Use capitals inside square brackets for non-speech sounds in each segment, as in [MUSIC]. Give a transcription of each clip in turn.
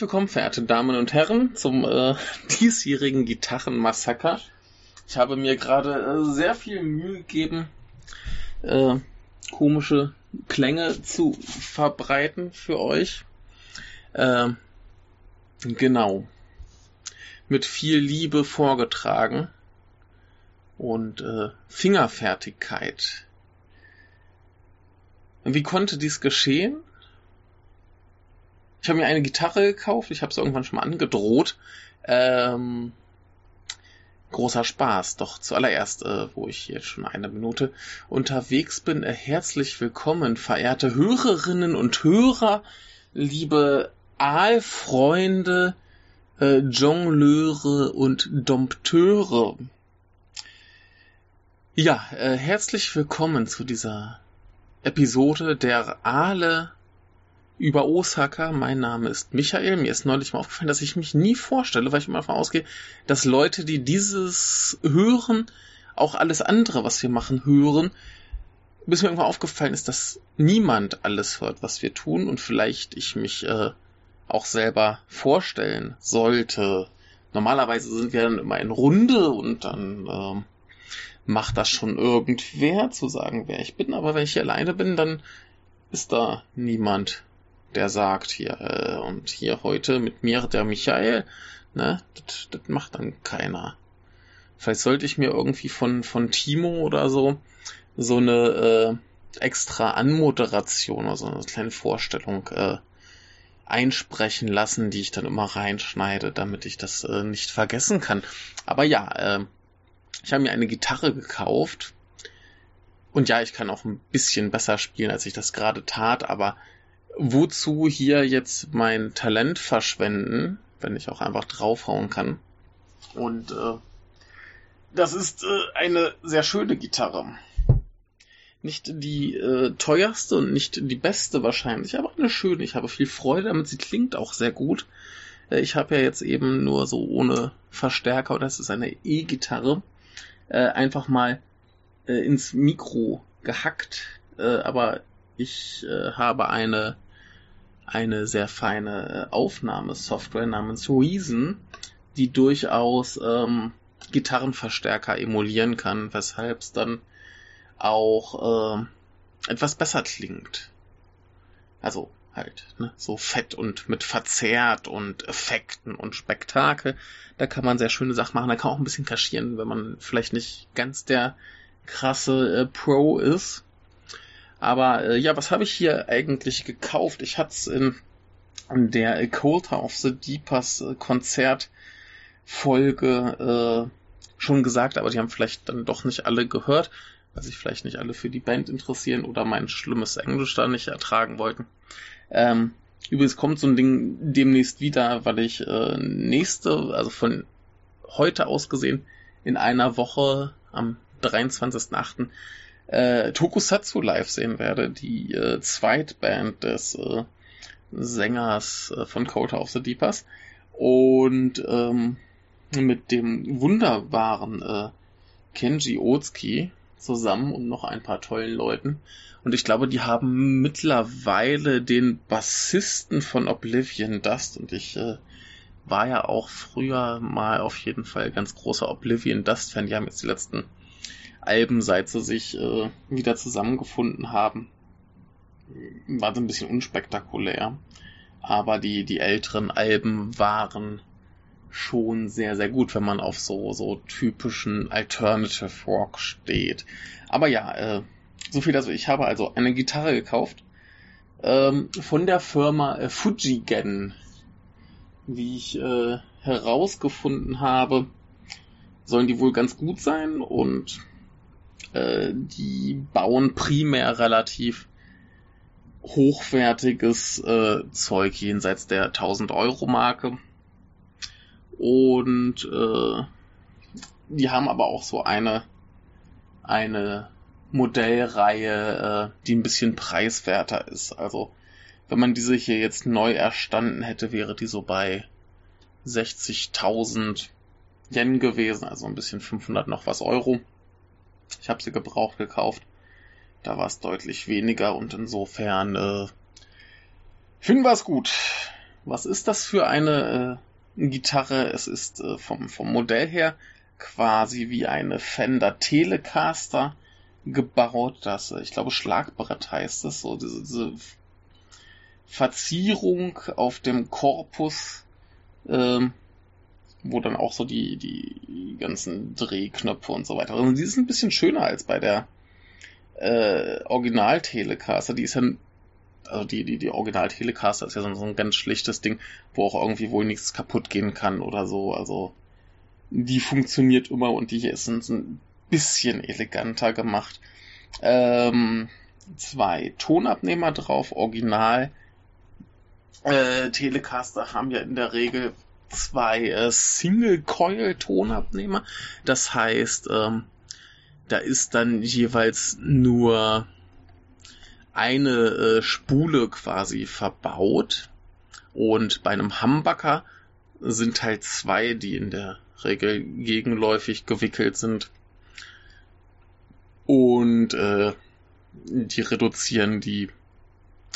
Willkommen, verehrte Damen und Herren, zum äh, [LAUGHS] diesjährigen Gitarrenmassaker. Ich habe mir gerade äh, sehr viel Mühe gegeben, äh, komische Klänge zu verbreiten für euch. Äh, genau. Mit viel Liebe vorgetragen und äh, Fingerfertigkeit. Wie konnte dies geschehen? Ich habe mir eine Gitarre gekauft, ich habe es irgendwann schon mal angedroht. Ähm, großer Spaß. Doch zuallererst, äh, wo ich jetzt schon eine Minute unterwegs bin, äh, herzlich willkommen, verehrte Hörerinnen und Hörer, liebe Aalfreunde, äh, Jongleure und Dompteure. Ja, äh, herzlich willkommen zu dieser Episode der Aale über Osaka. Mein Name ist Michael. Mir ist neulich mal aufgefallen, dass ich mich nie vorstelle, weil ich immer davon ausgehe, dass Leute, die dieses hören, auch alles andere, was wir machen, hören. Bis mir irgendwann aufgefallen ist, dass niemand alles hört, was wir tun und vielleicht ich mich äh, auch selber vorstellen sollte. Normalerweise sind wir dann immer in Runde und dann äh, macht das schon irgendwer zu sagen, wer ich bin. Aber wenn ich hier alleine bin, dann ist da niemand der sagt hier, äh, und hier heute mit mir der Michael, ne, das, macht dann keiner. Vielleicht sollte ich mir irgendwie von, von Timo oder so so eine äh, extra Anmoderation oder so eine kleine Vorstellung äh, einsprechen lassen, die ich dann immer reinschneide, damit ich das äh, nicht vergessen kann. Aber ja, äh, ich habe mir eine Gitarre gekauft. Und ja, ich kann auch ein bisschen besser spielen, als ich das gerade tat, aber wozu hier jetzt mein Talent verschwenden, wenn ich auch einfach draufhauen kann. Und äh, das ist äh, eine sehr schöne Gitarre. Nicht die äh, teuerste und nicht die beste wahrscheinlich, aber eine schöne. Ich habe viel Freude damit. Sie klingt auch sehr gut. Äh, ich habe ja jetzt eben nur so ohne Verstärker, es ist eine E-Gitarre, äh, einfach mal äh, ins Mikro gehackt. Äh, aber ich äh, habe eine, eine sehr feine äh, Aufnahmesoftware namens Reason, die durchaus ähm, Gitarrenverstärker emulieren kann, weshalb es dann auch äh, etwas besser klingt. Also halt, ne, so fett und mit verzerrt und Effekten und Spektakel. Da kann man sehr schöne Sachen machen. Da kann auch ein bisschen kaschieren, wenn man vielleicht nicht ganz der krasse äh, Pro ist. Aber äh, ja, was habe ich hier eigentlich gekauft? Ich hatte es in, der Coulter of the Deepers äh, Konzertfolge äh, schon gesagt, aber die haben vielleicht dann doch nicht alle gehört, weil sich vielleicht nicht alle für die Band interessieren oder mein schlimmes Englisch da nicht ertragen wollten. Ähm, übrigens kommt so ein Ding demnächst wieder, weil ich äh, nächste, also von heute aus gesehen, in einer Woche am 23.8 äh, Tokusatsu live sehen werde, die äh, Zweitband des äh, Sängers äh, von Kota of the Deepers. Und ähm, mit dem wunderbaren äh, Kenji Otsuki, zusammen und noch ein paar tollen Leuten. Und ich glaube, die haben mittlerweile den Bassisten von Oblivion Dust und ich äh, war ja auch früher mal auf jeden Fall ganz großer Oblivion Dust Fan. Die haben jetzt die letzten Alben, seit sie sich äh, wieder zusammengefunden haben, war so ein bisschen unspektakulär. Aber die, die älteren Alben waren schon sehr, sehr gut, wenn man auf so, so typischen Alternative Rock steht. Aber ja, äh, so viel dazu. Ich habe also eine Gitarre gekauft ähm, von der Firma äh, Fujigen. Wie ich äh, herausgefunden habe, sollen die wohl ganz gut sein und äh, die bauen primär relativ hochwertiges äh, Zeug jenseits der 1000 Euro Marke. Und äh, die haben aber auch so eine, eine Modellreihe, äh, die ein bisschen preiswerter ist. Also wenn man diese hier jetzt neu erstanden hätte, wäre die so bei 60.000 Yen gewesen, also ein bisschen 500 noch was Euro. Ich habe sie gebraucht gekauft. Da war es deutlich weniger und insofern äh, finden wir es gut. Was ist das für eine äh, Gitarre? Es ist äh, vom, vom Modell her quasi wie eine Fender Telecaster gebaut. Das, äh, ich glaube, Schlagbrett heißt es. So diese, diese Verzierung auf dem Korpus, ähm, wo dann auch so die, die ganzen Drehknöpfe und so weiter. Also die ist ein bisschen schöner als bei der äh, Original Telecaster, die ist ja also die, die, die Original Telecaster ist ja so, ein ganz schlichtes Ding, wo auch irgendwie wohl nichts kaputt gehen kann oder so. Also die funktioniert immer und die hier ist ein, ein bisschen eleganter gemacht. Ähm, zwei Tonabnehmer drauf, Original. Äh, Telecaster haben ja in der Regel zwei äh, Single-Coil-Tonabnehmer. Das heißt, ähm, da ist dann jeweils nur eine äh, Spule quasi verbaut und bei einem Humbucker sind halt zwei, die in der Regel gegenläufig gewickelt sind und äh, die reduzieren die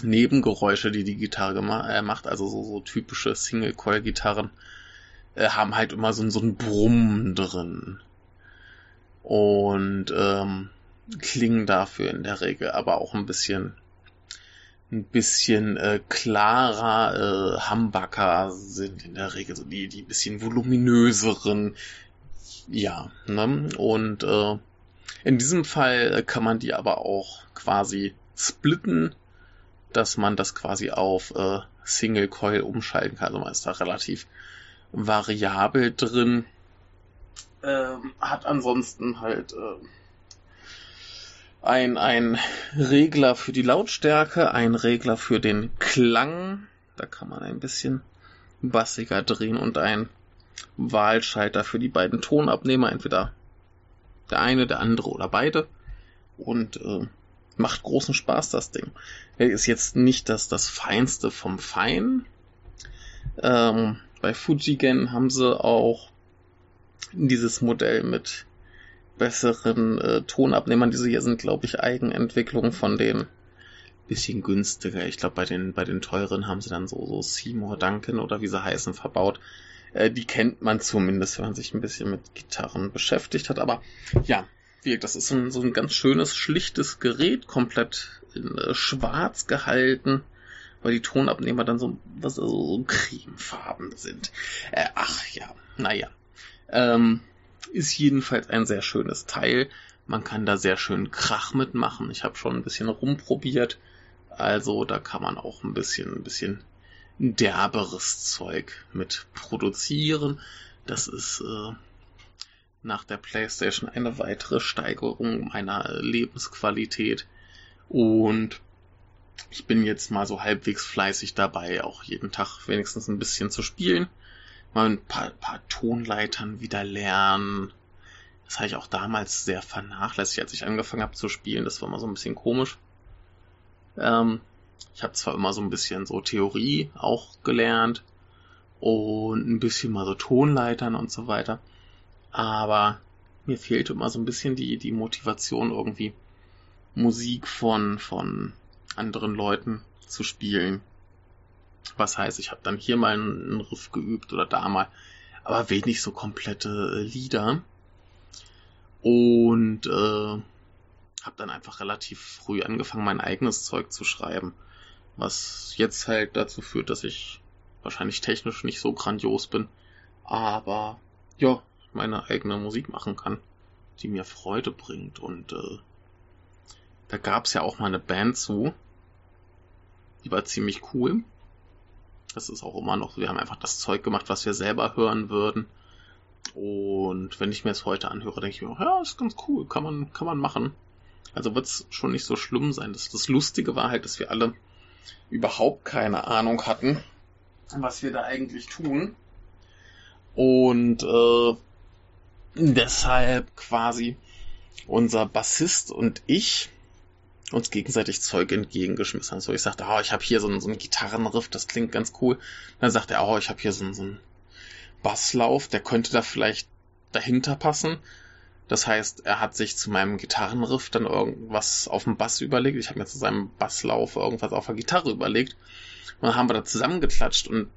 Nebengeräusche, die die Gitarre äh, macht, also so, so typische Single-Coil-Gitarren, äh, haben halt immer so, so ein Brummen drin und ähm, klingen dafür in der Regel aber auch ein bisschen ein bisschen äh, klarer. Äh, Humbucker sind in der Regel so die die bisschen voluminöseren. Ja, ne? Und äh, in diesem Fall kann man die aber auch quasi splitten, dass man das quasi auf äh, Single Coil umschalten kann. Also man ist da relativ variabel drin. Ähm, hat ansonsten halt äh, ein, ein Regler für die Lautstärke, ein Regler für den Klang, da kann man ein bisschen bassiger drehen und ein Wahlschalter für die beiden Tonabnehmer, entweder der eine, der andere oder beide. Und äh, macht großen Spaß, das Ding. Er ist jetzt nicht das, das Feinste vom Fein. Ähm, bei Fujigen haben sie auch dieses Modell mit besseren äh, Tonabnehmern. Diese hier sind, glaube ich, Eigenentwicklung von den bisschen günstiger. Ich glaube, bei den, bei den teuren haben sie dann so, so Seymour Duncan oder wie sie heißen verbaut. Äh, die kennt man zumindest, wenn man sich ein bisschen mit Gitarren beschäftigt hat. Aber ja, wie, das ist so ein, so ein ganz schönes, schlichtes Gerät, komplett in äh, schwarz gehalten weil die Tonabnehmer dann so, was, so, so cremefarben sind. Äh, ach ja, naja. Ähm, ist jedenfalls ein sehr schönes Teil. Man kann da sehr schön Krach mitmachen. Ich habe schon ein bisschen rumprobiert. Also da kann man auch ein bisschen, ein bisschen derberes Zeug mit produzieren. Das ist äh, nach der PlayStation eine weitere Steigerung meiner Lebensqualität. Und ich bin jetzt mal so halbwegs fleißig dabei, auch jeden Tag wenigstens ein bisschen zu spielen mal ein paar, paar Tonleitern wieder lernen. Das habe ich auch damals sehr vernachlässigt, als ich angefangen habe zu spielen. Das war immer so ein bisschen komisch. Ähm, ich habe zwar immer so ein bisschen so Theorie auch gelernt und ein bisschen mal so Tonleitern und so weiter. Aber mir fehlte immer so ein bisschen die, die Motivation irgendwie, Musik von, von anderen Leuten zu spielen. Was heißt, ich habe dann hier mal einen Riff geübt oder da mal, aber wenig so komplette äh, Lieder. Und äh, habe dann einfach relativ früh angefangen, mein eigenes Zeug zu schreiben. Was jetzt halt dazu führt, dass ich wahrscheinlich technisch nicht so grandios bin, aber ja, meine eigene Musik machen kann, die mir Freude bringt. Und äh, da gab's ja auch mal eine Band zu. Die war ziemlich cool. Das ist auch immer noch, wir haben einfach das Zeug gemacht, was wir selber hören würden. Und wenn ich mir es heute anhöre, denke ich mir, ja, ist ganz cool, kann man, kann man machen. Also wird's schon nicht so schlimm sein. Das, das Lustige war halt, dass wir alle überhaupt keine Ahnung hatten, was wir da eigentlich tun. Und äh, deshalb quasi unser Bassist und ich uns gegenseitig Zeug entgegengeschmissen haben. So, ich sagte, oh, ich habe hier so einen, so einen Gitarrenriff, das klingt ganz cool. Dann sagt er, oh, ich habe hier so einen, so einen Basslauf, der könnte da vielleicht dahinter passen. Das heißt, er hat sich zu meinem Gitarrenriff dann irgendwas auf dem Bass überlegt. Ich habe mir zu seinem Basslauf irgendwas auf der Gitarre überlegt. Und dann haben wir da zusammengeklatscht und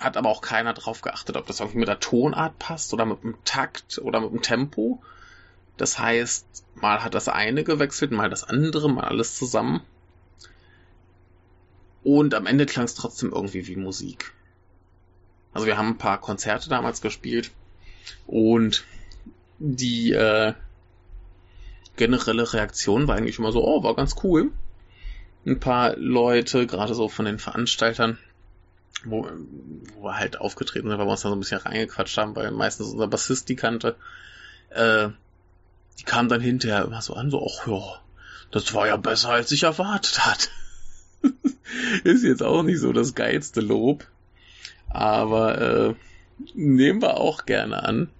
hat aber auch keiner drauf geachtet, ob das irgendwie mit der Tonart passt oder mit dem Takt oder mit dem Tempo. Das heißt, mal hat das eine gewechselt, mal das andere, mal alles zusammen. Und am Ende klang es trotzdem irgendwie wie Musik. Also wir haben ein paar Konzerte damals gespielt und die äh, generelle Reaktion war eigentlich immer so, oh, war ganz cool. Ein paar Leute, gerade so von den Veranstaltern, wo, wo wir halt aufgetreten sind, weil wir uns da so ein bisschen reingequatscht haben, weil meistens unser Bassist die kannte, äh, die kam dann hinterher immer so an, so, ach ja, das war ja besser, als ich erwartet hat. [LAUGHS] Ist jetzt auch nicht so das geilste Lob, aber äh, nehmen wir auch gerne an.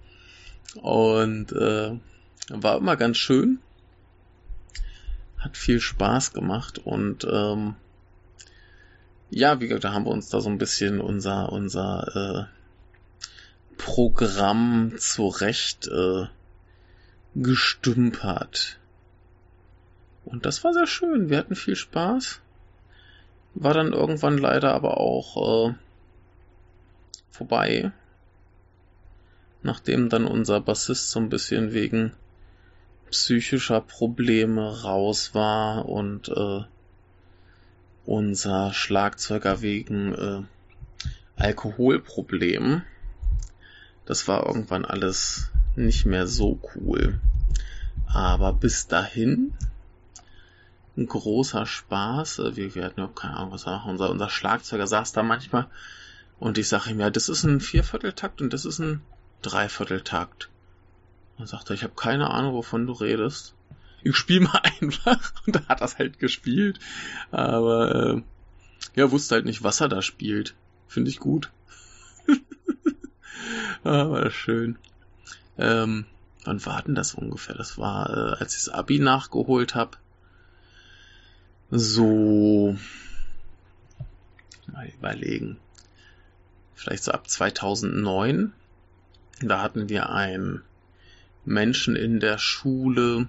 Und äh, war immer ganz schön. Hat viel Spaß gemacht und ähm, ja, wie gesagt, da haben wir uns da so ein bisschen unser, unser äh, Programm zurecht äh, gestümpert. Und das war sehr schön. Wir hatten viel Spaß. War dann irgendwann leider aber auch äh, vorbei. Nachdem dann unser Bassist so ein bisschen wegen psychischer Probleme raus war und äh, unser Schlagzeuger wegen äh, Alkoholproblemen. Das war irgendwann alles nicht mehr so cool. Aber bis dahin ein großer Spaß. Äh, wir, wir hatten ja keine Ahnung, was war. Unser, unser Schlagzeuger saß da manchmal und ich sage ihm, ja, das ist ein Viervierteltakt und das ist ein Dreivierteltakt. Dann sagt er, ich habe keine Ahnung, wovon du redest [LAUGHS] ich spiele mal einfach. Und da hat das halt gespielt. Aber äh, ja, wusste halt nicht, was er da spielt. Finde ich gut. [LAUGHS] Aber schön. Ähm, wann war denn das ungefähr? Das war, äh, als ich das Abi nachgeholt habe. So. Mal überlegen. Vielleicht so ab 2009. Da hatten wir einen Menschen in der Schule,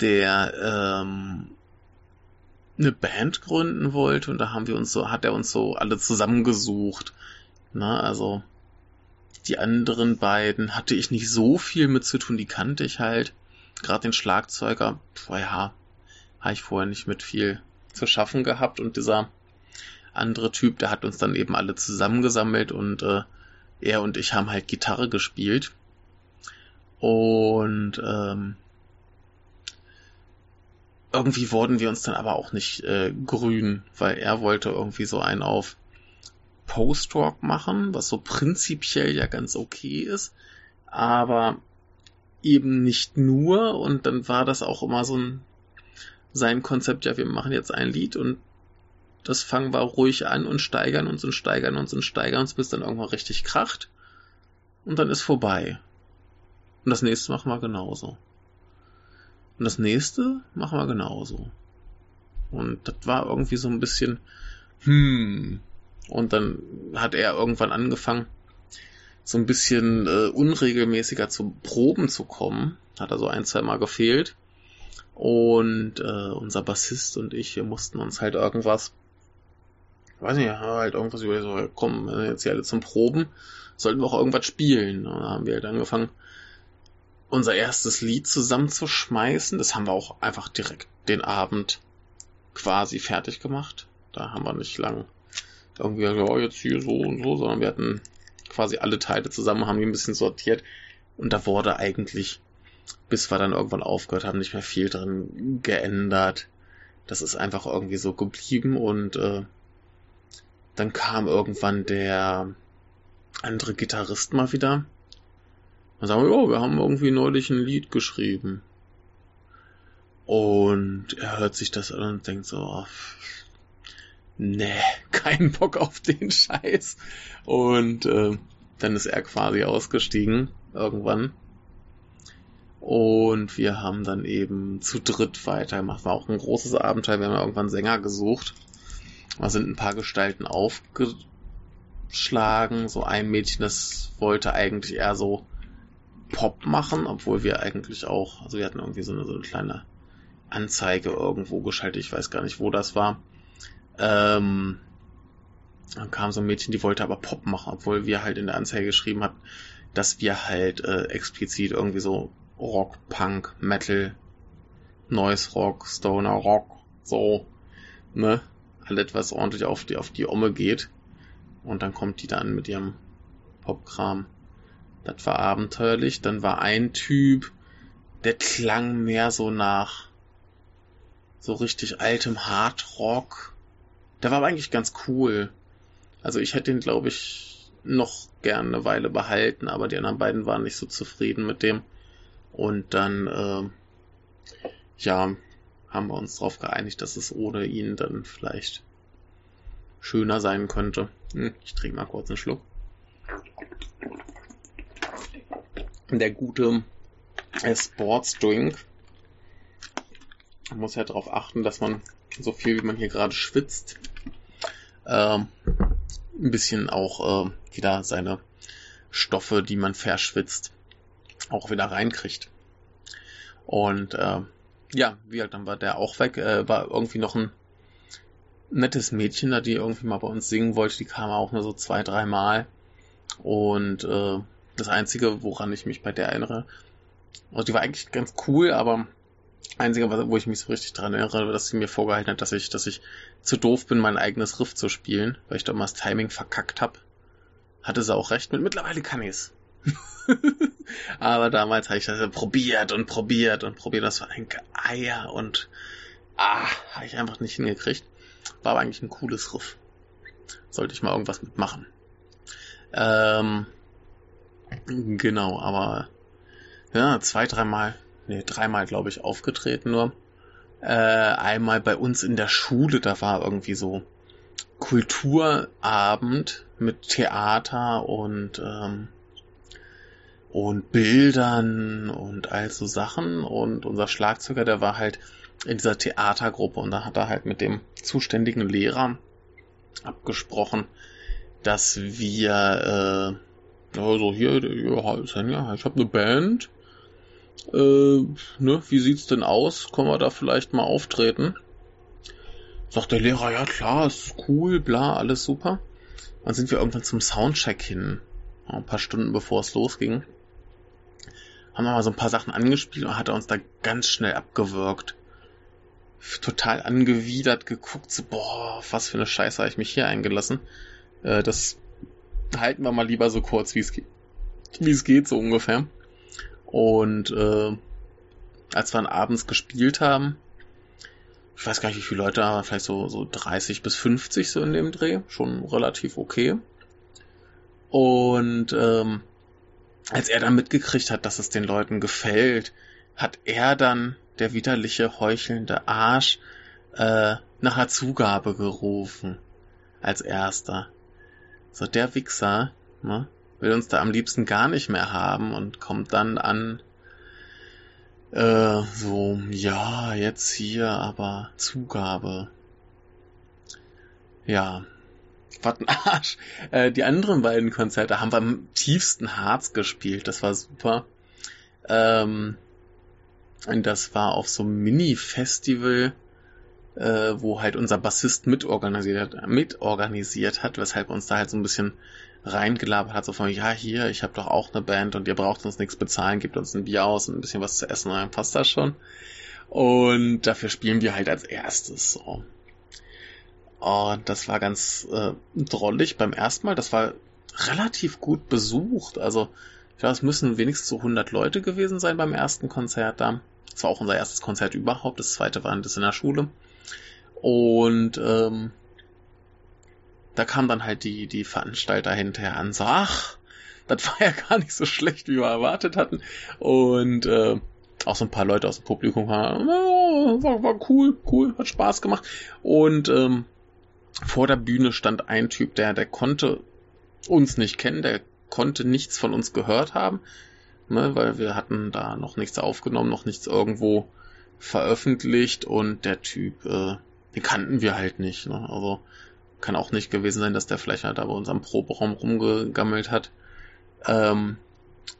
der ähm, eine Band gründen wollte und da haben wir uns so, hat er uns so alle zusammengesucht. Na, also die anderen beiden hatte ich nicht so viel mit zu tun, die kannte ich halt. Gerade den Schlagzeuger, boah, ja, habe ich vorher nicht mit viel zu schaffen gehabt und dieser andere Typ, der hat uns dann eben alle zusammengesammelt und äh, er und ich haben halt Gitarre gespielt. Und ähm, irgendwie wurden wir uns dann aber auch nicht äh, grün, weil er wollte irgendwie so einen auf Post-Rock machen, was so prinzipiell ja ganz okay ist, aber eben nicht nur und dann war das auch immer so ein sein Konzept, ja, wir machen jetzt ein Lied und das fangen wir ruhig an und steigern uns und steigern uns und steigern uns, bis dann irgendwann richtig kracht und dann ist vorbei. Und das nächste machen wir genauso. Und das nächste machen wir genauso. Und das war irgendwie so ein bisschen, hm. Und dann hat er irgendwann angefangen so ein bisschen äh, unregelmäßiger zu Proben zu kommen. Hat also ein, zwei Mal gefehlt. Und äh, unser Bassist und ich, wir mussten uns halt irgendwas, weiß nicht, halt irgendwas über so, komm, jetzt hier alle zum Proben, sollten wir auch irgendwas spielen. Und dann haben wir halt angefangen, unser erstes Lied zusammenzuschmeißen. Das haben wir auch einfach direkt den Abend quasi fertig gemacht. Da haben wir nicht lang irgendwie, ja, jetzt hier so und so, sondern wir hatten quasi alle Teile zusammen, haben die ein bisschen sortiert. Und da wurde eigentlich, bis wir dann irgendwann aufgehört haben, nicht mehr viel drin geändert. Das ist einfach irgendwie so geblieben und äh, dann kam irgendwann der andere Gitarrist mal wieder. Dann sagen wir, oh, wir haben irgendwie neulich ein Lied geschrieben. Und er hört sich das an und denkt so, oh, nee, [LAUGHS] keinen Bock auf den Scheiß. Und äh, dann ist er quasi ausgestiegen irgendwann. Und wir haben dann eben zu dritt weitergemacht. War auch ein großes Abenteuer. Wir haben irgendwann Sänger gesucht. Da sind ein paar Gestalten aufgeschlagen. So ein Mädchen, das wollte eigentlich eher so Pop machen, obwohl wir eigentlich auch, also wir hatten irgendwie so eine, so eine kleine Anzeige irgendwo geschaltet. Ich weiß gar nicht, wo das war. Ähm, dann kam so ein Mädchen, die wollte aber Pop machen, obwohl wir halt in der Anzeige geschrieben hatten, dass wir halt äh, explizit irgendwie so Rock, Punk, Metal, Noise Rock, Stoner Rock, so, ne? Alles, was ordentlich auf die, auf die Omme geht. Und dann kommt die dann mit ihrem Popkram. Das war abenteuerlich. Dann war ein Typ, der klang mehr so nach so richtig altem Hardrock. Der war aber eigentlich ganz cool. Also ich hätte ihn, glaube ich, noch gern eine Weile behalten, aber die anderen beiden waren nicht so zufrieden mit dem. Und dann, äh, ja, haben wir uns darauf geeinigt, dass es ohne ihn dann vielleicht schöner sein könnte. Hm, ich trinke mal kurz einen Schluck. Der gute Sportsdrink. Man muss ja darauf achten, dass man so viel wie man hier gerade schwitzt, ähm, ein bisschen auch äh, wieder seine Stoffe, die man verschwitzt, auch wieder reinkriegt. Und äh, ja, wie gesagt, dann war der auch weg. Äh, war irgendwie noch ein nettes Mädchen da, die irgendwie mal bei uns singen wollte. Die kam auch nur so zwei, drei Mal. Und äh, das Einzige, woran ich mich bei der erinnere, also die war eigentlich ganz cool, aber Einzige, wo ich mich so richtig dran erinnere, dass sie mir vorgehalten hat, dass ich, dass ich zu doof bin, mein eigenes Riff zu spielen, weil ich da mal das Timing verkackt habe. Hatte sie auch recht mit. Mittlerweile kann ich's. [LAUGHS] Aber damals habe ich das probiert und probiert und probiert. Das war ein Eier und ah, habe ich einfach nicht hingekriegt. War aber eigentlich ein cooles Riff. Sollte ich mal irgendwas mitmachen. Ähm, genau, aber ja, zwei, dreimal, nee, dreimal glaube ich aufgetreten nur. Äh, einmal bei uns in der Schule, da war irgendwie so Kulturabend mit Theater und ähm, und Bildern und all so Sachen. Und unser Schlagzeuger, der war halt in dieser Theatergruppe und da hat er halt mit dem zuständigen Lehrer abgesprochen, dass wir, äh, also hier, ja, ich habe eine Band, äh, ne, wie sieht's denn aus? Können wir da vielleicht mal auftreten? Sagt der Lehrer, ja klar, ist cool, bla, alles super. Dann sind wir irgendwann zum Soundcheck hin, ein paar Stunden bevor es losging haben wir mal so ein paar Sachen angespielt und hat er uns da ganz schnell abgewürgt. Total angewidert geguckt, so, boah, was für eine Scheiße habe ich mich hier eingelassen. Äh, das halten wir mal lieber so kurz, wie es geht, wie es geht, so ungefähr. Und äh, als wir dann abends gespielt haben, ich weiß gar nicht, wie viele Leute, aber vielleicht so, so 30 bis 50 so in dem Dreh, schon relativ okay. Und ähm, als er dann mitgekriegt hat, dass es den Leuten gefällt, hat er dann, der widerliche, heuchelnde Arsch, äh, nach einer Zugabe gerufen. Als erster. So, der Wichser, ne, will uns da am liebsten gar nicht mehr haben und kommt dann an, äh, so, ja, jetzt hier, aber Zugabe. Ja, was ein [LAUGHS] Arsch. Äh, die anderen beiden Konzerte haben wir im tiefsten Harz gespielt. Das war super. Ähm, und das war auf so einem Mini-Festival, äh, wo halt unser Bassist mitorganisiert, mitorganisiert hat, weshalb uns da halt so ein bisschen reingelabert hat, so von, ja, hier, ich habe doch auch eine Band und ihr braucht uns nichts bezahlen, gebt uns ein Bier aus und ein bisschen was zu essen, dann passt das schon. Und dafür spielen wir halt als erstes so. Und das war ganz äh, drollig beim ersten Mal. Das war relativ gut besucht. Also, ich glaube, es müssen wenigstens so 100 Leute gewesen sein beim ersten Konzert da. Das war auch unser erstes Konzert überhaupt. Das zweite war das in der Schule. Und ähm, da kam dann halt die, die Veranstalter hinterher an, so, ach, das war [LAUGHS] ja gar nicht so schlecht, wie wir erwartet hatten. Und äh, auch so ein paar Leute aus dem Publikum waren, oh, war, war cool, cool, hat Spaß gemacht. Und ähm, vor der Bühne stand ein Typ, der, der konnte uns nicht kennen, der konnte nichts von uns gehört haben, ne, weil wir hatten da noch nichts aufgenommen, noch nichts irgendwo veröffentlicht und der Typ, äh, den kannten wir halt nicht. Ne? Also kann auch nicht gewesen sein, dass der vielleicht halt da bei uns am Proberaum rumgegammelt hat. Ähm,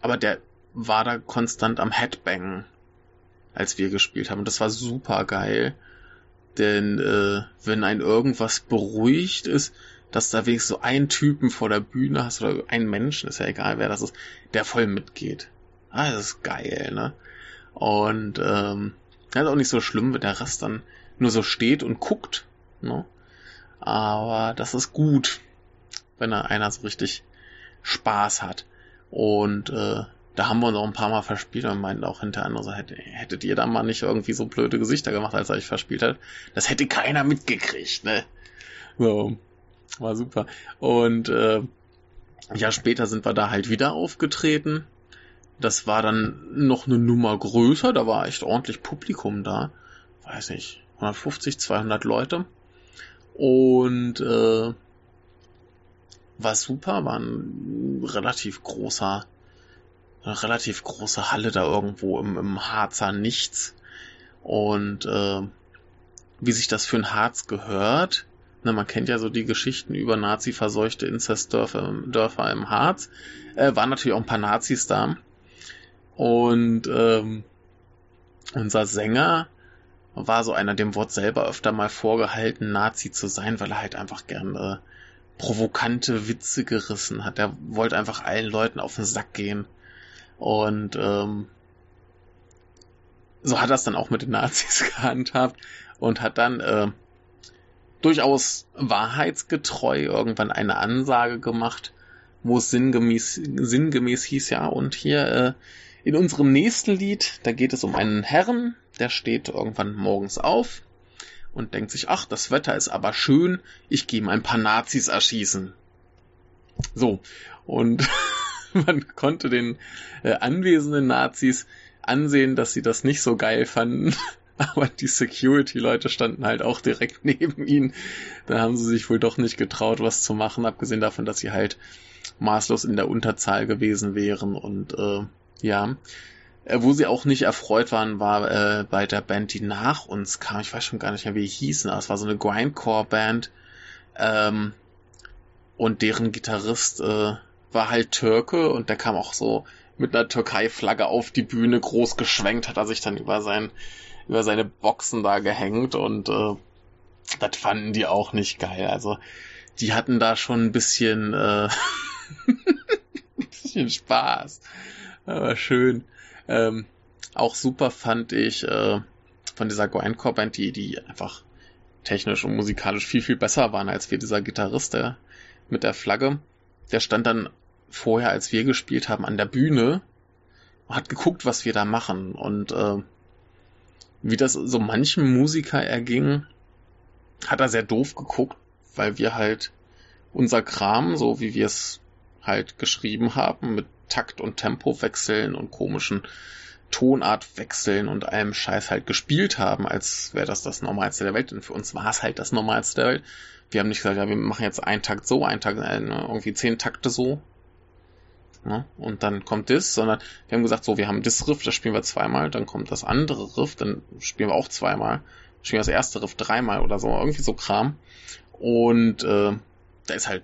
aber der war da konstant am Headbangen, als wir gespielt haben. Und das war super geil. Denn äh, wenn ein irgendwas beruhigt ist, dass da wenigstens so einen Typen vor der Bühne hast oder einen Menschen, ist ja egal, wer das ist, der voll mitgeht. Ah, das ist geil, ne? Und ähm, das ist auch nicht so schlimm, wenn der Rest dann nur so steht und guckt, ne? Aber das ist gut, wenn da einer so richtig Spaß hat. Und äh, da haben wir uns auch ein paar Mal verspielt und meinten auch hinterher so, hätte, hättet ihr da mal nicht irgendwie so blöde Gesichter gemacht, als er euch verspielt hat. Das hätte keiner mitgekriegt, ne? So, war super. Und äh, ja, später sind wir da halt wieder aufgetreten. Das war dann noch eine Nummer größer, da war echt ordentlich Publikum da. Weiß nicht, 150, 200 Leute. Und äh, war super, war ein relativ großer eine relativ große Halle da irgendwo im, im Harzer Nichts. Und äh, wie sich das für ein Harz gehört, ne, man kennt ja so die Geschichten über Nazi-verseuchte Inzestdörfer Dörfer im Harz, äh, waren natürlich auch ein paar Nazis da. Und ähm, unser Sänger war so einer, dem Wort selber öfter mal vorgehalten, Nazi zu sein, weil er halt einfach gerne provokante Witze gerissen hat. Er wollte einfach allen Leuten auf den Sack gehen. Und ähm, so hat er es dann auch mit den Nazis [LAUGHS] gehandhabt und hat dann äh, durchaus wahrheitsgetreu irgendwann eine Ansage gemacht, wo es sinngemäß, sinngemäß hieß, ja, und hier äh, in unserem nächsten Lied, da geht es um einen Herrn, der steht irgendwann morgens auf und denkt sich, ach, das Wetter ist aber schön, ich gehe mal ein paar Nazis erschießen. So, und [LAUGHS] man konnte den äh, anwesenden Nazis ansehen, dass sie das nicht so geil fanden. [LAUGHS] Aber die Security-Leute standen halt auch direkt [LAUGHS] neben ihnen. Da haben sie sich wohl doch nicht getraut, was zu machen, abgesehen davon, dass sie halt maßlos in der Unterzahl gewesen wären. Und äh, ja, wo sie auch nicht erfreut waren, war äh, bei der Band, die nach uns kam. Ich weiß schon gar nicht mehr, wie die hießen, aber es war so eine Grindcore-Band. Ähm, und deren Gitarrist äh, war halt Türke und der kam auch so mit einer Türkei-Flagge auf die Bühne groß geschwenkt, hat er sich dann über sein, über seine Boxen da gehängt und äh, das fanden die auch nicht geil. Also die hatten da schon ein bisschen, äh, [LAUGHS] ein bisschen Spaß. Aber schön. Ähm, auch super fand ich äh, von dieser Grindcore-Band, die, die einfach technisch und musikalisch viel, viel besser waren als wir, dieser Gitarrist der, mit der Flagge. Der stand dann vorher, als wir gespielt haben, an der Bühne und hat geguckt, was wir da machen. Und äh, wie das so manchem Musiker erging, hat er sehr doof geguckt, weil wir halt unser Kram, so wie wir es halt geschrieben haben, mit Takt- und Tempowechseln und komischen Tonartwechseln und allem Scheiß halt gespielt haben, als wäre das das Normalste der Welt. Denn für uns war es halt das Normalste der Welt. Wir haben nicht gesagt, ja, wir machen jetzt einen Takt so, einen Takt, äh, irgendwie zehn Takte so, Ne? Und dann kommt das, sondern wir haben gesagt, so, wir haben das Riff, das spielen wir zweimal, dann kommt das andere Riff, dann spielen wir auch zweimal, spielen wir das erste Riff dreimal oder so, irgendwie so Kram. Und äh, da ist halt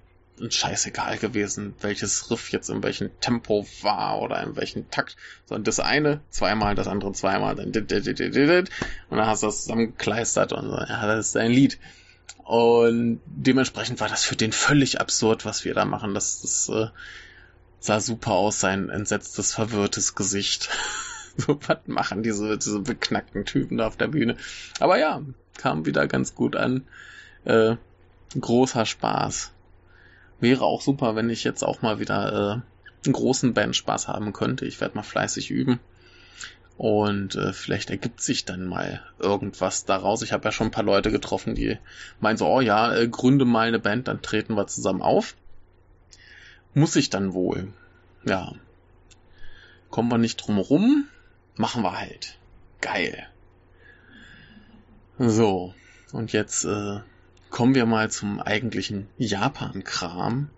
scheißegal gewesen, welches Riff jetzt in welchem Tempo war oder in welchem Takt, sondern das eine zweimal, das andere zweimal, dann dit, dit, dit, dit, dit, und dann hast du das zusammengekleistert und so, ja, das ist dein Lied. Und dementsprechend war das für den völlig absurd, was wir da machen. Das, das äh, sah super aus, sein entsetztes, verwirrtes Gesicht. [LAUGHS] so, was machen diese, diese beknackten Typen da auf der Bühne? Aber ja, kam wieder ganz gut an. Äh, großer Spaß. Wäre auch super, wenn ich jetzt auch mal wieder äh, einen großen Band Spaß haben könnte. Ich werde mal fleißig üben. Und äh, vielleicht ergibt sich dann mal irgendwas daraus. Ich habe ja schon ein paar Leute getroffen, die meinen so, oh ja, äh, gründe mal eine Band, dann treten wir zusammen auf. Muss ich dann wohl. Ja. Kommen wir nicht drum rum, machen wir halt. Geil. So, und jetzt äh, kommen wir mal zum eigentlichen Japan-Kram.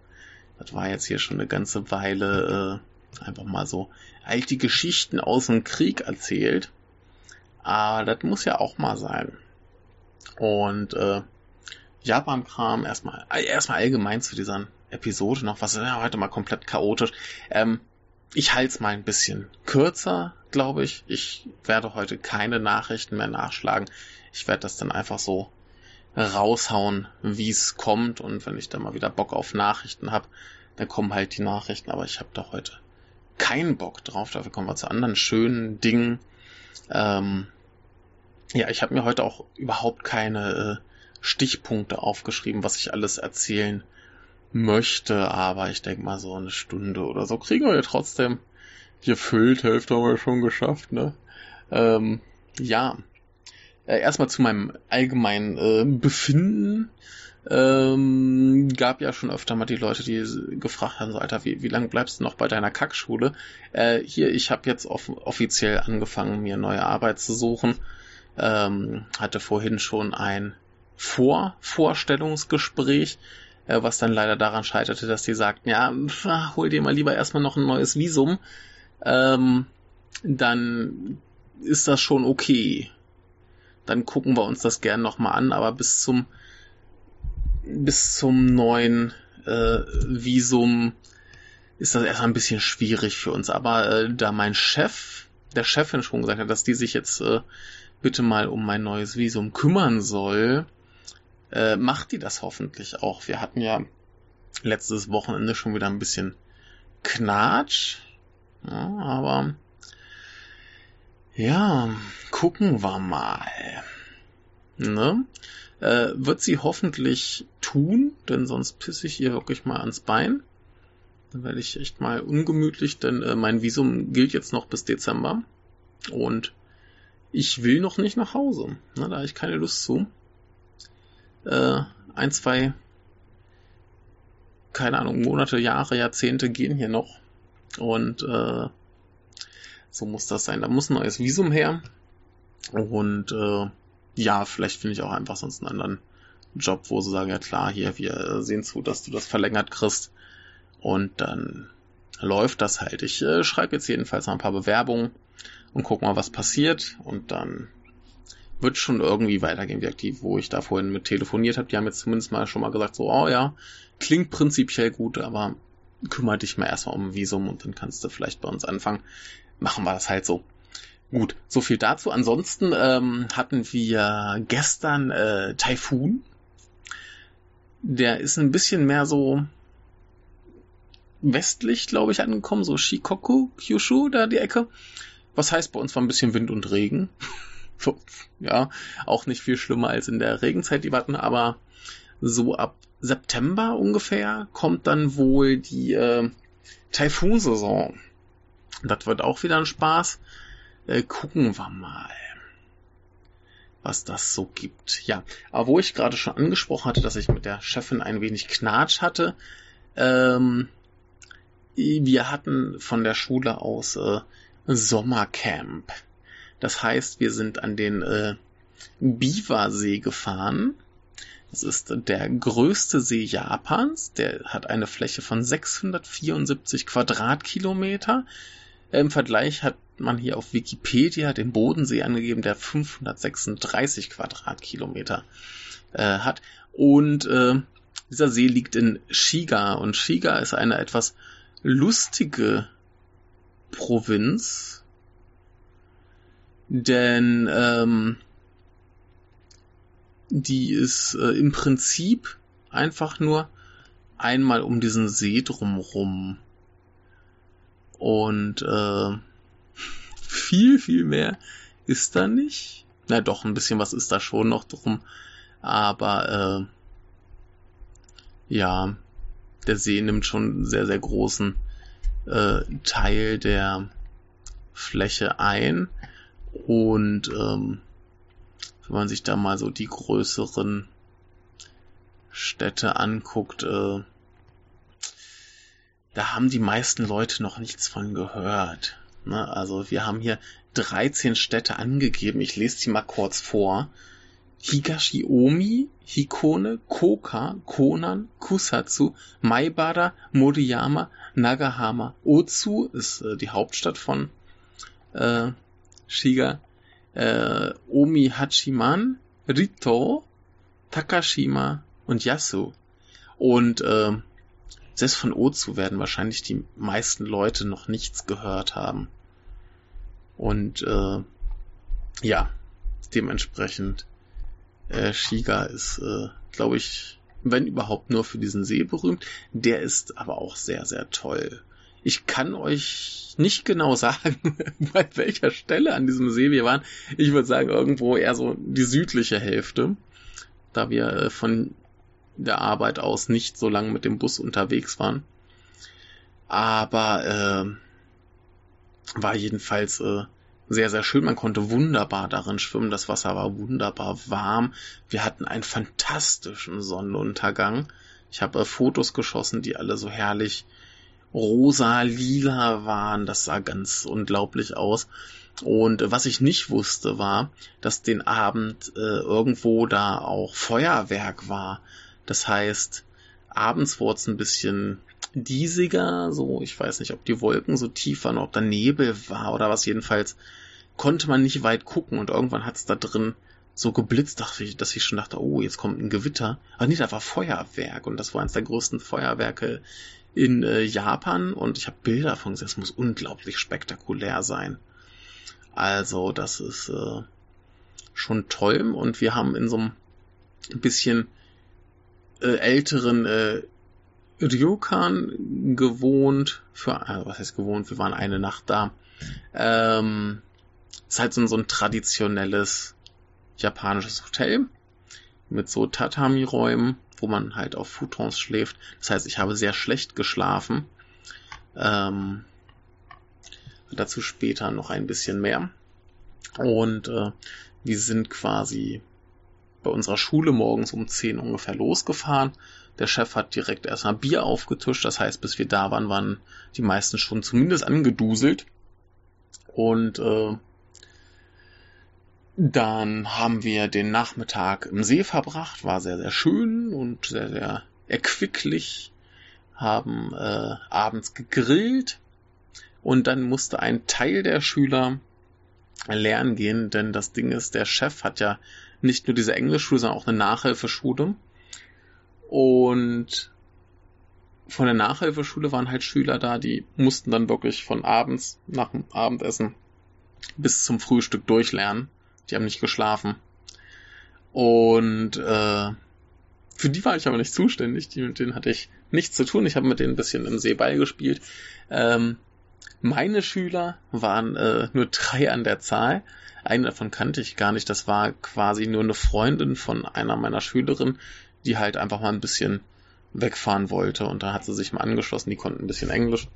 Das war jetzt hier schon eine ganze Weile äh, einfach mal so alte Geschichten aus dem Krieg erzählt. Aber das muss ja auch mal sein. Und äh, Japan-Kram erstmal, äh, erstmal allgemein zu dieser Episode noch, was ist ja heute mal komplett chaotisch. Ähm, ich halte es mal ein bisschen kürzer, glaube ich. Ich werde heute keine Nachrichten mehr nachschlagen. Ich werde das dann einfach so raushauen, wie es kommt. Und wenn ich dann mal wieder Bock auf Nachrichten habe, dann kommen halt die Nachrichten. Aber ich habe da heute keinen Bock drauf. Dafür kommen wir zu anderen schönen Dingen. Ähm, ja, ich habe mir heute auch überhaupt keine äh, Stichpunkte aufgeschrieben, was ich alles erzählen möchte. Aber ich denke mal so eine Stunde oder so kriegen wir ja trotzdem gefüllt. Hälfte haben wir schon geschafft, ne? Ähm, ja, äh, erstmal zu meinem allgemeinen äh, Befinden. Ähm, gab ja schon öfter mal die Leute, die gefragt haben, so Alter, wie, wie lange bleibst du noch bei deiner Kackschule? Äh, hier, ich habe jetzt off offiziell angefangen, mir neue Arbeit zu suchen. Ähm, hatte vorhin schon ein Vorvorstellungsgespräch, äh, was dann leider daran scheiterte, dass die sagten, ja, hol dir mal lieber erstmal noch ein neues Visum. Ähm, dann ist das schon okay dann gucken wir uns das gern nochmal an, aber bis zum bis zum neuen äh, Visum ist das erstmal ein bisschen schwierig für uns. Aber äh, da mein Chef, der Chefin schon gesagt hat, dass die sich jetzt äh, bitte mal um mein neues Visum kümmern soll, äh, macht die das hoffentlich auch. Wir hatten ja letztes Wochenende schon wieder ein bisschen Knatsch, ja, aber ja, gucken wir mal. Ne? Äh, wird sie hoffentlich tun, denn sonst pisse ich ihr wirklich mal ans Bein. Dann werde ich echt mal ungemütlich, denn äh, mein Visum gilt jetzt noch bis Dezember. Und ich will noch nicht nach Hause. Ne, da habe ich keine Lust zu. Äh, ein, zwei, keine Ahnung, Monate, Jahre, Jahrzehnte gehen hier noch. Und äh, so muss das sein. Da muss ein neues Visum her. Und äh, ja, vielleicht finde ich auch einfach sonst einen anderen Job, wo sie sagen, ja klar, hier, wir sehen zu, dass du das verlängert kriegst. Und dann läuft das halt. Ich äh, schreibe jetzt jedenfalls noch ein paar Bewerbungen und guck mal, was passiert. Und dann wird schon irgendwie weitergehen, wie aktiv, wo ich da vorhin mit telefoniert habe. Die haben jetzt zumindest mal schon mal gesagt, so, oh ja, klingt prinzipiell gut, aber kümmere dich mal erstmal um ein Visum und dann kannst du vielleicht bei uns anfangen machen wir das halt so. Gut, so viel dazu. Ansonsten ähm, hatten wir gestern äh, Taifun. Der ist ein bisschen mehr so westlich, glaube ich, angekommen, so Shikoku, Kyushu, da die Ecke. Was heißt, bei uns war ein bisschen Wind und Regen. [LAUGHS] so, ja, auch nicht viel schlimmer als in der Regenzeit, die warten, aber so ab September ungefähr kommt dann wohl die äh, Taifun-Saison. Das wird auch wieder ein Spaß. Äh, gucken wir mal, was das so gibt. Ja, aber wo ich gerade schon angesprochen hatte, dass ich mit der Chefin ein wenig Knatsch hatte, ähm, wir hatten von der Schule aus äh, Sommercamp. Das heißt, wir sind an den äh, Biwasee gefahren. Das ist der größte See Japans. Der hat eine Fläche von 674 Quadratkilometer. Im Vergleich hat man hier auf Wikipedia den Bodensee angegeben, der 536 Quadratkilometer äh, hat. Und äh, Dieser See liegt in Shiga und Shiga ist eine etwas lustige Provinz, denn ähm, die ist äh, im Prinzip einfach nur einmal um diesen See drumrum. Und äh, viel, viel mehr ist da nicht. Na doch, ein bisschen was ist da schon noch drum. Aber äh, ja, der See nimmt schon einen sehr, sehr großen äh, Teil der Fläche ein. Und ähm, wenn man sich da mal so die größeren Städte anguckt, äh, da haben die meisten Leute noch nichts von gehört. Ne? Also wir haben hier 13 Städte angegeben. Ich lese sie mal kurz vor. Higashiomi, Hikone, Koka, Konan, Kusatsu, Maibara, Moriyama, Nagahama. Otsu ist äh, die Hauptstadt von äh, Shiga äh, Omi Hachiman, Rito, Takashima und Yasu. Und äh, selbst von Ozu werden wahrscheinlich die meisten Leute noch nichts gehört haben. Und äh, ja, dementsprechend äh, Shiga ist, äh, glaube ich, wenn überhaupt nur für diesen See berühmt. Der ist aber auch sehr, sehr toll. Ich kann euch nicht genau [LAUGHS] sagen, bei welcher Stelle an diesem See wir waren. Ich würde sagen, irgendwo eher so die südliche Hälfte, da wir äh, von der Arbeit aus nicht so lange mit dem Bus unterwegs waren. Aber äh, war jedenfalls äh, sehr, sehr schön. Man konnte wunderbar darin schwimmen. Das Wasser war wunderbar warm. Wir hatten einen fantastischen Sonnenuntergang. Ich habe äh, Fotos geschossen, die alle so herrlich rosa, lila waren. Das sah ganz unglaublich aus. Und was ich nicht wusste, war, dass den Abend äh, irgendwo da auch Feuerwerk war. Das heißt, abends wurde es ein bisschen diesiger, so, ich weiß nicht, ob die Wolken so tief waren, ob da Nebel war oder was, jedenfalls konnte man nicht weit gucken und irgendwann hat es da drin so geblitzt, dass ich schon dachte, oh, jetzt kommt ein Gewitter. Aber nee, da war Feuerwerk und das war eines der größten Feuerwerke in äh, Japan und ich habe Bilder von gesehen. Es muss unglaublich spektakulär sein. Also das ist äh, schon toll und wir haben in so einem bisschen äh, älteren äh, Ryokan gewohnt. Für äh, was heißt gewohnt? Wir waren eine Nacht da. Ähm, ist halt so, so ein traditionelles japanisches Hotel mit so Tatami-Räumen wo man halt auf Futons schläft. Das heißt, ich habe sehr schlecht geschlafen. Ähm, dazu später noch ein bisschen mehr. Und äh, wir sind quasi bei unserer Schule morgens um 10 ungefähr losgefahren. Der Chef hat direkt erstmal Bier aufgetischt. Das heißt, bis wir da waren, waren die meisten schon zumindest angeduselt. Und äh, dann haben wir den Nachmittag im See verbracht, war sehr, sehr schön und sehr, sehr erquicklich, haben äh, abends gegrillt und dann musste ein Teil der Schüler lernen gehen, denn das Ding ist, der Chef hat ja nicht nur diese Englischschule, sondern auch eine Nachhilfeschule. Und von der Nachhilfeschule waren halt Schüler da, die mussten dann wirklich von abends nach dem Abendessen bis zum Frühstück durchlernen. Die haben nicht geschlafen. Und äh, für die war ich aber nicht zuständig. Die, mit denen hatte ich nichts zu tun. Ich habe mit denen ein bisschen im Seeball gespielt. Ähm, meine Schüler waren äh, nur drei an der Zahl. Eine davon kannte ich gar nicht. Das war quasi nur eine Freundin von einer meiner Schülerinnen, die halt einfach mal ein bisschen wegfahren wollte. Und da hat sie sich mal angeschlossen. Die konnten ein bisschen Englisch.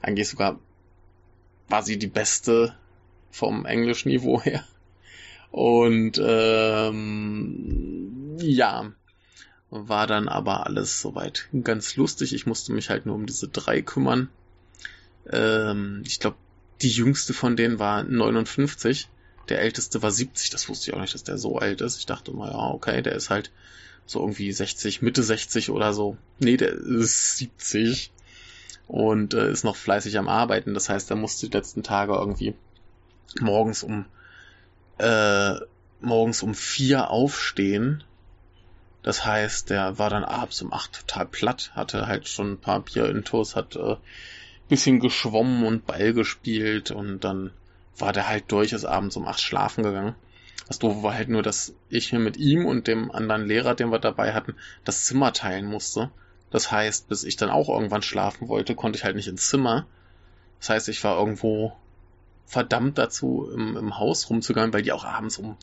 Eigentlich sogar war sie die beste vom Englischniveau her. Und ähm, ja, war dann aber alles soweit ganz lustig. Ich musste mich halt nur um diese drei kümmern. Ähm, ich glaube, die jüngste von denen war 59. Der älteste war 70. Das wusste ich auch nicht, dass der so alt ist. Ich dachte mal, ja, okay, der ist halt so irgendwie 60, Mitte 60 oder so. Nee, der ist 70 und äh, ist noch fleißig am Arbeiten. Das heißt, er musste die letzten Tage irgendwie morgens um äh, morgens um vier aufstehen Das heißt, der war dann abends um acht total platt, hatte halt schon ein paar Bier intos, hat äh, bisschen geschwommen und Ball gespielt und dann war der halt durch, ist abends um acht schlafen gegangen. Das Doofe war halt nur, dass ich mir mit ihm und dem anderen Lehrer, den wir dabei hatten, das Zimmer teilen musste. Das heißt, bis ich dann auch irgendwann schlafen wollte, konnte ich halt nicht ins Zimmer. Das heißt, ich war irgendwo verdammt dazu, im, im Haus rumzugehen, weil die auch abends um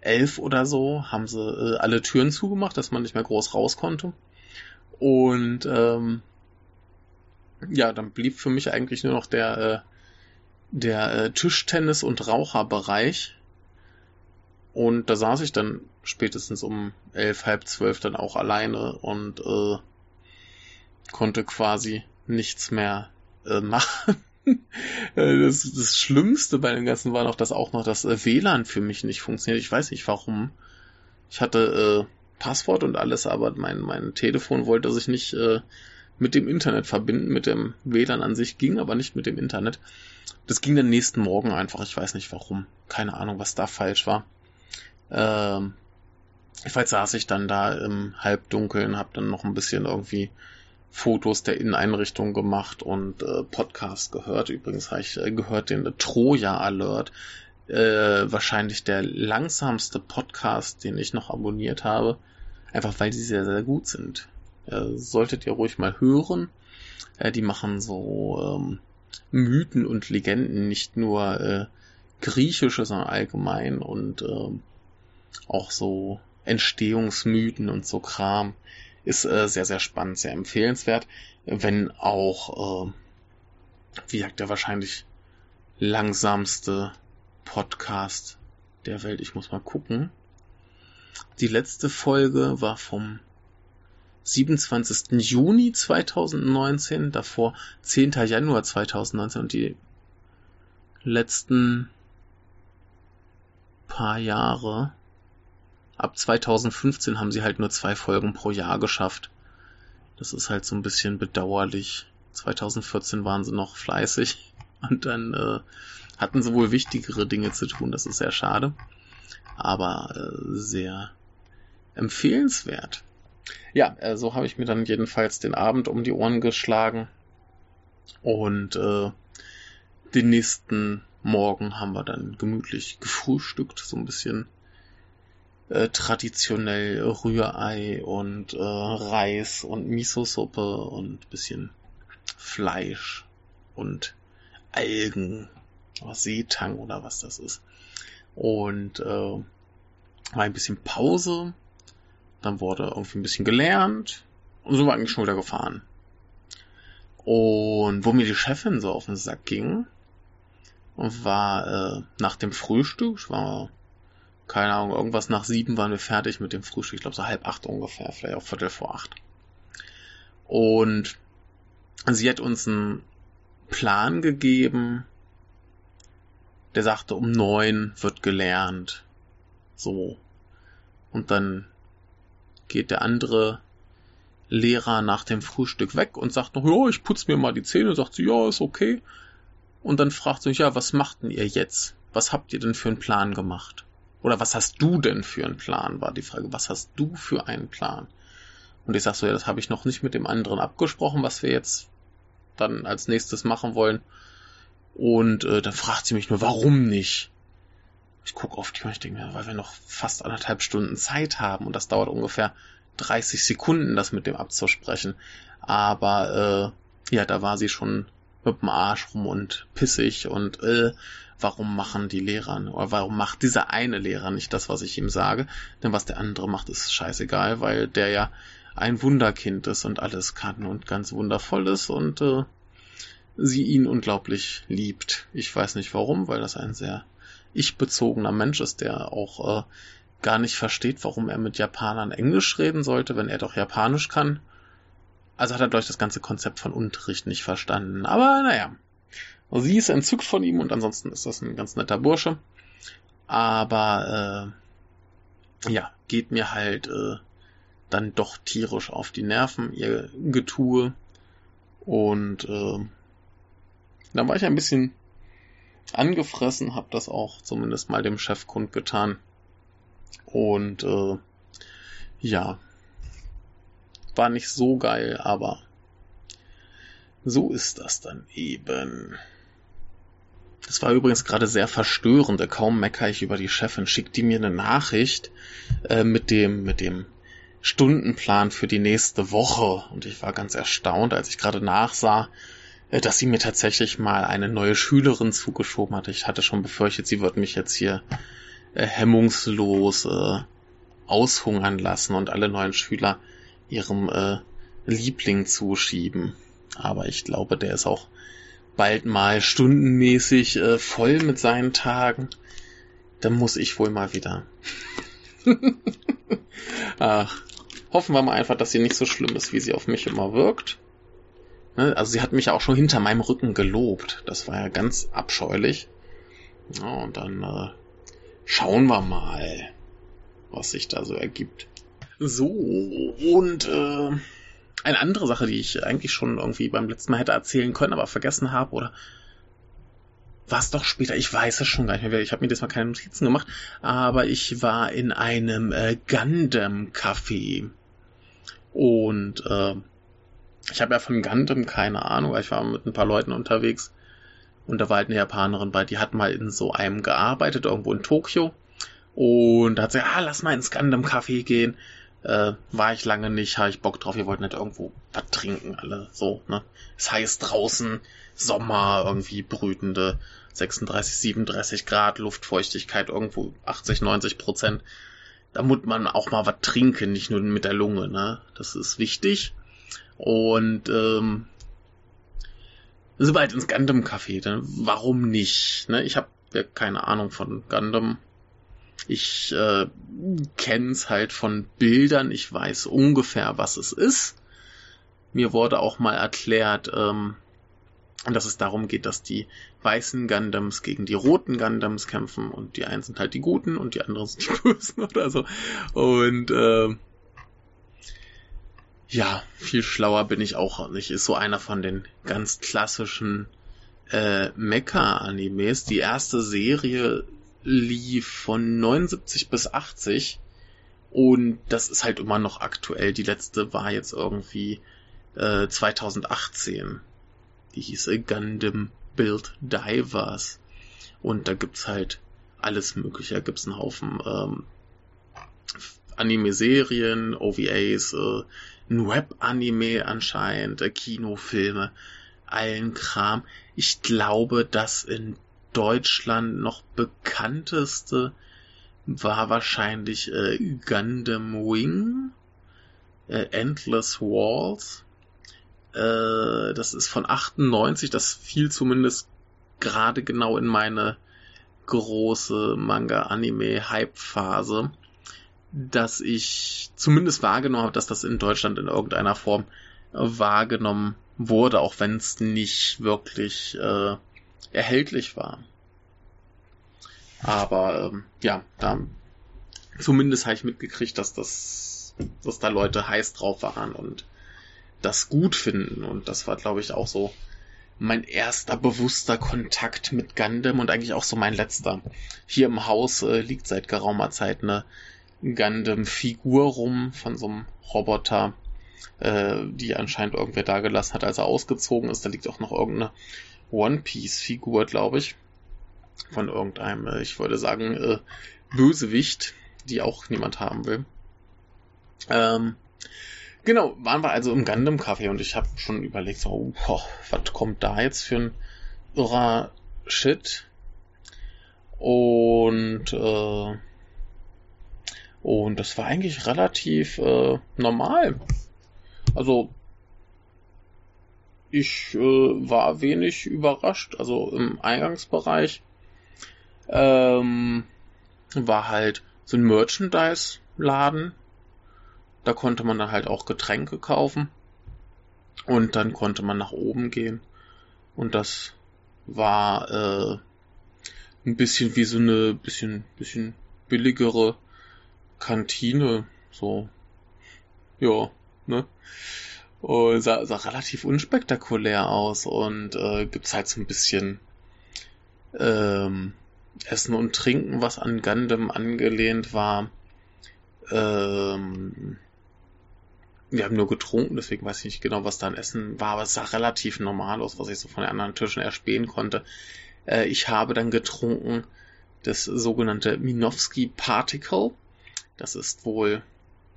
elf oder so haben sie äh, alle Türen zugemacht, dass man nicht mehr groß raus konnte. Und ähm, ja, dann blieb für mich eigentlich nur noch der, äh, der äh, Tischtennis- und Raucherbereich. Und da saß ich dann spätestens um elf, halb zwölf dann auch alleine und äh, konnte quasi nichts mehr äh, machen. [LAUGHS] Äh, das, das Schlimmste bei dem Ganzen war noch, dass auch noch das äh, WLAN für mich nicht funktioniert. Ich weiß nicht warum. Ich hatte äh, Passwort und alles, aber mein, mein Telefon wollte sich nicht äh, mit dem Internet verbinden. Mit dem WLAN an sich ging, aber nicht mit dem Internet. Das ging dann nächsten Morgen einfach. Ich weiß nicht warum. Keine Ahnung, was da falsch war. Ähm, jedenfalls saß ich dann da im Halbdunkeln, hab dann noch ein bisschen irgendwie Fotos der Inneneinrichtung gemacht und äh, Podcast gehört. Übrigens habe ich äh, gehört den Troja Alert. Äh, wahrscheinlich der langsamste Podcast, den ich noch abonniert habe. Einfach weil die sehr, sehr gut sind. Äh, solltet ihr ruhig mal hören. Äh, die machen so ähm, Mythen und Legenden, nicht nur äh, griechische, sondern allgemein und äh, auch so Entstehungsmythen und so Kram ist äh, sehr, sehr spannend, sehr empfehlenswert, wenn auch, äh, wie sagt der wahrscheinlich langsamste Podcast der Welt. Ich muss mal gucken. Die letzte Folge war vom 27. Juni 2019, davor 10. Januar 2019 und die letzten paar Jahre ab 2015 haben sie halt nur zwei Folgen pro Jahr geschafft. Das ist halt so ein bisschen bedauerlich. 2014 waren sie noch fleißig [LAUGHS] und dann äh, hatten sie wohl wichtigere Dinge zu tun. Das ist sehr schade, aber äh, sehr empfehlenswert. Ja, äh, so habe ich mir dann jedenfalls den Abend um die Ohren geschlagen und äh, den nächsten Morgen haben wir dann gemütlich gefrühstückt, so ein bisschen äh, traditionell Rührei und äh, Reis und Miso-Suppe und bisschen Fleisch und Algen, Seetang oder was das ist. Und äh, war ein bisschen Pause, dann wurde irgendwie ein bisschen gelernt und so war eigentlich schon wieder gefahren. Und wo mir die Chefin so auf den Sack ging, war äh, nach dem Frühstück, ich war keine Ahnung, irgendwas nach sieben waren wir fertig mit dem Frühstück. Ich glaube so halb acht ungefähr, vielleicht auch Viertel vor acht. Und sie hat uns einen Plan gegeben, der sagte, um neun wird gelernt. So. Und dann geht der andere Lehrer nach dem Frühstück weg und sagt noch, ja, ich putze mir mal die Zähne. Sagt sie, ja, ist okay. Und dann fragt sie mich, ja, was macht denn ihr jetzt? Was habt ihr denn für einen Plan gemacht? Oder was hast du denn für einen Plan, war die Frage. Was hast du für einen Plan? Und ich sag so, ja, das habe ich noch nicht mit dem anderen abgesprochen, was wir jetzt dann als nächstes machen wollen. Und äh, dann fragt sie mich nur, warum nicht? Ich gucke auf die und ich denke mir, weil wir noch fast anderthalb Stunden Zeit haben und das dauert ungefähr 30 Sekunden, das mit dem abzusprechen. Aber äh, ja, da war sie schon mit dem Arsch rum und pissig und äh, warum machen die Lehrer oder warum macht dieser eine Lehrer nicht das, was ich ihm sage? Denn was der andere macht, ist scheißegal, weil der ja ein Wunderkind ist und alles kann und ganz wundervoll ist und äh, sie ihn unglaublich liebt. Ich weiß nicht warum, weil das ein sehr ich-bezogener Mensch ist, der auch äh, gar nicht versteht, warum er mit Japanern Englisch reden sollte, wenn er doch Japanisch kann. Also hat er durch das ganze Konzept von Unterricht nicht verstanden. Aber naja, sie ist entzückt von ihm und ansonsten ist das ein ganz netter Bursche. Aber äh, ja, geht mir halt äh, dann doch tierisch auf die Nerven, ihr Getue. Und äh, dann war ich ein bisschen angefressen, habe das auch zumindest mal dem Chef kundgetan. Und äh, ja, war nicht so geil, aber so ist das dann eben. Das war übrigens gerade sehr verstörend. Kaum mecker ich über die Chefin, schickt die mir eine Nachricht äh, mit dem, mit dem Stundenplan für die nächste Woche. Und ich war ganz erstaunt, als ich gerade nachsah, dass sie mir tatsächlich mal eine neue Schülerin zugeschoben hatte. Ich hatte schon befürchtet, sie wird mich jetzt hier äh, hemmungslos äh, aushungern lassen und alle neuen Schüler ihrem äh, Liebling zuschieben. Aber ich glaube, der ist auch bald mal stundenmäßig äh, voll mit seinen Tagen. Dann muss ich wohl mal wieder. [LAUGHS] Ach, hoffen wir mal einfach, dass sie nicht so schlimm ist, wie sie auf mich immer wirkt. Ne? Also sie hat mich auch schon hinter meinem Rücken gelobt. Das war ja ganz abscheulich. Ja, und dann äh, schauen wir mal, was sich da so ergibt. So, und äh, eine andere Sache, die ich eigentlich schon irgendwie beim letzten Mal hätte erzählen können, aber vergessen habe, oder war es doch später, ich weiß es schon gar nicht mehr, ich habe mir das mal keine Notizen gemacht, aber ich war in einem äh, Gundam-Café. Und äh, ich habe ja von Gundam keine Ahnung, weil ich war mit ein paar Leuten unterwegs und da war halt eine Japanerin bei, die hat mal in so einem gearbeitet, irgendwo in Tokio. Und da hat sie, ah, lass mal ins Gundam-Café gehen. Äh, war ich lange nicht, habe ich Bock drauf. Wir wollten nicht irgendwo was trinken, alle so, ne? Es heißt draußen, Sommer, irgendwie brütende 36, 37 Grad, Luftfeuchtigkeit irgendwo 80, 90 Prozent. Da muss man auch mal was trinken, nicht nur mit der Lunge, ne? Das ist wichtig. Und ähm, soweit ins Gundam-Café, dann warum nicht? Ne? Ich habe ja keine Ahnung von Gundam. Ich äh, kenne es halt von Bildern, ich weiß ungefähr, was es ist. Mir wurde auch mal erklärt, ähm, dass es darum geht, dass die weißen Gundams gegen die roten Gundams kämpfen und die einen sind halt die Guten und die anderen sind die [LAUGHS] Bösen oder so. Und äh, ja, viel schlauer bin ich auch nicht. Ist so einer von den ganz klassischen äh, Mecha-Animes. Die erste Serie lief von 79 bis 80 und das ist halt immer noch aktuell. Die letzte war jetzt irgendwie äh, 2018. Die hieß äh, Gundam Build Divers. Und da gibt's halt alles mögliche. Da gibt's einen Haufen ähm, Anime-Serien, OVAs, äh, ein Web-Anime anscheinend, äh, Kinofilme, allen Kram. Ich glaube, dass in Deutschland noch bekannteste war wahrscheinlich äh, Gundam Wing, äh, Endless Walls. Äh, das ist von 98, das fiel zumindest gerade genau in meine große Manga-Anime-Hype-Phase, dass ich zumindest wahrgenommen habe, dass das in Deutschland in irgendeiner Form wahrgenommen wurde, auch wenn es nicht wirklich äh, erhältlich war. Aber ähm, ja, da zumindest habe ich mitgekriegt, dass das, dass da Leute heiß drauf waren und das gut finden. Und das war, glaube ich, auch so mein erster bewusster Kontakt mit Gundam und eigentlich auch so mein letzter. Hier im Haus äh, liegt seit geraumer Zeit eine Gundam-Figur rum von so einem Roboter, äh, die anscheinend irgendwer da gelassen hat, als er ausgezogen ist. Da liegt auch noch irgendeine One Piece-Figur, glaube ich. Von irgendeinem, äh, ich wollte sagen, äh, Bösewicht, die auch niemand haben will. Ähm, genau, waren wir also im Gundam Café und ich habe schon überlegt, so, oh, was kommt da jetzt für ein irrer Shit? Und äh, und das war eigentlich relativ äh, normal. Also ich äh, war wenig überrascht. Also im Eingangsbereich ähm, war halt so ein Merchandise-Laden. Da konnte man dann halt auch Getränke kaufen. Und dann konnte man nach oben gehen. Und das war äh, ein bisschen wie so eine bisschen, bisschen billigere Kantine. So. Ja, ne? Und sah, sah relativ unspektakulär aus und äh, gibt's halt so ein bisschen ähm, Essen und Trinken, was an Gundam angelehnt war. Ähm, wir haben nur getrunken, deswegen weiß ich nicht genau, was da an Essen war, aber es sah relativ normal aus, was ich so von den anderen Tischen erspähen konnte. Äh, ich habe dann getrunken das sogenannte Minowski Particle. Das ist wohl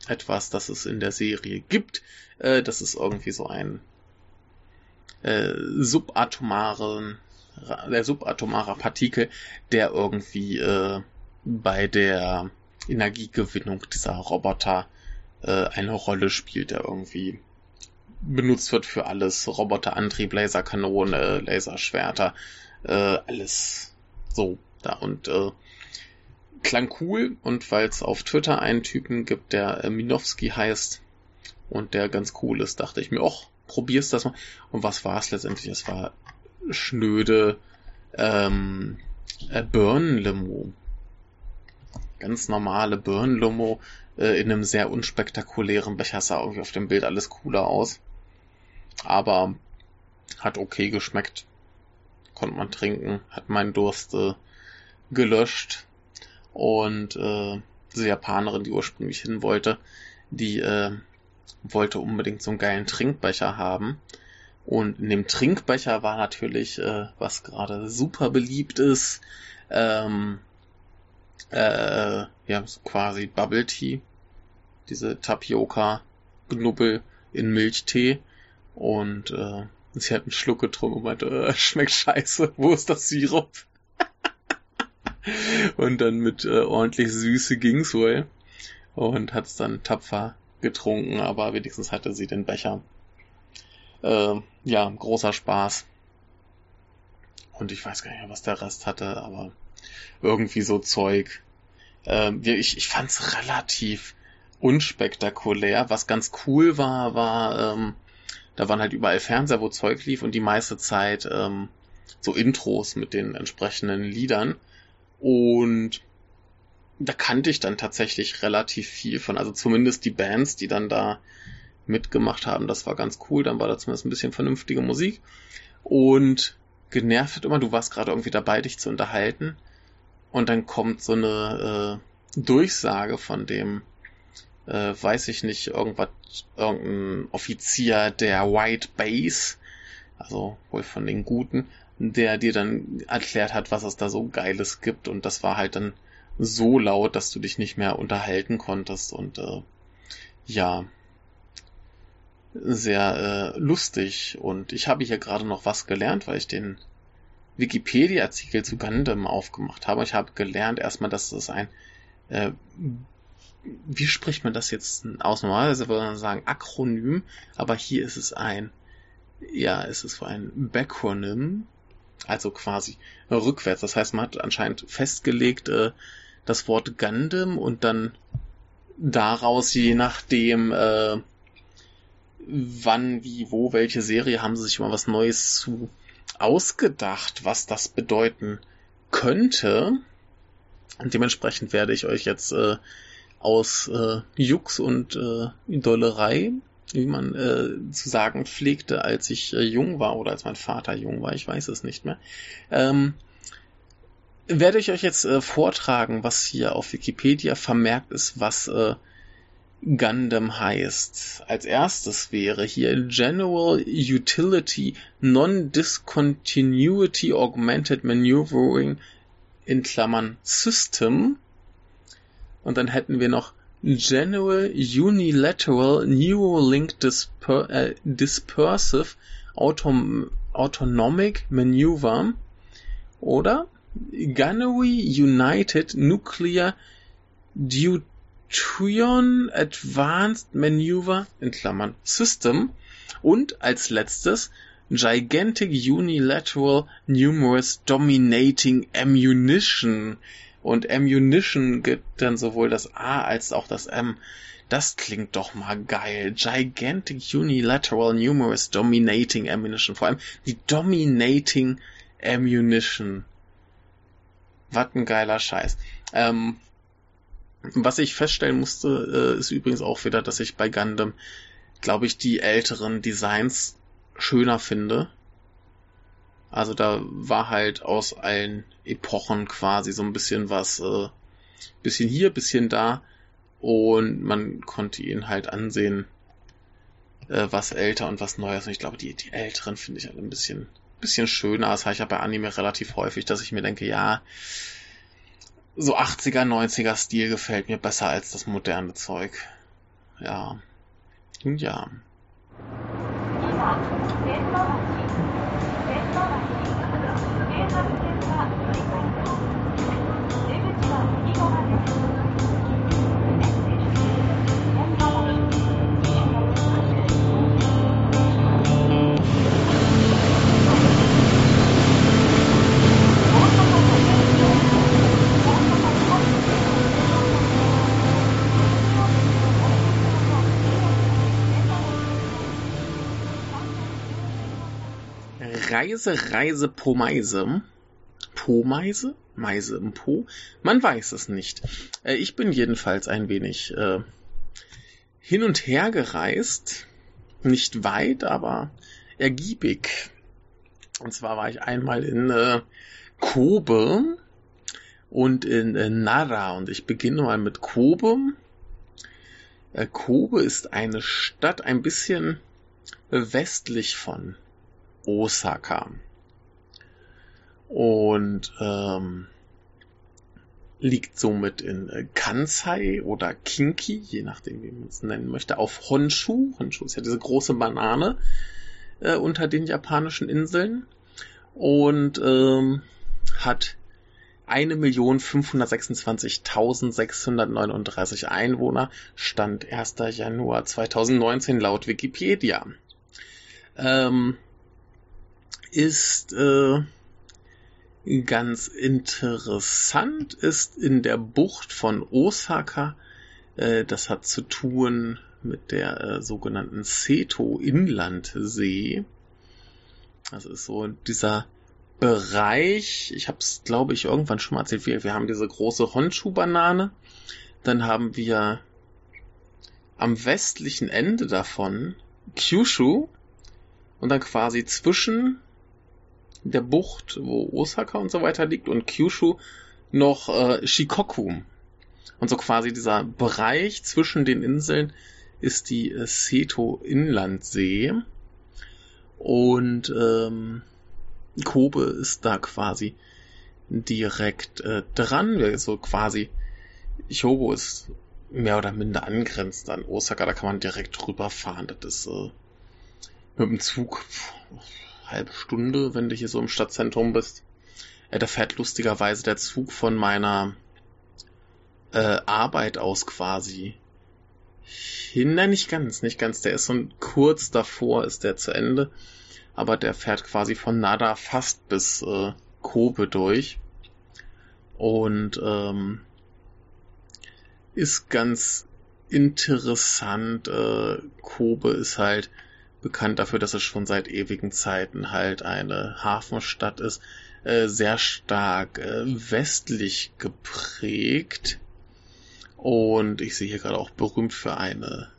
etwas, das es in der Serie gibt. Äh, das ist irgendwie so ein äh, subatomaren, der subatomare Partikel, der irgendwie äh, bei der Energiegewinnung dieser Roboter äh, eine Rolle spielt, der irgendwie benutzt wird für alles. Roboterantrieb, Laserkanone, Laserschwerter, äh, alles so da und äh, klang cool und weil es auf Twitter einen Typen gibt, der äh, Minowski heißt und der ganz cool ist, dachte ich mir, och, probier's das mal. Und was war es letztendlich? Es war schnöde ähm, äh, Burn-Limo. Ganz normale Burn-Limo äh, in einem sehr unspektakulären Becher. Sah irgendwie auf dem Bild alles cooler aus. Aber hat okay geschmeckt. Konnte man trinken. Hat meinen Durst äh, gelöscht. Und äh, diese Japanerin, die ursprünglich hin wollte, die äh, wollte unbedingt so einen geilen Trinkbecher haben. Und in dem Trinkbecher war natürlich, äh, was gerade super beliebt ist, ähm, äh, ja, so quasi Bubble Tea. Diese Tapioca-Knubbel in Milchtee. Und äh, sie hat einen Schluck getrunken und meinte, äh, [LAUGHS] schmeckt scheiße, wo ist das Sirup? Und dann mit äh, ordentlich Süße ging's wohl. Und hat's dann tapfer getrunken, aber wenigstens hatte sie den Becher. Äh, ja, großer Spaß. Und ich weiß gar nicht mehr, was der Rest hatte, aber irgendwie so Zeug. Äh, ich, ich fand's relativ unspektakulär. Was ganz cool war, war, ähm, da waren halt überall Fernseher, wo Zeug lief und die meiste Zeit ähm, so Intros mit den entsprechenden Liedern. Und da kannte ich dann tatsächlich relativ viel von. Also zumindest die Bands, die dann da mitgemacht haben, das war ganz cool. Dann war da zumindest ein bisschen vernünftige Musik. Und genervt hat immer, du warst gerade irgendwie dabei, dich zu unterhalten. Und dann kommt so eine äh, Durchsage von dem, äh, weiß ich nicht, irgendwas, irgendein Offizier der White Base, also wohl von den Guten, der dir dann erklärt hat, was es da so Geiles gibt. Und das war halt dann so laut, dass du dich nicht mehr unterhalten konntest. Und äh, ja, sehr äh, lustig. Und ich habe hier gerade noch was gelernt, weil ich den Wikipedia-Artikel zu Gundam aufgemacht habe. Ich habe gelernt erstmal, dass es ein äh, wie spricht man das jetzt aus? Normalerweise würde man sagen Akronym, aber hier ist es ein, ja, es ist ein Backronym, also quasi rückwärts. Das heißt, man hat anscheinend festgelegt äh, das Wort Gundam und dann daraus, je nachdem, äh, wann, wie, wo, welche Serie, haben sie sich mal was Neues zu ausgedacht, was das bedeuten könnte. Und dementsprechend werde ich euch jetzt äh, aus äh, Jux und äh, Dollerei wie man äh, zu sagen pflegte, als ich äh, jung war oder als mein Vater jung war, ich weiß es nicht mehr, ähm, werde ich euch jetzt äh, vortragen, was hier auf Wikipedia vermerkt ist, was äh, Gundam heißt. Als erstes wäre hier General Utility Non-Discontinuity Augmented Maneuvering in Klammern System. Und dann hätten wir noch General Unilateral Neuralink äh, Dispersive Autonomic Maneuver oder? Gunnery United Nuclear Deuterion Advanced Maneuver in Klammern System. Und als letztes Gigantic Unilateral Numerous Dominating Ammunition und Ammunition gibt dann sowohl das A als auch das M. Das klingt doch mal geil. Gigantic Unilateral Numerous Dominating Ammunition. Vor allem die Dominating Ammunition. Was ein geiler Scheiß. Ähm, was ich feststellen musste, äh, ist übrigens auch wieder, dass ich bei Gundam, glaube ich, die älteren Designs schöner finde. Also da war halt aus allen Epochen quasi so ein bisschen was, äh, bisschen hier, bisschen da und man konnte ihn halt ansehen, äh, was älter und was neues. Und ich glaube, die, die älteren finde ich alle ein bisschen, bisschen schöner. Das habe ich ja bei Anime relativ häufig, dass ich mir denke, ja, so 80er, 90er Stil gefällt mir besser als das moderne Zeug. Ja. Ja. Thank you. Reise, Reise, Pomeise. Pomeise? Meise im Po? Man weiß es nicht. Äh, ich bin jedenfalls ein wenig äh, hin und her gereist. Nicht weit, aber ergiebig. Und zwar war ich einmal in äh, Kobe und in äh, Nara. Und ich beginne mal mit Kobe. Äh, Kobe ist eine Stadt ein bisschen westlich von Osaka. Und ähm, liegt somit in äh, Kansai oder Kinki, je nachdem, wie man es nennen möchte, auf Honshu. Honshu ist ja diese große Banane äh, unter den japanischen Inseln und ähm, hat 1.526.639 Einwohner, Stand 1. Januar 2019 laut Wikipedia. Ähm, ist äh, ganz interessant, ist in der Bucht von Osaka. Äh, das hat zu tun mit der äh, sogenannten Seto-Inlandsee. Das ist so dieser Bereich, ich habe es, glaube ich, irgendwann schon mal erzählt, wir, wir haben diese große Honshu-Banane, dann haben wir am westlichen Ende davon Kyushu und dann quasi zwischen der Bucht, wo Osaka und so weiter liegt und Kyushu noch äh, Shikoku. Und so quasi dieser Bereich zwischen den Inseln ist die äh, Seto-Inlandsee. Und ähm, Kobe ist da quasi direkt äh, dran. So quasi Hyogo ist mehr oder minder angrenzend an Osaka, da kann man direkt rüberfahren. Das ist äh, mit dem Zug halbe Stunde, wenn du hier so im Stadtzentrum bist. Äh, da fährt lustigerweise der Zug von meiner äh, Arbeit aus quasi hin. Nein, nicht ganz, nicht ganz. Der ist so kurz davor, ist der zu Ende. Aber der fährt quasi von Nada fast bis äh, Kobe durch. Und ähm, ist ganz interessant. Äh, Kobe ist halt bekannt dafür, dass es schon seit ewigen Zeiten halt eine Hafenstadt ist, äh, sehr stark äh, westlich geprägt. Und ich sehe hier gerade auch berühmt für eine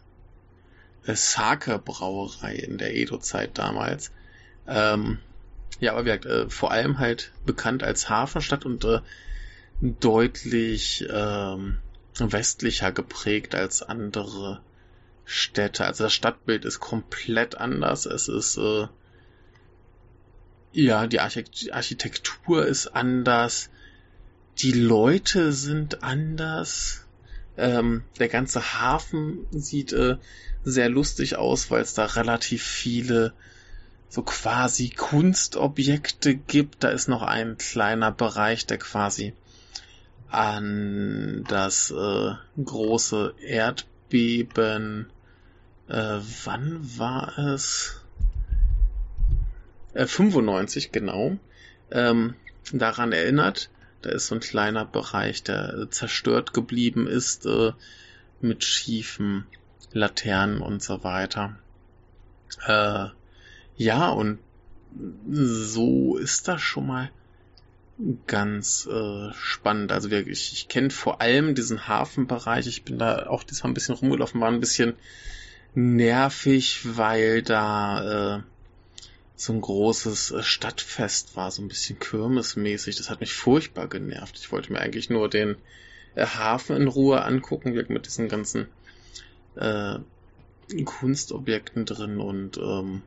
äh, Sake-Brauerei in der Edo-Zeit damals. Ähm, ja, aber wie gesagt, äh, vor allem halt bekannt als Hafenstadt und äh, deutlich ähm, westlicher geprägt als andere Städte. Also das Stadtbild ist komplett anders. Es ist äh, ja die Architektur ist anders. Die Leute sind anders. Ähm, der ganze Hafen sieht äh, sehr lustig aus, weil es da relativ viele so quasi Kunstobjekte gibt. Da ist noch ein kleiner Bereich, der quasi an das äh, große Erdbeben äh, wann war es? Äh, 95, genau. Ähm, daran erinnert. Da ist so ein kleiner Bereich, der zerstört geblieben ist, äh, mit schiefen Laternen und so weiter. Äh, ja, und so ist das schon mal ganz äh, spannend. Also wirklich, ich kenne vor allem diesen Hafenbereich. Ich bin da auch diesmal ein bisschen rumgelaufen, war ein bisschen nervig, weil da äh, so ein großes äh, Stadtfest war, so ein bisschen kirmesmäßig. Das hat mich furchtbar genervt. Ich wollte mir eigentlich nur den äh, Hafen in Ruhe angucken, mit diesen ganzen äh, Kunstobjekten drin und ähm,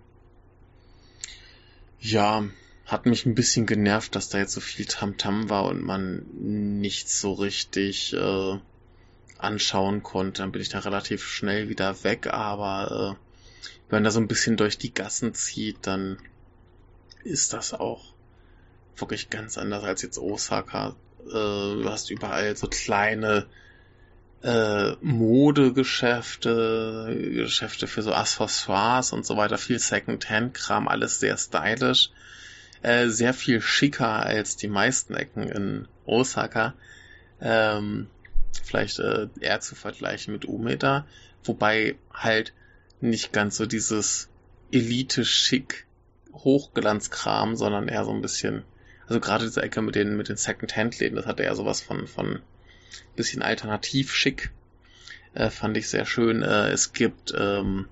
ja, hat mich ein bisschen genervt, dass da jetzt so viel Tamtam -Tam war und man nichts so richtig äh, anschauen konnte. Dann bin ich da relativ schnell wieder weg, aber äh, wenn da so ein bisschen durch die Gassen zieht, dann ist das auch wirklich ganz anders als jetzt Osaka. Äh, du hast überall so kleine äh, Modegeschäfte, Geschäfte für so Accessoires und so weiter, viel Second-Hand-Kram, alles sehr stylisch, äh, sehr viel schicker als die meisten Ecken in Osaka. Ähm, vielleicht äh, eher zu vergleichen mit Umeda, wobei halt nicht ganz so dieses Elite-Schick Hochglanzkram, sondern eher so ein bisschen, also gerade diese Ecke mit den, mit den Second-Hand-Läden, das hatte eher sowas von, von bisschen alternativ schick. Äh, fand ich sehr schön. Äh, es gibt ähm,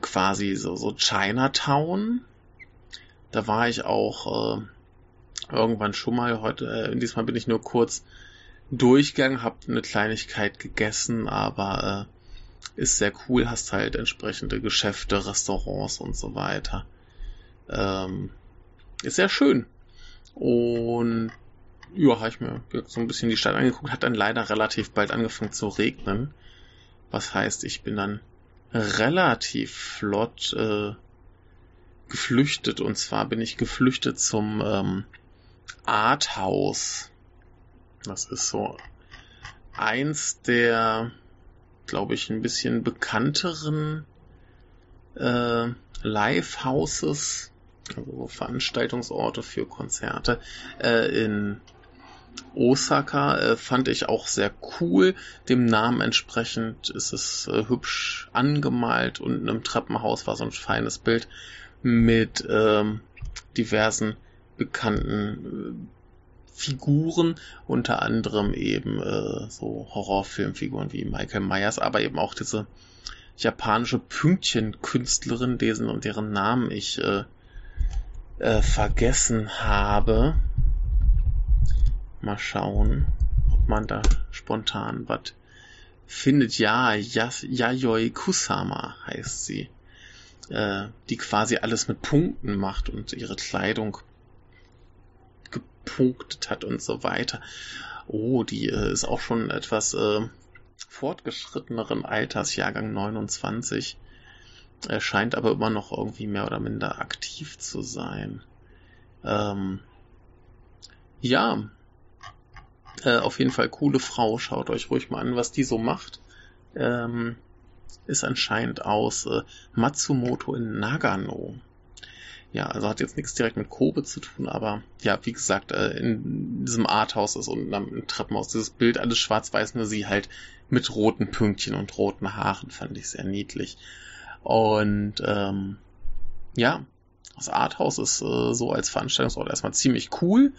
quasi so, so Chinatown. Da war ich auch äh, irgendwann schon mal. Heute, äh, diesmal bin ich nur kurz durchgegangen, hab eine Kleinigkeit gegessen, aber äh, ist sehr cool. Hast halt entsprechende Geschäfte, Restaurants und so weiter. Ähm, ist sehr schön. Und ja, habe ich mir so ein bisschen die Stadt angeguckt, hat dann leider relativ bald angefangen zu regnen. Was heißt, ich bin dann relativ flott äh, geflüchtet. Und zwar bin ich geflüchtet zum ähm, Arthouse. Das ist so eins der, glaube ich, ein bisschen bekannteren äh, Live-Houses, also Veranstaltungsorte für Konzerte äh, in Osaka äh, fand ich auch sehr cool. Dem Namen entsprechend ist es äh, hübsch angemalt. und im Treppenhaus war so ein feines Bild mit ähm, diversen bekannten äh, Figuren, unter anderem eben äh, so Horrorfilmfiguren wie Michael Myers, aber eben auch diese japanische Pünktchenkünstlerin, und deren Namen ich äh, äh, vergessen habe. Mal schauen, ob man da spontan was findet. Ja, Yas Yayoi Kusama heißt sie. Äh, die quasi alles mit Punkten macht und ihre Kleidung gepunktet hat und so weiter. Oh, die äh, ist auch schon etwas äh, fortgeschritteneren Alters, Jahrgang 29. Er scheint aber immer noch irgendwie mehr oder minder aktiv zu sein. Ähm, ja, äh, auf jeden Fall coole Frau. Schaut euch ruhig mal an, was die so macht. Ähm, ist anscheinend aus äh, Matsumoto in Nagano. Ja, also hat jetzt nichts direkt mit Kobe zu tun, aber ja, wie gesagt, äh, in diesem Arthouse ist unten am Treppenhaus dieses Bild alles schwarz-weiß, nur sie halt mit roten Pünktchen und roten Haaren, fand ich sehr niedlich. Und ähm, ja, das Arthouse ist äh, so als Veranstaltungsort erstmal ziemlich cool.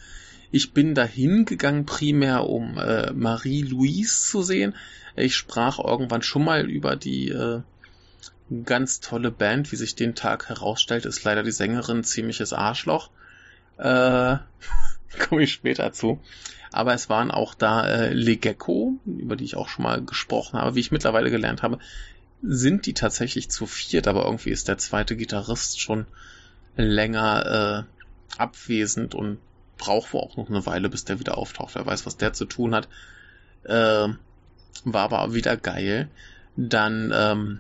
Ich bin dahin gegangen primär, um äh, Marie-Louise zu sehen. Ich sprach irgendwann schon mal über die äh, ganz tolle Band, wie sich den Tag herausstellt, ist leider die Sängerin ziemliches Arschloch. Äh, [LAUGHS] komme ich später zu. Aber es waren auch da äh, Legecko, über die ich auch schon mal gesprochen habe. Wie ich mittlerweile gelernt habe, sind die tatsächlich zu viert, aber irgendwie ist der zweite Gitarrist schon länger äh, abwesend und braucht wohl auch noch eine Weile, bis der wieder auftaucht. Wer weiß, was der zu tun hat. Äh, war aber wieder geil. Dann ähm,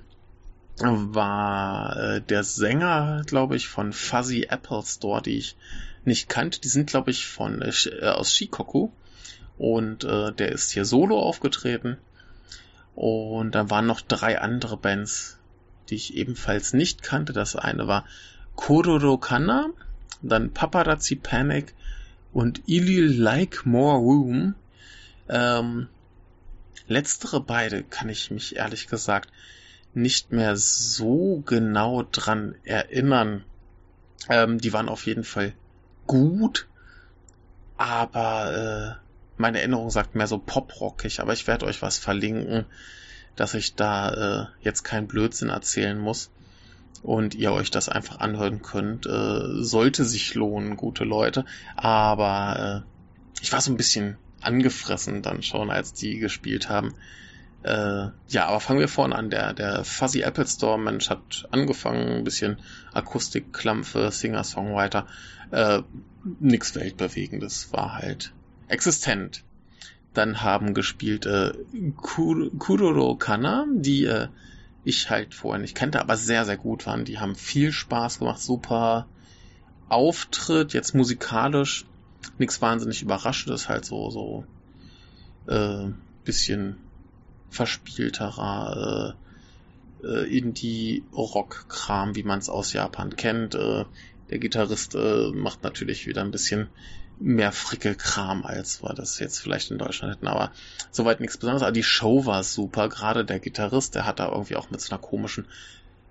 war äh, der Sänger, glaube ich, von Fuzzy Apple Store, die ich nicht kannte. Die sind, glaube ich, von äh, äh, aus Shikoku. Und äh, der ist hier solo aufgetreten. Und dann waren noch drei andere Bands, die ich ebenfalls nicht kannte. Das eine war Kororo Kana, dann Paparazzi Panic und Ili Like More Room. Ähm, letztere beide kann ich mich ehrlich gesagt nicht mehr so genau dran erinnern. Ähm, die waren auf jeden Fall gut, aber äh, meine Erinnerung sagt mehr so poprockig, aber ich werde euch was verlinken, dass ich da äh, jetzt keinen Blödsinn erzählen muss und ihr euch das einfach anhören könnt. Äh, sollte sich lohnen, gute Leute. Aber äh, ich war so ein bisschen angefressen dann schon, als die gespielt haben. Äh, ja, aber fangen wir vorne an. Der, der Fuzzy Apple Store Mensch hat angefangen, ein bisschen Akustik, Klampfe, Singer, Songwriter. Äh, nix Weltbewegendes, war halt existent. Dann haben gespielt äh, Kudoro Kana, die äh, ich halt vorher nicht kannte, aber sehr, sehr gut waren. Die haben viel Spaß gemacht, super Auftritt, jetzt musikalisch nichts wahnsinnig Überraschendes, halt so, so äh, bisschen verspielterer äh, äh, Indie-Rock-Kram, wie man es aus Japan kennt. Äh, der Gitarrist äh, macht natürlich wieder ein bisschen mehr Frickelkram, als wir das jetzt vielleicht in Deutschland hätten, aber soweit nichts Besonderes. Aber die Show war super, gerade der Gitarrist, der hat da irgendwie auch mit so einer komischen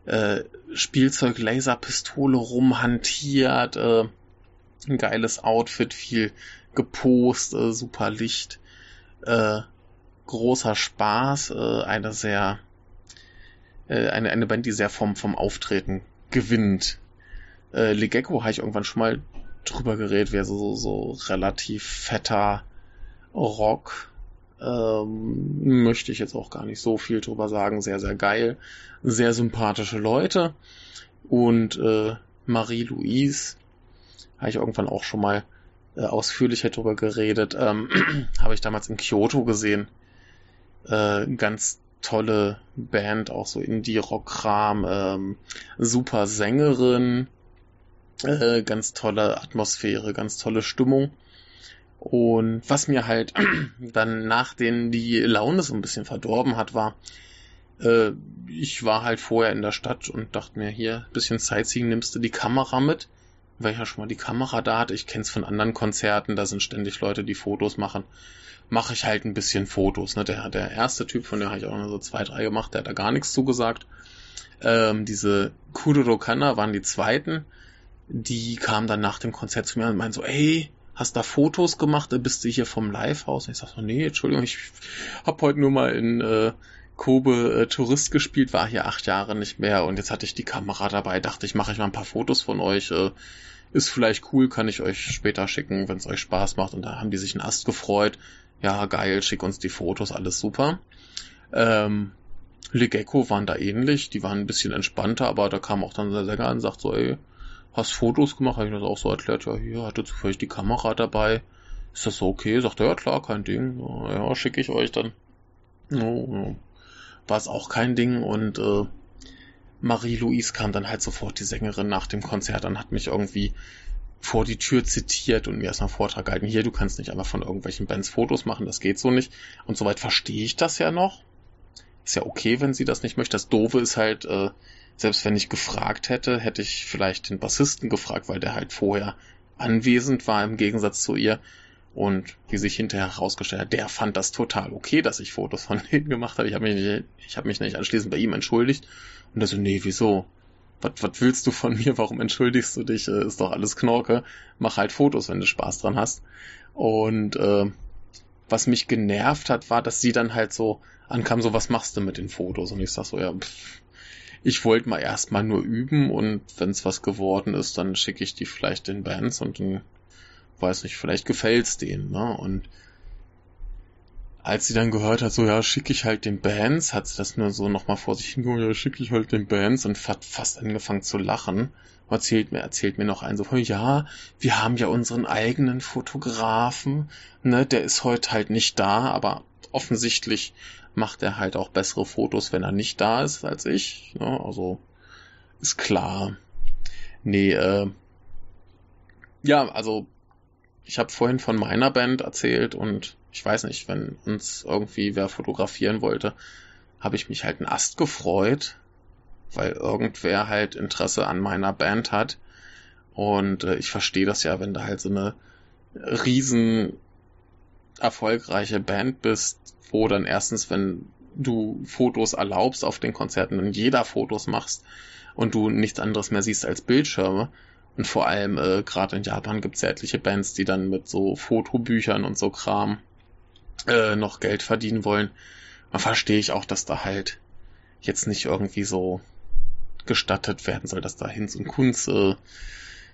äh, Spielzeug-Laserpistole rumhantiert, äh, ein geiles Outfit, viel gepost, äh, super Licht, äh, großer Spaß, äh, eine sehr, äh, eine, eine Band, die sehr vom, vom Auftreten gewinnt. Äh, Legecko habe ich irgendwann schon mal drüber geredet, wäre so, so relativ fetter Rock. Ähm, möchte ich jetzt auch gar nicht so viel drüber sagen. Sehr, sehr geil. Sehr sympathische Leute. Und äh, Marie-Louise habe ich irgendwann auch schon mal äh, ausführlicher drüber geredet. Ähm, [CLEARS THROAT] habe ich damals in Kyoto gesehen. Äh, ganz tolle Band, auch so Indie-Rock-Kram, ähm, super Sängerin, äh, ganz tolle Atmosphäre, ganz tolle Stimmung. Und was mir halt [CLEARS THROAT] dann nach den die Laune so ein bisschen verdorben hat, war, äh, ich war halt vorher in der Stadt und dachte mir, hier, bisschen Sightseeing, nimmst du die Kamera mit? Weil ich ja schon mal die Kamera da hatte, ich kenn's von anderen Konzerten, da sind ständig Leute, die Fotos machen mache ich halt ein bisschen Fotos. Ne? Der, der erste Typ, von dem habe ich auch nur so zwei, drei gemacht, der hat da gar nichts zugesagt. Ähm, diese Kuduro Kanna waren die zweiten. Die kamen dann nach dem Konzert zu mir und meinten so, ey, hast da Fotos gemacht? Bist du hier vom Livehaus? Und ich sag so, nee, Entschuldigung, ich hab heute nur mal in äh, Kobe äh, Tourist gespielt, war hier acht Jahre nicht mehr und jetzt hatte ich die Kamera dabei, dachte ich, mache ich mal ein paar Fotos von euch. Äh, ist vielleicht cool, kann ich euch später schicken, wenn es euch Spaß macht. Und da haben die sich einen Ast gefreut ja, geil, schick uns die Fotos, alles super. Ähm, Legecko waren da ähnlich, die waren ein bisschen entspannter, aber da kam auch dann der Sänger und sagt so, ey, hast Fotos gemacht? Habe ich das auch so erklärt, ja, hier hatte zufällig die Kamera dabei. Ist das so okay? Sagt er, ja klar, kein Ding. Ja, schicke ich euch dann. No, no. War es auch kein Ding und äh, Marie-Louise kam dann halt sofort, die Sängerin, nach dem Konzert an, hat mich irgendwie vor die Tür zitiert und mir erstmal Vortrag gehalten. Hier, du kannst nicht einfach von irgendwelchen Bands Fotos machen, das geht so nicht. Und soweit verstehe ich das ja noch. Ist ja okay, wenn sie das nicht möchte. Das Doofe ist halt, äh, selbst wenn ich gefragt hätte, hätte ich vielleicht den Bassisten gefragt, weil der halt vorher anwesend war im Gegensatz zu ihr. Und wie sich hinterher herausgestellt hat, der fand das total okay, dass ich Fotos von [LAUGHS] denen gemacht habe. Ich habe mich, nicht, ich hab mich nicht anschließend bei ihm entschuldigt. Und er so, nee, wieso? Was, willst du von mir? Warum entschuldigst du dich? Äh, ist doch alles Knorke. Mach halt Fotos, wenn du Spaß dran hast. Und äh, was mich genervt hat, war, dass sie dann halt so ankam, so was machst du mit den Fotos? Und ich sag so, ja, pff, ich wollte mal erstmal nur üben und wenn es was geworden ist, dann schicke ich die vielleicht den Bands und dann, weiß nicht, vielleicht gefällt's denen, ne? Und als sie dann gehört hat, so ja, schicke ich halt den Bands, hat sie das nur so nochmal vor sich hingeholt, ja, schicke ich halt den Bands und hat fast angefangen zu lachen. Erzählt mir, erzählt mir noch ein so, ja, wir haben ja unseren eigenen Fotografen, ne, der ist heute halt nicht da, aber offensichtlich macht er halt auch bessere Fotos, wenn er nicht da ist als ich, ne, also ist klar. Nee, äh, ja, also ich habe vorhin von meiner Band erzählt und ich weiß nicht, wenn uns irgendwie wer fotografieren wollte, habe ich mich halt einen Ast gefreut, weil irgendwer halt Interesse an meiner Band hat. Und äh, ich verstehe das ja, wenn du halt so eine riesen erfolgreiche Band bist, wo dann erstens, wenn du Fotos erlaubst auf den Konzerten und jeder Fotos machst und du nichts anderes mehr siehst als Bildschirme, und vor allem, äh, gerade in Japan gibt es ja etliche Bands, die dann mit so Fotobüchern und so Kram äh, noch Geld verdienen wollen. Dann verstehe ich auch, dass da halt jetzt nicht irgendwie so gestattet werden soll, dass da Hinz und Kunz äh,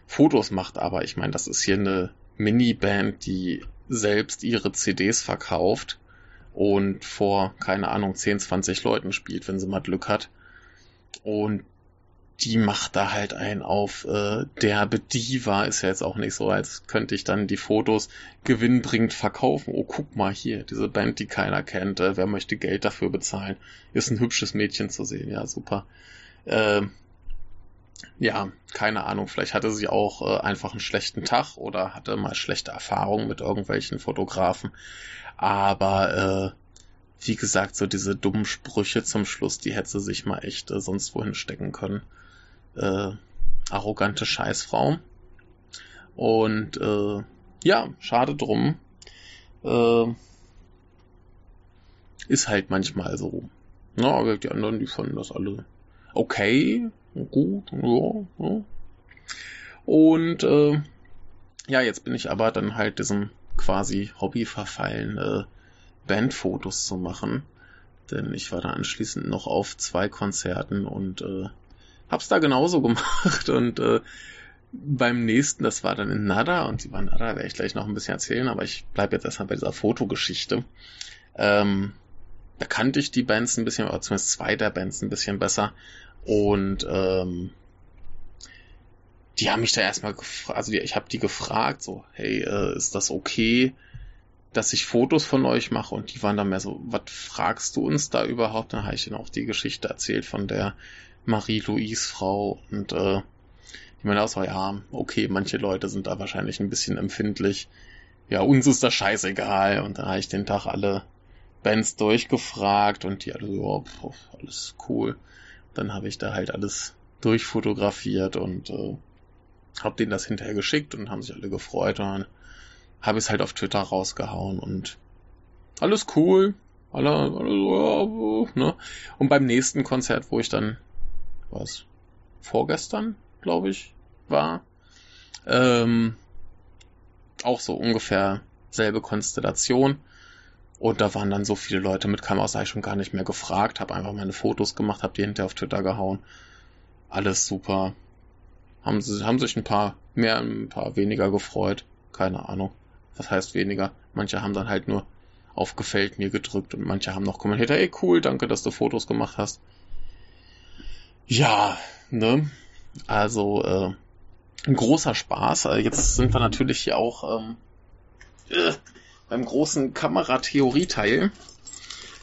Fotos macht. Aber ich meine, das ist hier eine Mini-Band, die selbst ihre CDs verkauft und vor, keine Ahnung, 10, 20 Leuten spielt, wenn sie mal Glück hat. Und die macht da halt ein auf äh, derbe Diva. Ist ja jetzt auch nicht so, als könnte ich dann die Fotos gewinnbringend verkaufen. Oh, guck mal hier, diese Band, die keiner kennt. Äh, wer möchte Geld dafür bezahlen? Ist ein hübsches Mädchen zu sehen. Ja, super. Äh, ja, keine Ahnung. Vielleicht hatte sie auch äh, einfach einen schlechten Tag oder hatte mal schlechte Erfahrungen mit irgendwelchen Fotografen. Aber äh, wie gesagt, so diese dummen Sprüche zum Schluss, die hätte sie sich mal echt äh, sonst wohin stecken können äh, arrogante Scheißfrau. Und äh, ja, schade drum. Äh, ist halt manchmal so. Na, die anderen, die fanden das alle okay, gut, ja, ja. Und äh, ja, jetzt bin ich aber dann halt diesem quasi Hobby verfallen, äh, Bandfotos zu machen. Denn ich war da anschließend noch auf zwei Konzerten und äh, hab's da genauso gemacht [LAUGHS] und äh, beim nächsten, das war dann in Nada und über Nada werde ich gleich noch ein bisschen erzählen, aber ich bleibe jetzt erstmal bei dieser Fotogeschichte. Ähm, da kannte ich die Bands ein bisschen, oder zumindest zwei der Bands ein bisschen besser und ähm, die haben mich da erstmal gefragt, also die, ich habe die gefragt, so, hey, äh, ist das okay, dass ich Fotos von euch mache? Und die waren dann mehr so, was fragst du uns da überhaupt? Dann habe ich ihnen auch die Geschichte erzählt von der Marie-Louise Frau und äh, ich meine auch so, ja, okay, manche Leute sind da wahrscheinlich ein bisschen empfindlich. Ja, uns ist das scheißegal. Und dann habe ich den Tag alle Bands durchgefragt und die alle so, ja, alles cool. Dann habe ich da halt alles durchfotografiert und äh, hab denen das hinterher geschickt und haben sich alle gefreut und dann habe ich es halt auf Twitter rausgehauen und alles cool. Alle, alle so, ja, ne? Und beim nächsten Konzert, wo ich dann was vorgestern, glaube ich, war. Ähm, auch so ungefähr selbe Konstellation. Und da waren dann so viele Leute mit Kameras, habe ich schon gar nicht mehr gefragt, habe einfach meine Fotos gemacht, habe die hinterher auf Twitter gehauen. Alles super. Haben, sie, haben sich ein paar mehr, ein paar weniger gefreut. Keine Ahnung. Was heißt weniger? Manche haben dann halt nur auf Gefällt mir gedrückt und manche haben noch kommentiert, ey cool, danke, dass du Fotos gemacht hast. Ja, ne? Also, äh, ein großer Spaß. Äh, jetzt sind wir natürlich hier auch ähm, äh, beim großen Kameratheorie-Teil.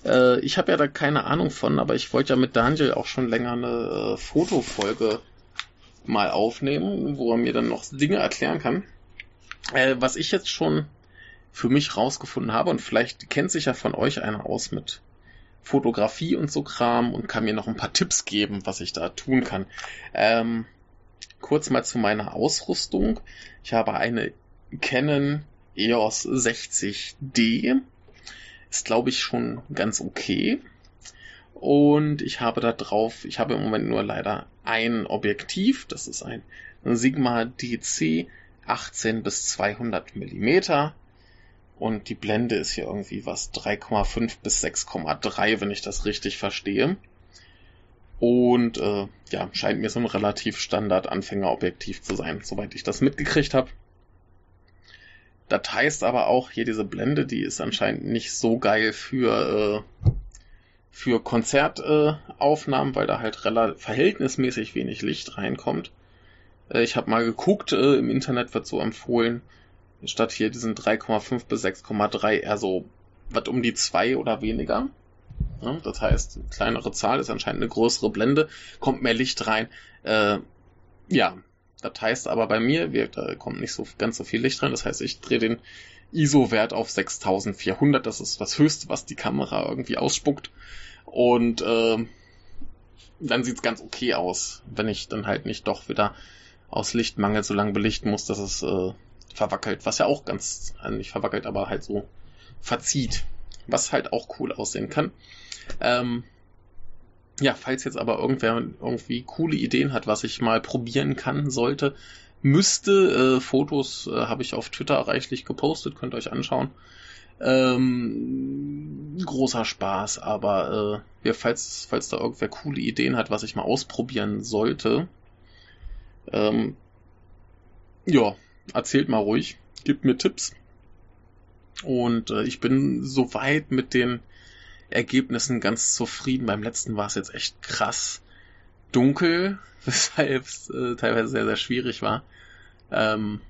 Äh, ich habe ja da keine Ahnung von, aber ich wollte ja mit Daniel auch schon länger eine äh, Fotofolge mal aufnehmen, wo er mir dann noch Dinge erklären kann. Äh, was ich jetzt schon für mich rausgefunden habe, und vielleicht kennt sich ja von euch einer aus mit Fotografie und so Kram und kann mir noch ein paar Tipps geben, was ich da tun kann. Ähm, kurz mal zu meiner Ausrüstung. Ich habe eine Canon EOS 60D. Ist, glaube ich, schon ganz okay. Und ich habe da drauf, ich habe im Moment nur leider ein Objektiv. Das ist ein Sigma DC 18 bis 200 Millimeter und die Blende ist hier irgendwie was 3,5 bis 6,3, wenn ich das richtig verstehe. Und äh, ja, scheint mir so ein relativ Standard-Anfängerobjektiv zu sein, soweit ich das mitgekriegt habe. Das heißt aber auch, hier diese Blende, die ist anscheinend nicht so geil für, äh, für Konzertaufnahmen, äh, weil da halt verhältnismäßig wenig Licht reinkommt. Äh, ich habe mal geguckt, äh, im Internet wird so empfohlen, statt hier diesen 3,5 bis 6,3 eher so was um die 2 oder weniger. Ja, das heißt, kleinere Zahl ist anscheinend eine größere Blende, kommt mehr Licht rein. Äh, ja, das heißt aber bei mir, wird, da kommt nicht so ganz so viel Licht rein. Das heißt, ich drehe den ISO-Wert auf 6400. Das ist das Höchste, was die Kamera irgendwie ausspuckt. Und äh, dann sieht's ganz okay aus, wenn ich dann halt nicht doch wieder aus Lichtmangel so lange belichten muss, dass es äh, verwackelt, was ja auch ganz, also nicht verwackelt, aber halt so verzieht, was halt auch cool aussehen kann. Ähm, ja, falls jetzt aber irgendwer irgendwie coole Ideen hat, was ich mal probieren kann, sollte, müsste, äh, Fotos äh, habe ich auf Twitter reichlich gepostet, könnt ihr euch anschauen. Ähm, großer Spaß, aber äh, ja, falls, falls da irgendwer coole Ideen hat, was ich mal ausprobieren sollte, ähm, ja, erzählt mal ruhig, gebt mir Tipps. Und äh, ich bin soweit mit den Ergebnissen ganz zufrieden. Beim letzten war es jetzt echt krass dunkel, [LAUGHS] weshalb es äh, teilweise sehr, sehr schwierig war. Ähm,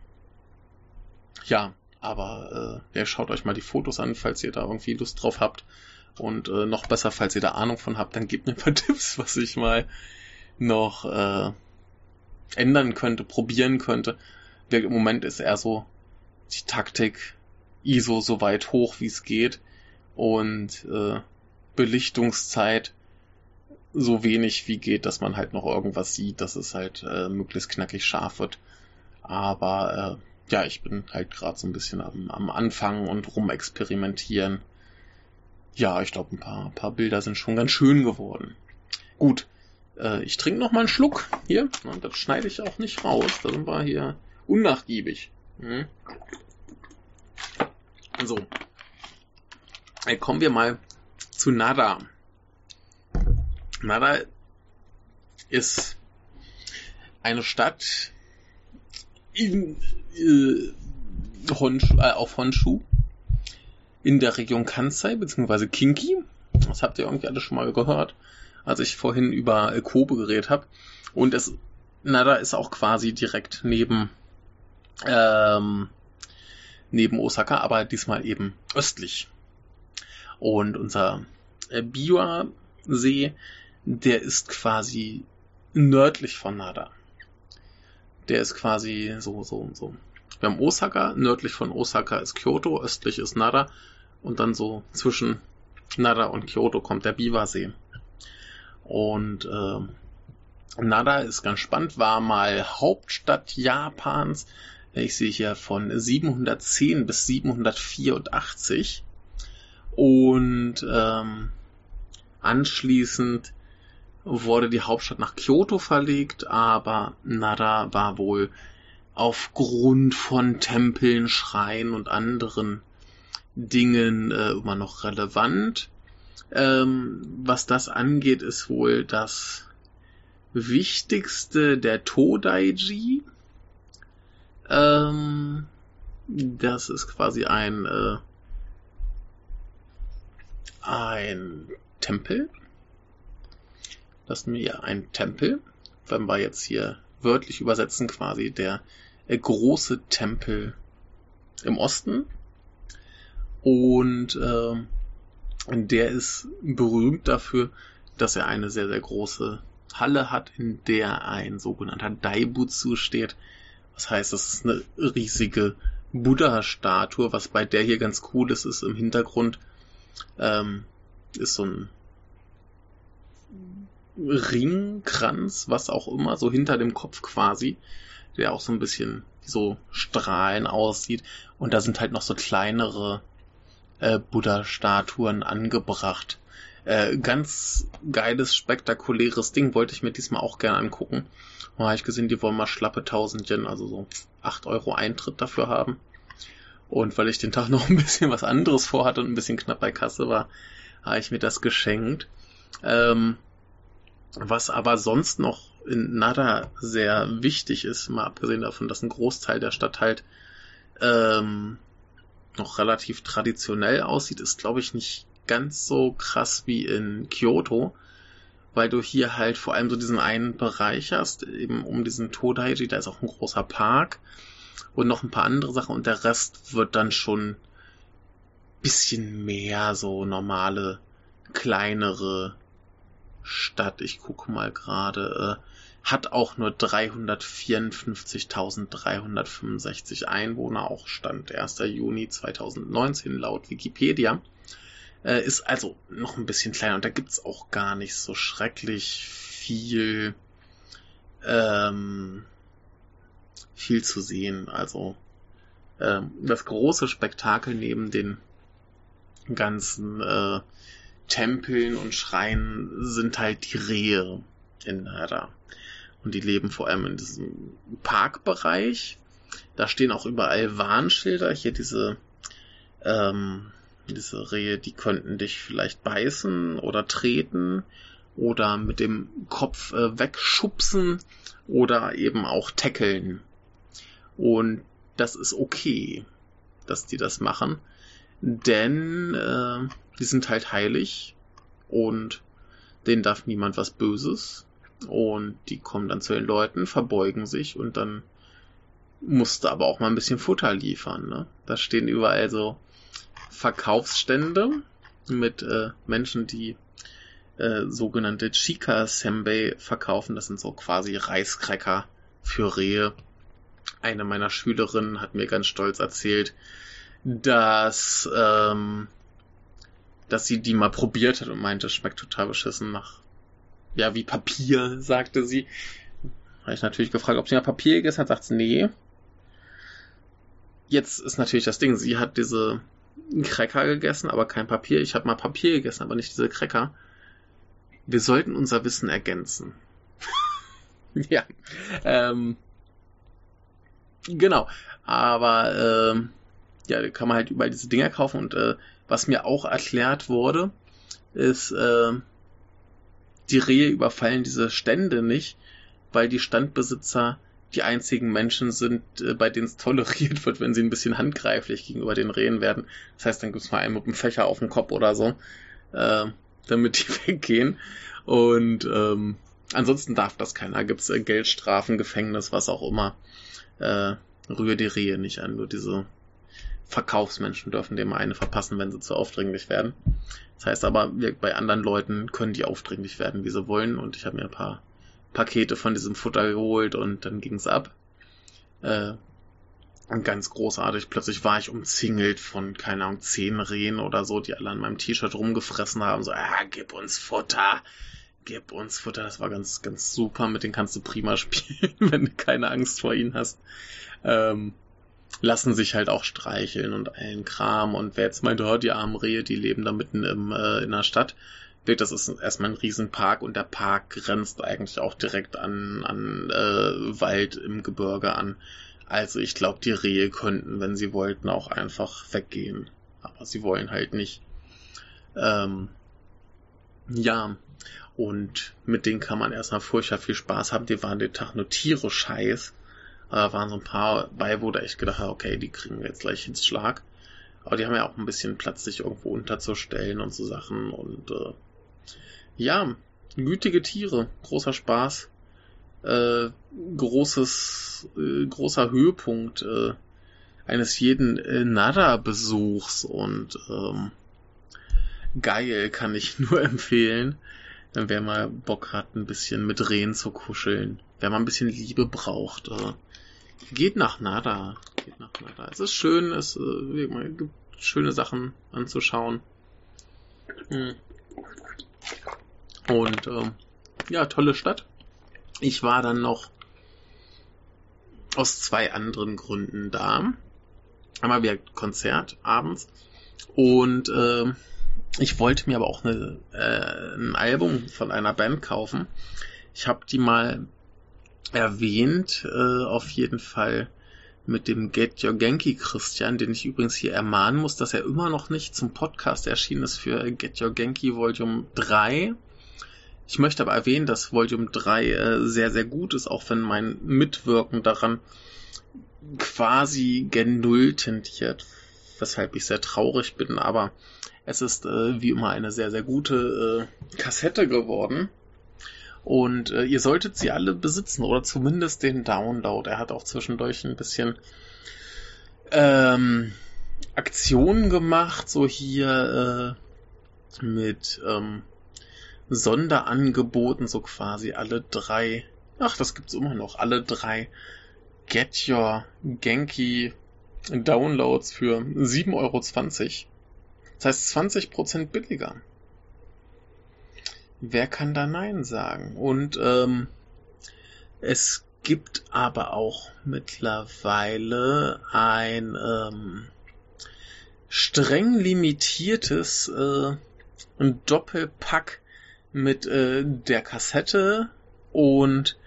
ja, aber äh, ja, schaut euch mal die Fotos an, falls ihr da irgendwie Lust drauf habt. Und äh, noch besser, falls ihr da Ahnung von habt, dann gebt mir ein paar [LAUGHS] Tipps, was ich mal noch äh, ändern könnte, probieren könnte. Im Moment ist eher so die Taktik ISO so weit hoch, wie es geht und äh, Belichtungszeit so wenig wie geht, dass man halt noch irgendwas sieht, dass es halt äh, möglichst knackig scharf wird. Aber äh, ja, ich bin halt gerade so ein bisschen am, am Anfang und rumexperimentieren. Ja, ich glaube, ein paar, paar Bilder sind schon ganz schön geworden. Gut, äh, ich trinke noch mal einen Schluck hier. Und das schneide ich auch nicht raus. Da sind wir hier unnachgiebig. Hm. So. Äh, kommen wir mal zu Nada. Nada ist eine Stadt in, äh, Honshu, äh, auf Honshu in der Region Kansai bzw. Kinki. Das habt ihr irgendwie alle schon mal gehört, als ich vorhin über Kobe geredet habe. Und es Nada ist auch quasi direkt neben ähm, neben Osaka, aber diesmal eben östlich. Und unser äh, Biwa-See, der ist quasi nördlich von Nada. Der ist quasi so, so, so. Wir haben Osaka, nördlich von Osaka ist Kyoto, östlich ist Nada und dann so zwischen Nada und Kyoto kommt der Biwa-See. Und äh, Nada ist ganz spannend, war mal Hauptstadt Japans, ich sehe hier von 710 bis 784 und ähm, anschließend wurde die Hauptstadt nach Kyoto verlegt, aber Nara war wohl aufgrund von Tempeln, Schreien und anderen Dingen äh, immer noch relevant. Ähm, was das angeht, ist wohl das wichtigste der Todaiji, ähm, das ist quasi ein, äh, ein Tempel. Das ist mir ein Tempel. Wenn wir jetzt hier wörtlich übersetzen, quasi der äh, große Tempel im Osten. Und äh, der ist berühmt dafür, dass er eine sehr, sehr große Halle hat, in der ein sogenannter Daibutsu steht. Das heißt, das ist eine riesige Buddha-Statue. Was bei der hier ganz cool ist, ist im Hintergrund ähm, ist so ein Ringkranz, was auch immer, so hinter dem Kopf quasi, der auch so ein bisschen so Strahlen aussieht. Und da sind halt noch so kleinere äh, Buddha-Statuen angebracht. Äh, ganz geiles, spektakuläres Ding, wollte ich mir diesmal auch gerne angucken. Habe ich gesehen, die wollen mal schlappe 1000 Yen, also so 8 Euro Eintritt dafür haben. Und weil ich den Tag [LAUGHS] noch ein bisschen was anderes vorhatte und ein bisschen knapp bei Kasse war, habe ich mir das geschenkt. Ähm, was aber sonst noch in Nada sehr wichtig ist, mal abgesehen davon, dass ein Großteil der Stadt halt ähm, noch relativ traditionell aussieht, ist glaube ich nicht ganz so krass wie in Kyoto weil du hier halt vor allem so diesen einen Bereich hast, eben um diesen Todaiji, da ist auch ein großer Park und noch ein paar andere Sachen und der Rest wird dann schon bisschen mehr so normale, kleinere Stadt. Ich gucke mal gerade, äh, hat auch nur 354.365 Einwohner, auch Stand 1. Juni 2019 laut Wikipedia. Äh, ist also noch ein bisschen kleiner und da gibt's auch gar nicht so schrecklich viel, ähm, viel zu sehen. Also ähm, das große Spektakel neben den ganzen äh, Tempeln und Schreien sind halt die Rehe in Nara. Und die leben vor allem in diesem Parkbereich. Da stehen auch überall Warnschilder. Hier diese ähm, diese Rehe, die könnten dich vielleicht beißen oder treten oder mit dem Kopf äh, wegschubsen oder eben auch tackeln. Und das ist okay, dass die das machen. denn äh, die sind halt heilig und denen darf niemand was Böses. Und die kommen dann zu den Leuten, verbeugen sich und dann musste aber auch mal ein bisschen Futter liefern. Ne? Da stehen überall so Verkaufsstände mit äh, Menschen, die äh, sogenannte Chica Senbei verkaufen. Das sind so quasi Reiskräcker für Rehe. Eine meiner Schülerinnen hat mir ganz stolz erzählt, dass, ähm, dass sie die mal probiert hat und meinte, schmeckt total beschissen nach, ja, wie Papier, sagte sie. Habe ich natürlich gefragt, ob sie mal Papier gegessen hat, sagt sie, nee. Jetzt ist natürlich das Ding, sie hat diese Cracker gegessen, aber kein Papier. Ich habe mal Papier gegessen, aber nicht diese Cracker. Wir sollten unser Wissen ergänzen. [LAUGHS] ja. Ähm, genau. Aber ähm, ja, da kann man halt überall diese Dinger kaufen und äh, was mir auch erklärt wurde, ist, äh, die Rehe überfallen diese Stände nicht, weil die Standbesitzer die einzigen Menschen sind, äh, bei denen es toleriert wird, wenn sie ein bisschen handgreiflich gegenüber den Rehen werden. Das heißt, dann gibt's mal einen mit einem Fächer auf dem Kopf oder so, äh, damit die [LAUGHS] weggehen. Und ähm, ansonsten darf das keiner. Gibt's äh, Geldstrafen, Gefängnis, was auch immer. Äh, rühre die Rehe nicht an. Nur diese Verkaufsmenschen dürfen dem eine verpassen, wenn sie zu aufdringlich werden. Das heißt aber, wir, bei anderen Leuten können die aufdringlich werden, wie sie wollen. Und ich habe mir ein paar Pakete von diesem Futter geholt und dann ging's ab. Äh, ganz großartig. Plötzlich war ich umzingelt von, keine Ahnung, zehn Rehen oder so, die alle an meinem T-Shirt rumgefressen haben. So, ah, gib uns Futter. Gib uns Futter. Das war ganz, ganz super. Mit denen kannst du prima [LAUGHS] spielen, wenn du keine Angst vor ihnen hast. Ähm, lassen sich halt auch streicheln und allen Kram. Und wer jetzt meint, oh, die armen Rehe, die leben da mitten im, äh, in der Stadt das ist erstmal ein Riesenpark und der Park grenzt eigentlich auch direkt an, an äh, Wald im Gebirge an. Also ich glaube, die Rehe könnten, wenn sie wollten, auch einfach weggehen. Aber sie wollen halt nicht. Ähm, ja, und mit denen kann man erstmal furchtbar viel Spaß haben. Die waren den Tag nur Tiere scheiß. Da waren so ein paar bei, wo da echt gedacht habe, okay, die kriegen wir jetzt gleich ins Schlag. Aber die haben ja auch ein bisschen Platz, sich irgendwo unterzustellen und so Sachen. Und äh, ja, gütige Tiere, großer Spaß, äh, großes, äh, großer Höhepunkt äh, eines jeden äh, Nada-Besuchs und ähm, geil kann ich [LAUGHS] nur empfehlen, wer mal Bock hat, ein bisschen mit Rehen zu kuscheln, wer mal ein bisschen Liebe braucht, äh, geht nach Nada, geht nach Nada. Es ist schön, es äh, gibt schöne Sachen anzuschauen. Hm. Und ähm, ja, tolle Stadt. Ich war dann noch aus zwei anderen Gründen da. Einmal wieder Konzert abends. Und äh, ich wollte mir aber auch eine, äh, ein Album von einer Band kaufen. Ich habe die mal erwähnt, äh, auf jeden Fall mit dem Get Your Genki Christian, den ich übrigens hier ermahnen muss, dass er immer noch nicht zum Podcast erschienen ist für Get Your Genki Volume 3. Ich möchte aber erwähnen, dass Volume 3 äh, sehr, sehr gut ist, auch wenn mein Mitwirken daran quasi gen Null tendiert, weshalb ich sehr traurig bin, aber es ist äh, wie immer eine sehr, sehr gute äh, Kassette geworden. Und äh, ihr solltet sie alle besitzen oder zumindest den Download. Er hat auch zwischendurch ein bisschen ähm, Aktionen gemacht, so hier äh, mit ähm, Sonderangeboten, so quasi alle drei, ach, das gibt's immer noch, alle drei Get Your Genki Downloads für 7,20 Euro. Das heißt 20% billiger. Wer kann da Nein sagen? Und ähm, es gibt aber auch mittlerweile ein ähm, streng limitiertes äh, Doppelpack mit äh, der Kassette und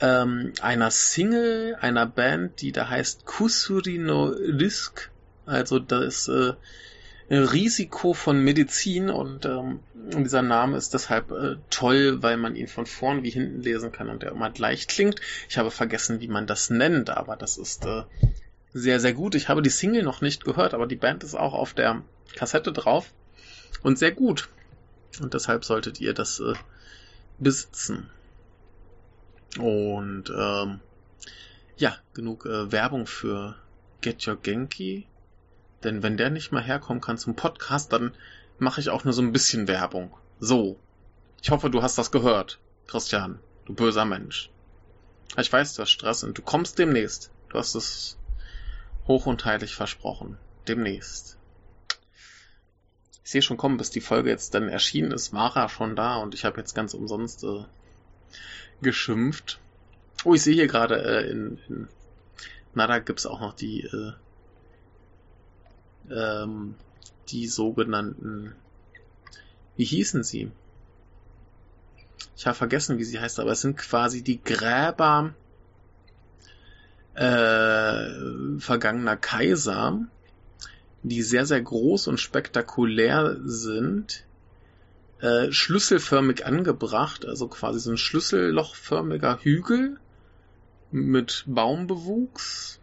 ähm, einer Single einer Band, die da heißt Kusuri no Risk. Also das äh, Risiko von Medizin und ähm, dieser Name ist deshalb äh, toll, weil man ihn von vorn wie hinten lesen kann und der immer gleich klingt. Ich habe vergessen, wie man das nennt, aber das ist äh, sehr, sehr gut. Ich habe die Single noch nicht gehört, aber die Band ist auch auf der Kassette drauf und sehr gut. Und deshalb solltet ihr das äh, besitzen. Und ähm, ja, genug äh, Werbung für Get Your Genki. Denn wenn der nicht mal herkommen kann zum Podcast, dann mache ich auch nur so ein bisschen Werbung. So. Ich hoffe, du hast das gehört, Christian, du böser Mensch. Ich weiß, du hast Stress und du kommst demnächst. Du hast es hoch und heilig versprochen. Demnächst. Ich sehe schon kommen, bis die Folge jetzt dann erschienen ist, er schon da und ich habe jetzt ganz umsonst äh, geschimpft. Oh, ich sehe hier gerade äh, in, in Nada gibt's auch noch die äh, ähm, die sogenannten wie hießen sie? Ich habe vergessen, wie sie heißt, aber es sind quasi die Gräber äh, vergangener Kaiser, die sehr, sehr groß und spektakulär sind, äh, schlüsselförmig angebracht, also quasi so ein schlüssellochförmiger Hügel mit Baumbewuchs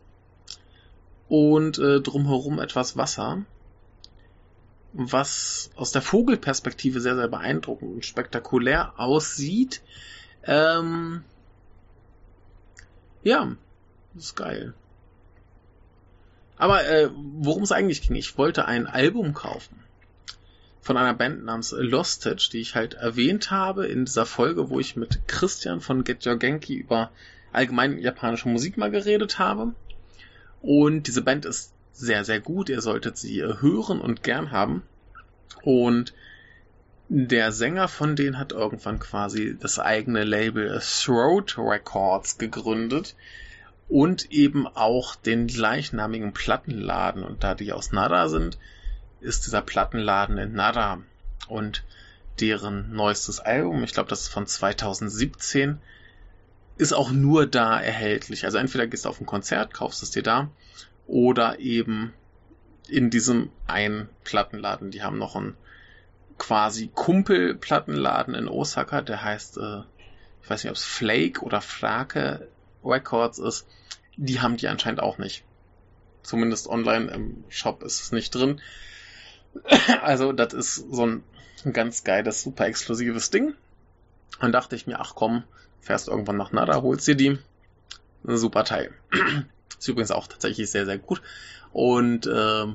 und äh, drumherum etwas Wasser, was aus der Vogelperspektive sehr, sehr beeindruckend und spektakulär aussieht. Ähm, ja, ist geil. Aber äh, worum es eigentlich ging, ich wollte ein Album kaufen von einer Band namens Lostage, die ich halt erwähnt habe in dieser Folge, wo ich mit Christian von Get Your Genki über allgemein japanische Musik mal geredet habe. Und diese Band ist sehr, sehr gut. Ihr solltet sie hören und gern haben. Und der Sänger von denen hat irgendwann quasi das eigene Label Throat Records gegründet und eben auch den gleichnamigen Plattenladen. Und da die aus Nara sind, ist dieser Plattenladen in Nara. Und deren neuestes Album, ich glaube, das ist von 2017, ist auch nur da erhältlich. Also entweder gehst du auf ein Konzert, kaufst es dir da, oder eben in diesem einen Plattenladen. Die haben noch einen quasi Kumpel-Plattenladen in Osaka, der heißt, äh, ich weiß nicht, ob es Flake oder Flake Records ist die haben die anscheinend auch nicht. Zumindest online im Shop ist es nicht drin. [CLEARS THROAT] Also, das ist so ein ganz geiles, super exklusives Ding. Dann dachte ich mir, ach komm, fährst irgendwann nach Nada, holst dir die. Ein super Teil. [CLEARS THROAT] ist übrigens auch tatsächlich sehr, sehr gut. Und äh,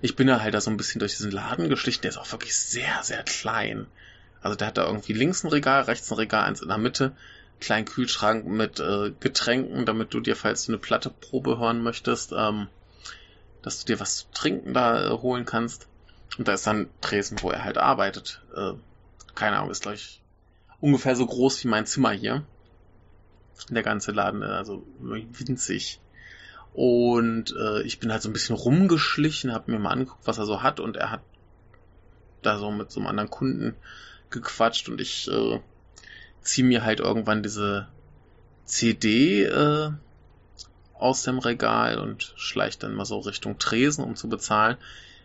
ich bin da halt da so ein bisschen durch diesen Laden geschlichen. Der ist auch wirklich sehr, sehr klein. Also der hat da irgendwie links ein Regal, rechts ein Regal, eins in der Mitte kleinen Kühlschrank mit äh, Getränken, damit du dir, falls du eine Platteprobe hören möchtest, ähm, dass du dir was zu trinken da äh, holen kannst. Und da ist dann Tresen, wo er halt arbeitet. Äh, keine Ahnung, ist gleich ungefähr so groß wie mein Zimmer hier. Der ganze Laden, äh, also winzig. Und äh, ich bin halt so ein bisschen rumgeschlichen, habe mir mal angeguckt, was er so hat. Und er hat da so mit so einem anderen Kunden gequatscht und ich äh, ziehe mir halt irgendwann diese CD äh, aus dem Regal und schleicht dann mal so Richtung Tresen, um zu bezahlen.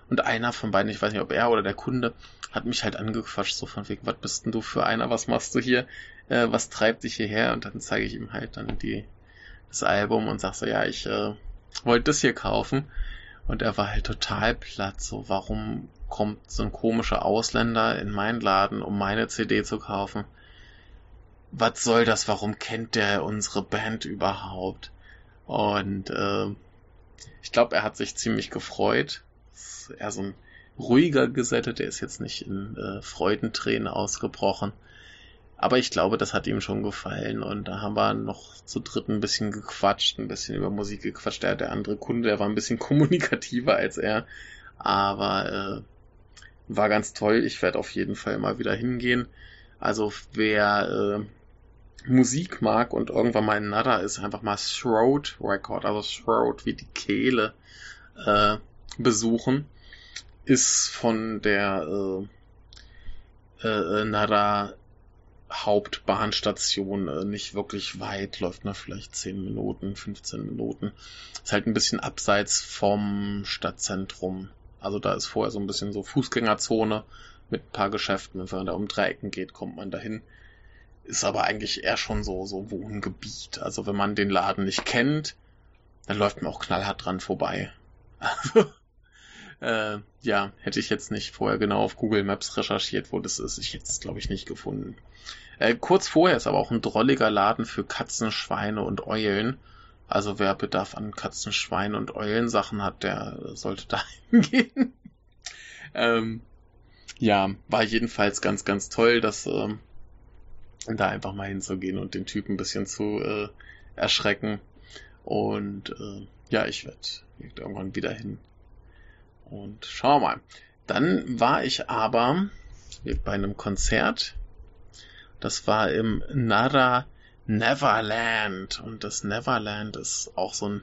Und einer von beiden, ich weiß nicht, ob er oder der Kunde, hat mich halt angequatscht, so von wegen, was bist denn du für einer, was machst du hier, äh, was treibt dich hierher? Und dann zeige ich ihm halt dann die, das Album und sag so, ja, ich äh, wollte das hier kaufen. Und er war halt total platt, so, warum kommt so ein komischer Ausländer in meinen Laden, um meine CD zu kaufen? was soll das, warum kennt der unsere Band überhaupt? Und äh, ich glaube, er hat sich ziemlich gefreut. Ist eher so ein ruhiger Gesättet, der ist jetzt nicht in äh, Freudentränen ausgebrochen. Aber ich glaube, das hat ihm schon gefallen. Und da haben wir noch zu dritt ein bisschen gequatscht, ein bisschen über Musik gequatscht. Der, der andere Kunde, der war ein bisschen [LAUGHS] kommunikativer als er. Aber äh, war ganz toll. Ich werde auf jeden Fall mal wieder hingehen. Also wer äh, Musik mag und irgendwann mal in Nada ist, einfach mal Throat Record, also Throat wie die Kehle, äh, besuchen, ist von der äh, äh, Nada Hauptbahnstation äh, nicht wirklich weit, läuft nur vielleicht 10 Minuten, 15 Minuten. Ist halt ein bisschen abseits vom Stadtzentrum. Also da ist vorher so ein bisschen so Fußgängerzone mit ein paar Geschäften. Wenn man da um Dreiecken geht, kommt man dahin ist aber eigentlich eher schon so, so Wohngebiet. Also wenn man den Laden nicht kennt dann läuft man auch knallhart dran vorbei. [LAUGHS] Also, äh, ja, hätte ich jetzt nicht vorher genau auf Google Maps recherchiert, wo das ist. Ich hätte es, glaube ich, nicht gefunden. Äh, kurz vorher ist aber auch ein drolliger Laden für Katzen, Schweine und Eulen. Also wer Bedarf an Katzen, Schweine und Eulensachen hat, der sollte [LAUGHS] da hingehen. ähm, ja, war jedenfalls ganz, ganz toll, dass ähm, da einfach mal hinzugehen und den Typen ein bisschen zu äh, erschrecken. Und äh, ja, ich werde irgendwann wieder hin. Und schau mal. Dann war ich aber bei einem Konzert. Das war im Nara Neverland. Und das Neverland ist auch so ein,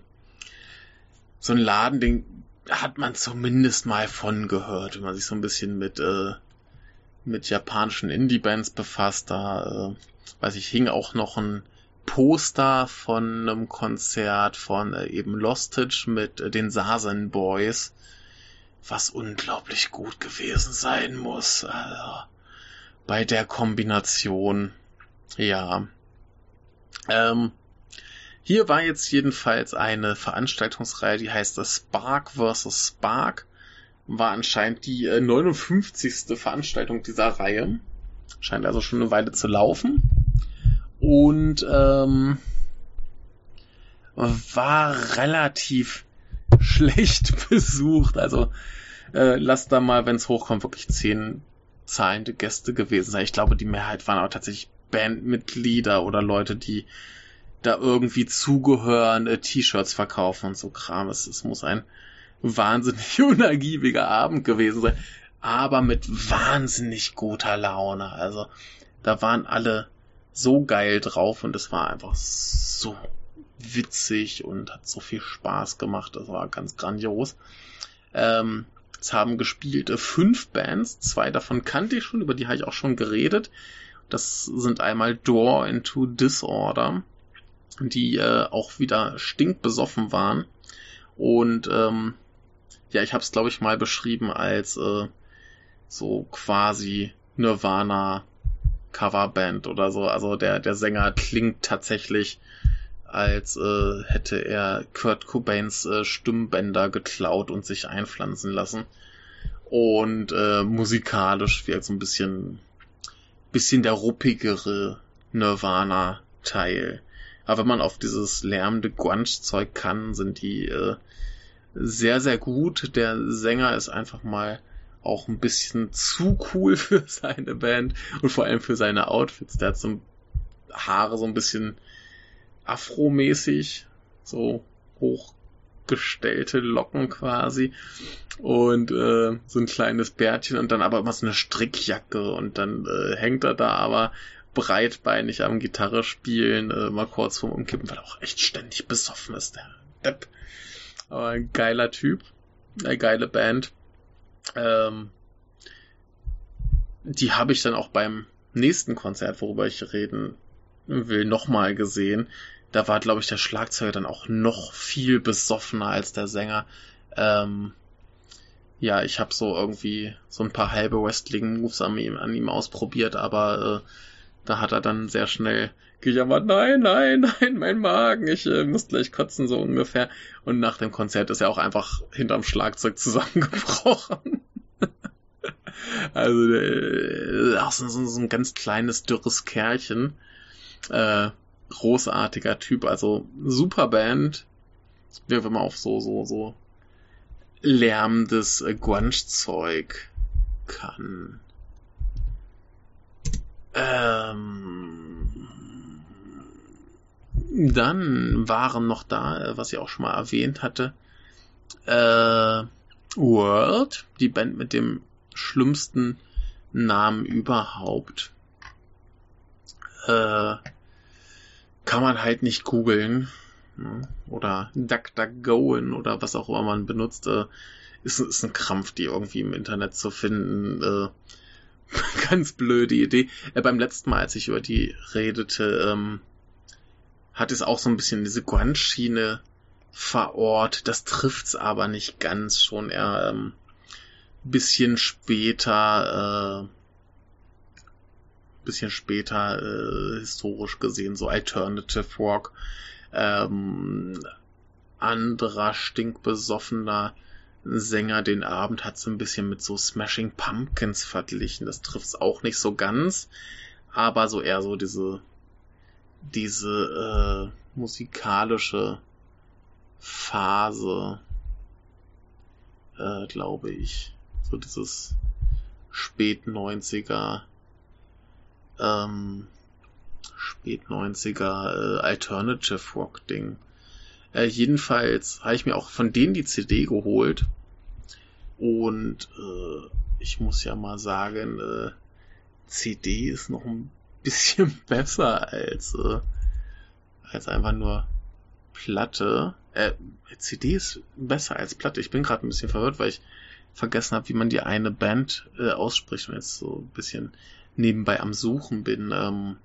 so ein Laden, den hat man zumindest mal von gehört, wenn man sich so ein bisschen mit, äh, mit japanischen Indie-Bands befasst. Da, äh, weiß ich, hing auch noch ein Poster von einem Konzert von äh, eben Lostage mit äh, den Sasen Boys, was unglaublich gut gewesen sein muss. Also, bei der Kombination, ja. Ähm, hier war jetzt jedenfalls eine Veranstaltungsreihe, die heißt Spark vs. Spark. War anscheinend die äh, 59. Veranstaltung dieser Reihe. Scheint also schon eine Weile zu laufen. Und ähm, war relativ [LAUGHS] schlecht besucht. Also äh, lass da mal, wenn es hochkommt, wirklich zehn zahlende Gäste gewesen sein. Ich glaube, die Mehrheit waren aber tatsächlich Bandmitglieder oder Leute, die da irgendwie zugehören, äh, T-Shirts verkaufen und so Kram. Es, es muss ein wahnsinnig [LAUGHS] unergiebiger Abend gewesen sein, aber mit wahnsinnig guter Laune. Also da waren alle so geil drauf und es war einfach so witzig und hat so viel Spaß gemacht. Das war ganz grandios. Ähm, es haben gespielt äh, fünf Bands, zwei davon kannte ich schon, über die habe ich auch schon geredet. Das sind einmal Door into Disorder, die äh, auch wieder stinkbesoffen waren. Und ähm, ja, ich habe es, glaube ich, mal beschrieben als äh, so quasi Nirvana Coverband oder so. Also der, der Sänger klingt tatsächlich, als äh, hätte er Kurt Cobains äh, Stimmbänder geklaut und sich einpflanzen lassen. Und äh, musikalisch wirkt so ein bisschen, bisschen der ruppigere Nirvana-Teil. Aber wenn man auf dieses lärmende Grunge-Zeug kann, sind die äh, sehr, sehr gut. Der Sänger ist einfach mal auch ein bisschen zu cool [LAUGHS] für seine Band und vor allem für seine Outfits. Der hat so Haare so ein bisschen afromäßig, so hochgestellte Locken quasi und äh, so ein kleines Bärtchen und dann aber immer so eine Strickjacke und dann äh, hängt er da aber breitbeinig am Gitarre spielen, äh, mal kurz vorm Umkippen, weil er auch echt ständig besoffen ist, der Depp. Aber ein geiler Typ, eine geile Band. Ähm, die habe ich dann auch beim nächsten Konzert, worüber ich reden will, nochmal gesehen. Da war, glaube ich, der Schlagzeuger dann auch noch viel besoffener als der Sänger. Ähm, ja, ich habe so irgendwie so ein paar halbe Wrestling-Moves an ihm, an ihm ausprobiert, aber äh, da hat er dann sehr schnell gejammert, nein, nein, [LAUGHS] nein, mein Magen, ich äh, muss gleich kotzen, so ungefähr. Und nach dem Konzert ist er auch einfach hinterm Schlagzeug [LAUGHS] zusammengebrochen. [LAUGHS] also, äh, so, so ein ganz kleines, dürres Kerlchen. Äh, großartiger Typ, also super Band. Wenn man auf so, so, so lärmendes äh, Grunge-Zeug kann. Ähm, dann waren noch da, was ich auch schon mal erwähnt hatte, äh, World, die Band mit dem schlimmsten Namen überhaupt. Äh, kann man halt nicht googeln. Ne? Oder DuckDuckGoen oder was auch immer man benutzt. Äh, ist, ist ein Krampf, die irgendwie im Internet zu finden. Äh, [LAUGHS] ganz blöde Idee. Äh, beim letzten Mal, als ich über die redete, ähm, hat es auch so ein bisschen diese Grunge-Schiene verort. Das trifft's aber nicht ganz. Schon eher ähm, bisschen später, äh, bisschen später äh, historisch gesehen so Alternative Rock. Ähm, anderer stinkbesoffener Sänger den Abend hat so ein bisschen mit so Smashing Pumpkins verglichen. Das trifft's auch nicht so ganz, aber so eher so diese diese äh, musikalische Phase, äh, glaube ich. So dieses spät 90er, ähm, spät 90er äh, Alternative Rock Ding. Äh, jedenfalls habe ich mir auch von denen die CD geholt. Und äh, ich muss ja mal sagen, äh, CD ist noch ein bisschen [LAUGHS] besser als, äh, als einfach nur Platte. Äh, CD ist besser als Platte. Ich bin gerade ein bisschen verwirrt, weil ich vergessen habe, wie man die eine Band äh, ausspricht und jetzt so ein bisschen nebenbei am Suchen bin. Ähm,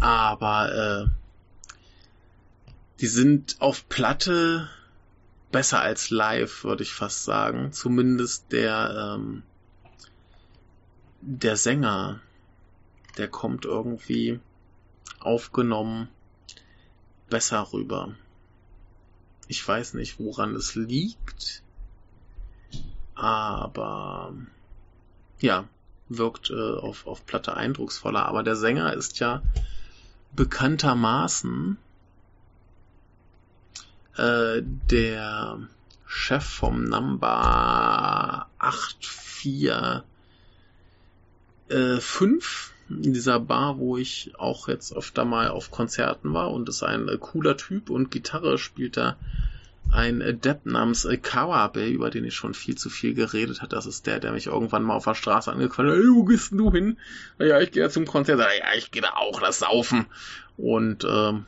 aber äh, die sind auf Platte besser als live, würde ich fast sagen. Zumindest der ähm, der Sänger, der kommt irgendwie aufgenommen besser rüber. Ich weiß nicht, woran es liegt, aber ja, wirkt äh, auf, auf Platte eindrucksvoller. Aber der Sänger ist ja bekanntermaßen äh, der Chef vom Number 84 äh, 5 in dieser Bar, wo ich auch jetzt öfter mal auf Konzerten war und ist ein äh, cooler Typ und Gitarre spielt da ein Depp namens äh, Kawabe, über den ich schon viel zu viel geredet hat. Das ist der, der mich irgendwann mal auf der Straße angequatscht hat. Hey, wo gehst denn du hin? Ja, ich gehe ja zum Konzert. Ja, ich gehe da auch, das Saufen. Und ähm,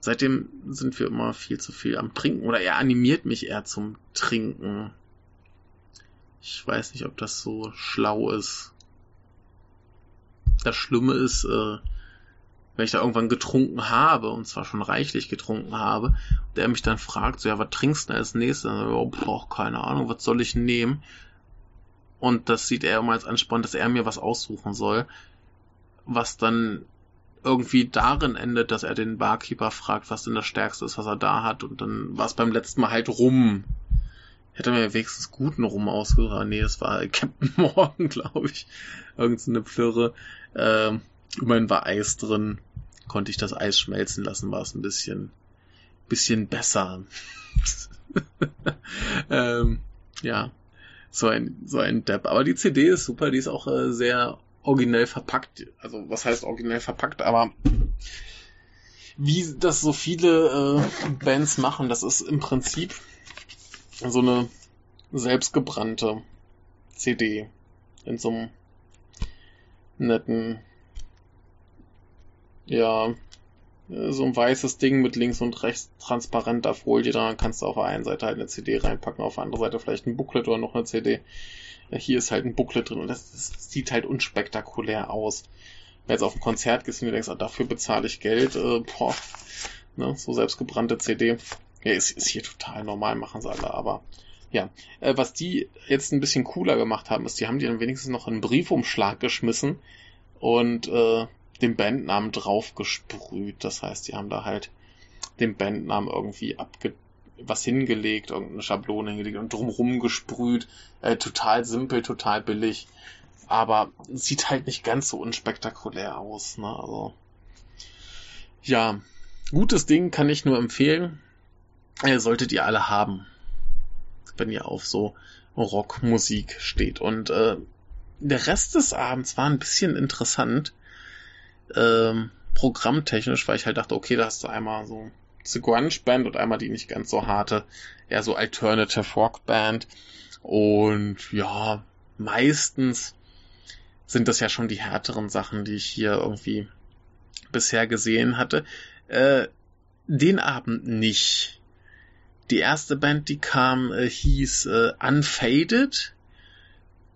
seitdem sind wir immer viel zu viel am Trinken. Oder er animiert mich eher zum Trinken. Ich weiß nicht, ob das so schlau ist. Das Schlimme ist, äh, wenn ich da irgendwann getrunken habe, und zwar schon reichlich getrunken habe, der mich dann fragt, so, ja, was trinkst du als nächstes? Oh, boah, keine Ahnung, was soll ich nehmen? Und das sieht er immer als Ansporn, dass er mir was aussuchen soll, was dann irgendwie darin endet, dass er den Barkeeper fragt, was denn das Stärkste ist, was er da hat, und dann war es beim letzten Mal halt rum. Hätte mir wenigstens guten Rum ausgesucht. Nee, es war Captain [LAUGHS] Morgan, glaube ich. Irgend so eine Plürre. Ähm, Immerhin war Eis drin. Konnte ich das Eis schmelzen lassen, war es ein bisschen, bisschen besser. [LAUGHS] ähm, ja, so ein, so ein Depp. Aber die CD ist super, die ist auch äh, sehr originell verpackt. Also, was heißt originell verpackt? Aber wie das so viele äh, Bands machen, das ist im Prinzip so eine selbstgebrannte CD in so einem netten ja, so ein weißes Ding mit links und rechts transparenter Folie, da kannst du auf der einen Seite halt eine CD reinpacken, auf der anderen Seite vielleicht ein Booklet oder noch eine CD. Hier ist halt ein Booklet drin und das, das sieht halt unspektakulär aus. Wenn du jetzt auf ein Konzert gehst und du denkst, ah, dafür bezahle ich Geld, äh, boah, ne, so selbstgebrannte CD. Ja, ist, ist hier total normal, machen sie alle, aber ja. Äh, was die jetzt ein bisschen cooler gemacht haben, ist, die haben die dann wenigstens noch einen Briefumschlag geschmissen und äh, den Bandnamen draufgesprüht. Das heißt, die haben da halt den Bandnamen irgendwie abge was hingelegt, irgendeine Schablone hingelegt und drumrum gesprüht. Äh, total simpel, total billig. Aber sieht halt nicht ganz so unspektakulär aus. Ne? Also, ja, gutes Ding kann ich nur empfehlen. Äh, solltet ihr alle haben, wenn ihr auf so Rockmusik steht. Und äh, der Rest des Abends war ein bisschen interessant ähm, programmtechnisch, weil ich halt dachte, okay, da hast du einmal so The Grunge Band und einmal die nicht ganz so harte, eher so Alternative Rock Band. Und ja, meistens sind das ja schon die härteren Sachen, die ich hier irgendwie bisher gesehen hatte. Äh, den Abend nicht. Die erste Band, die kam, äh, hieß äh, Unfaded.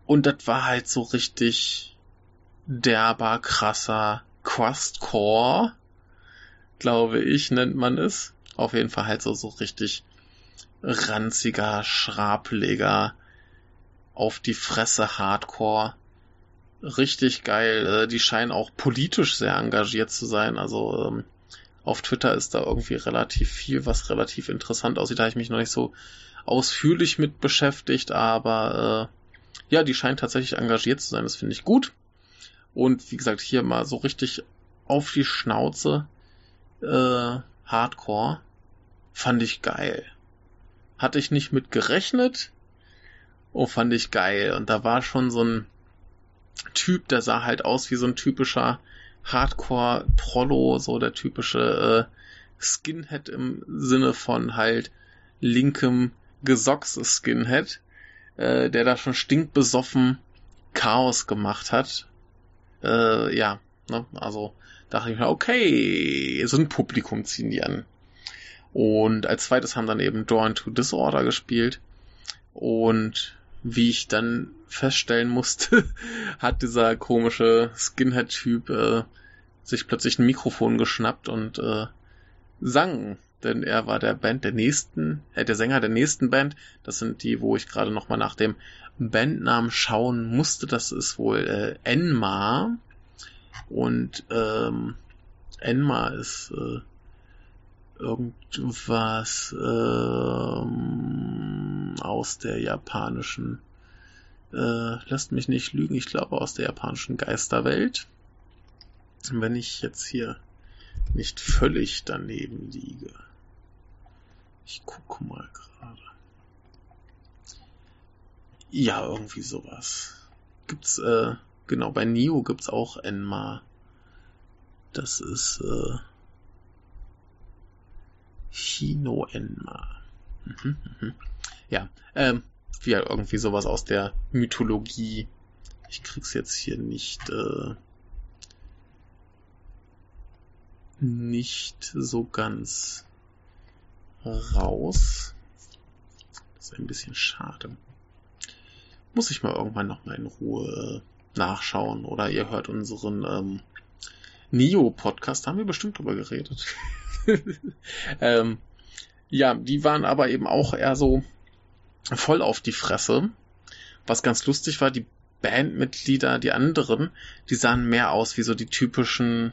Und das war halt so richtig derber, krasser Crustcore, glaube ich, nennt man es. Auf jeden Fall halt so, so richtig ranziger, schrapeliger, auf die Fresse Hardcore. Richtig geil. Äh, die scheinen auch politisch sehr engagiert zu sein. Also ähm, Auf Twitter ist da irgendwie relativ viel, was relativ interessant aussieht. Da habe ich mich noch nicht so ausführlich mit beschäftigt, aber äh, ja, die scheint tatsächlich engagiert zu sein. Das finde ich gut. Und wie gesagt, hier mal so richtig auf die Schnauze. Äh, Hardcore. Fand ich geil. Hatte ich nicht mit gerechnet. Oh, fand ich geil. Und da war schon so ein Typ, der sah halt aus wie so ein typischer Hardcore-Prollo, so der typische äh, Skinhead im Sinne von halt linkem Gesocks Skinhead, äh, der da schon stinkbesoffen Chaos gemacht hat. Äh, ja, ne, also dachte ich mir, okay, so ein Publikum ziehen die an. Und als zweites haben dann eben Door into Disorder gespielt. Und wie ich dann feststellen musste, [LAUGHS] hat dieser komische Skinhead-Typ äh, sich plötzlich ein Mikrofon geschnappt und äh, sang. Denn er war der Band der nächsten, äh, der Sänger der nächsten Band. Das sind die, wo ich gerade nochmal nach dem Bandnamen schauen musste. Das ist wohl äh, Enma. Und ähm, Enma ist äh, irgendwas ähm, aus der japanischen, äh, lasst mich nicht lügen, ich glaube aus der japanischen Geisterwelt. Wenn ich jetzt hier nicht völlig daneben liege. Ich gucke mal gerade. Ja, irgendwie sowas. Gibt's, äh, genau, bei Nio gibt's auch Enma. Das ist, äh, Chino Enma. Mhm, mhm. Ja, ähm, wie halt irgendwie sowas aus der Mythologie. Ich krieg's jetzt hier nicht, äh, nicht so ganz raus. Das ist ein bisschen schade. Muss ich mal irgendwann nochmal in Ruhe nachschauen. Oder ihr hört unseren ähm, Neo-Podcast, haben wir bestimmt drüber geredet. [LAUGHS] ähm, ja, die waren aber eben auch eher so voll auf die Fresse. Was ganz lustig war, die Bandmitglieder, die anderen, die sahen mehr aus wie so die typischen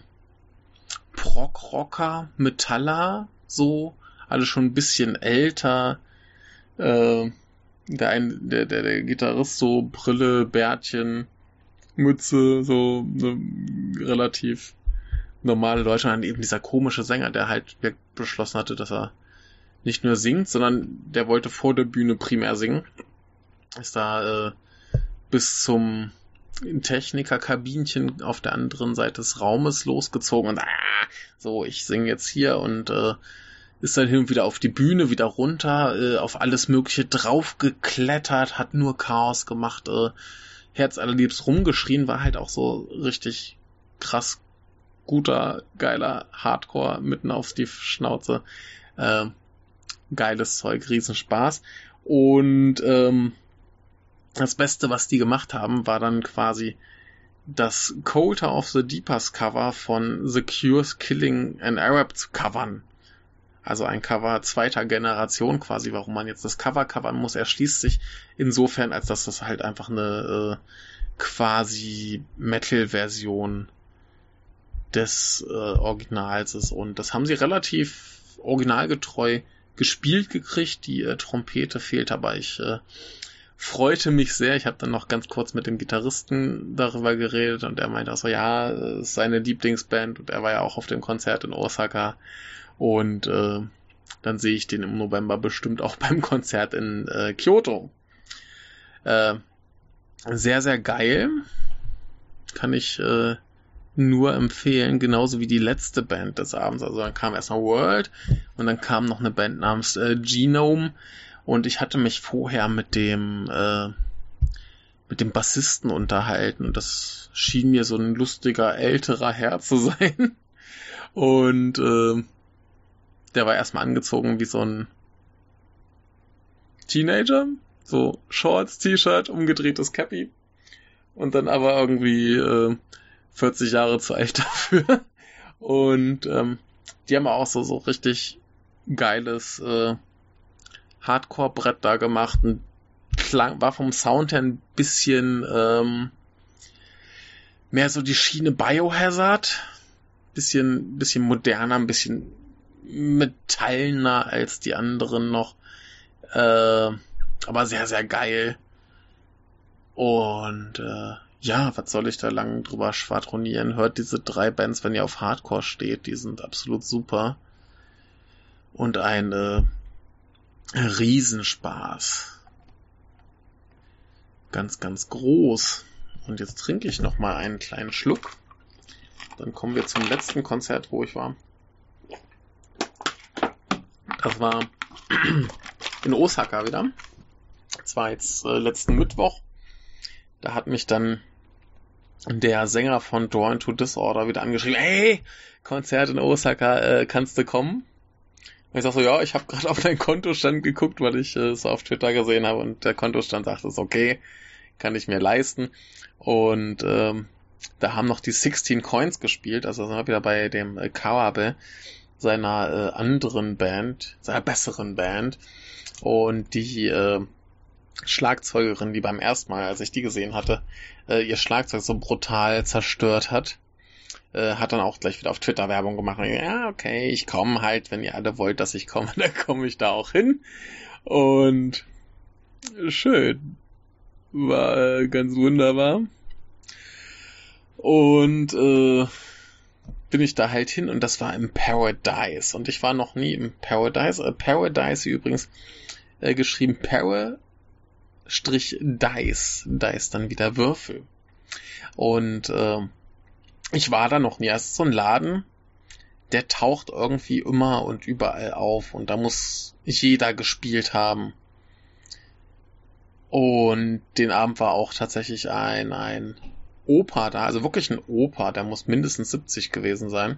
Prog-Rocker, Metaller, so, alle schon ein bisschen älter. Äh, der, ein, der, der, der Gitarrist so Brille, Bärtchen, Mütze, so ne, relativ normale Leute. Und dann eben dieser komische Sänger, der halt beschlossen hatte, dass er nicht nur singt, sondern der wollte vor der Bühne primär singen. Ist da äh, bis zum Technikerkabinchen auf der anderen Seite des Raumes losgezogen und ah, so, ich singe jetzt hier und äh, ist dann hin und wieder auf die Bühne, wieder runter, äh, auf alles Mögliche draufgeklettert, hat nur Chaos gemacht, äh, Herz allerliebst rumgeschrien, war halt auch so richtig krass guter, geiler Hardcore mitten auf die Schnauze. Äh, geiles Zeug, Riesenspaß. Und ähm, das Beste, was die gemacht haben, war dann quasi das Coulter of the Deepers Cover von The Cure's Killing an Arab zu covern. Also ein Cover zweiter Generation quasi, warum man jetzt das Cover covern muss, erschließt sich insofern, als dass das halt einfach eine äh, quasi Metal-Version des äh, Originals ist. Und das haben sie relativ originalgetreu gespielt gekriegt. Die äh, Trompete fehlt, aber ich äh, freute mich sehr. Ich habe dann noch ganz kurz mit dem Gitarristen darüber geredet und er meinte auch so, ja, ist seine Lieblingsband und er war ja auch auf dem Konzert in Osaka und äh, dann sehe ich den im November bestimmt auch [LAUGHS] beim Konzert in äh, Kyoto. Äh, sehr, sehr geil. Kann ich äh, nur empfehlen, genauso wie die letzte Band des Abends. Also dann kam erstmal World und dann kam noch eine Band namens äh, Genome und ich hatte mich vorher mit dem äh, mit dem Bassisten unterhalten und das schien mir so ein lustiger älterer Herr zu [LAUGHS] sein und äh, der war erstmal angezogen wie so ein Teenager, so Shorts, T-Shirt, umgedrehtes Cappy und dann aber irgendwie äh, 40 Jahre zu alt [LAUGHS] dafür. Und ähm, die haben auch so, so richtig geiles äh, Hardcore-Brett da gemacht. Und klang, war vom Sound her ein bisschen ähm, mehr so die Schiene Biohazard. bisschen, bisschen moderner, ein bisschen metallener als die anderen noch. Äh, aber sehr, sehr geil. Und äh, ja, was soll ich da lang drüber schwadronieren? Hört diese drei Bands, wenn ihr auf Hardcore steht, die sind absolut super. Und ein äh, Riesenspaß. Ganz, ganz groß. Und jetzt trinke ich noch mal einen kleinen Schluck. Dann kommen wir zum letzten Konzert, wo ich war. Das war in Osaka wieder. Das war jetzt äh, letzten Mittwoch. Da hat mich dann der Sänger von Drawn to Disorder wieder angeschrieben, hey, Konzert in Osaka, äh, kannst du kommen? Und ich sag so, ja, ich habe gerade auf deinen Kontostand geguckt, weil ich äh, es auf Twitter gesehen habe und der Kontostand sagt, es ist okay, kann ich mir leisten. Und ähm, da haben noch die 16 Coins gespielt, also sind wir wieder bei dem äh, Kawabe, seiner äh, anderen Band, seiner besseren Band. Und die äh, Schlagzeugerin, die beim ersten Mal, als ich die gesehen hatte, äh, ihr Schlagzeug so brutal zerstört hat, äh, hat dann auch gleich wieder auf Twitter Werbung gemacht. Und, ja, okay, ich komme halt, wenn ihr alle wollt, dass ich komme, [LAUGHS] dann komme ich da auch hin. Und schön. War äh, ganz wunderbar. Und äh, bin ich da halt hin und das war im Paradise. Und ich war noch nie im Paradise. Äh, Paradise übrigens äh, geschrieben Para Strich Dice. Dice dann wieder Würfel. Und äh, ich war da noch nie. Es ist so ein Laden, der taucht irgendwie immer und überall auf und da muss jeder gespielt haben. Und den Abend war auch tatsächlich ein, ein Opa da, also wirklich ein Opa, der muss mindestens 70 gewesen sein.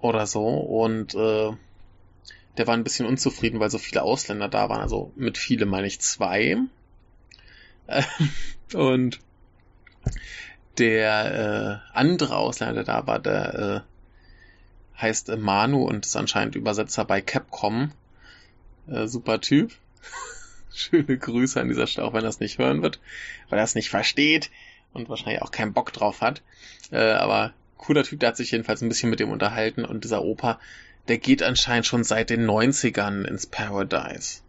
Oder so. Und äh, der war ein bisschen unzufrieden, weil so viele Ausländer da waren. Also mit viele meine ich zwei. [LAUGHS] und der äh, andere Ausländer, der da war, der äh, heißt Manu und ist anscheinend Übersetzer bei Capcom. Äh, super Typ. [LAUGHS] Schöne Grüße an dieser Stelle, auch wenn er es nicht hören wird, weil er es nicht versteht und wahrscheinlich auch keinen Bock drauf hat. Äh, aber cooler Typ, der hat sich jedenfalls ein bisschen mit dem unterhalten und dieser Opa, der geht anscheinend schon seit den 90ern ins Paradise.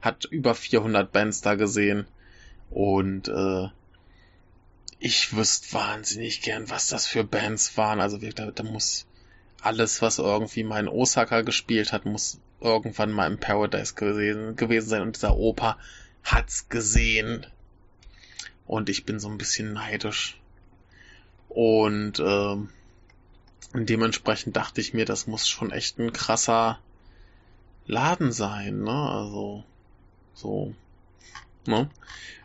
Hat über 400 Bands da gesehen und äh, ich wüsste wahnsinnig gern, was das für Bands waren. Also da, da muss alles, was irgendwie mal in Osaka gespielt hat, muss irgendwann mal im Paradise gewesen, gewesen sein und dieser Opa hat's gesehen. Und ich bin so ein bisschen neidisch. Und ähm, dementsprechend dachte ich mir, das muss schon echt ein krasser Laden sein, ne? Also so, ne?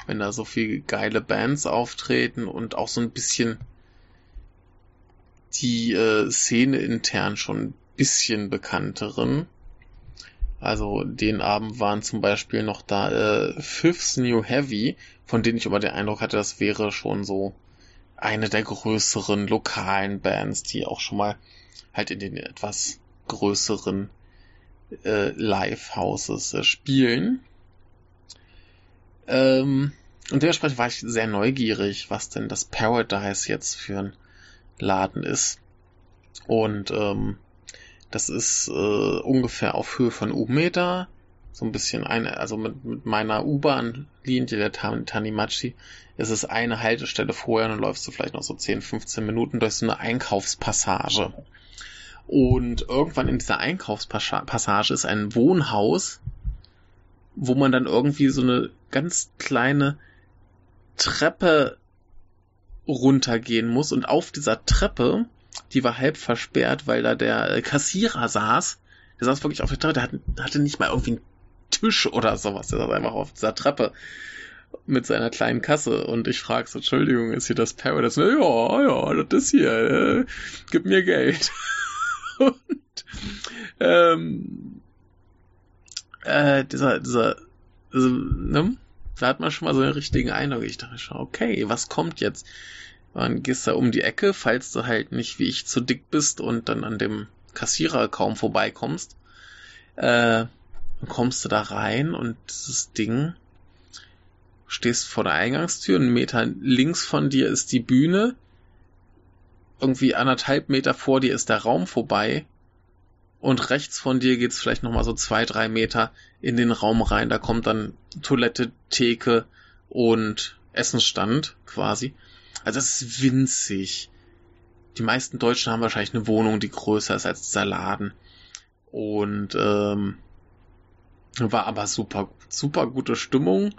Wenn da so viele geile Bands auftreten und auch so ein bisschen die äh, Szene intern schon ein bisschen bekannteren. Also den Abend waren zum Beispiel noch da äh, Fifths New Heavy, von denen ich aber den Eindruck hatte, das wäre schon so eine der größeren lokalen Bands, die auch schon mal halt in den etwas größeren äh, Live-Houses äh, spielen. Ähm, und dementsprechend war ich sehr neugierig, was denn das Paradise jetzt für ein Laden ist. Und ähm, das ist äh, ungefähr auf Höhe von U-Meter. So ein bisschen eine, also mit, mit meiner U-Bahn-Linie der Tanimachi ist es eine Haltestelle vorher und dann läufst du vielleicht noch so 10, 15 Minuten durch so eine Einkaufspassage. Und irgendwann in dieser Einkaufspassage ist ein Wohnhaus, wo man dann irgendwie so eine ganz kleine Treppe runtergehen muss und auf dieser Treppe die war halb versperrt, weil da der äh, Kassierer saß. Der saß wirklich auf der Treppe, der hatte, nicht mal irgendwie einen Tisch oder sowas. Der saß einfach auf dieser Treppe mit seiner kleinen Kasse und ich frage so, Entschuldigung, ist hier das Paradise? Ja, ja, das ist hier, äh, gib mir Geld. [LAUGHS] und ähm, äh, dieser, dieser, also, ne? Da hat man schon mal so einen richtigen Eindruck. Ich dachte schon, okay, was kommt jetzt? Dann gehst du um die Ecke, falls du halt nicht wie ich zu dick bist und dann an dem Kassierer kaum vorbeikommst. Äh, dann kommst du da rein und dieses Ding stehst vor der Eingangstür, einen Meter links von dir ist die Bühne. irgendwie anderthalb Meter vor dir ist der Raum vorbei und rechts von dir geht's vielleicht nochmal so zwei, drei Meter in den Raum rein. Da kommt dann Toilette, Theke und Essensstand quasi. Also es ist winzig. Die meisten Deutschen haben wahrscheinlich eine Wohnung, die größer ist als dieser Laden. Und ähm, war aber super, super gute Stimmung,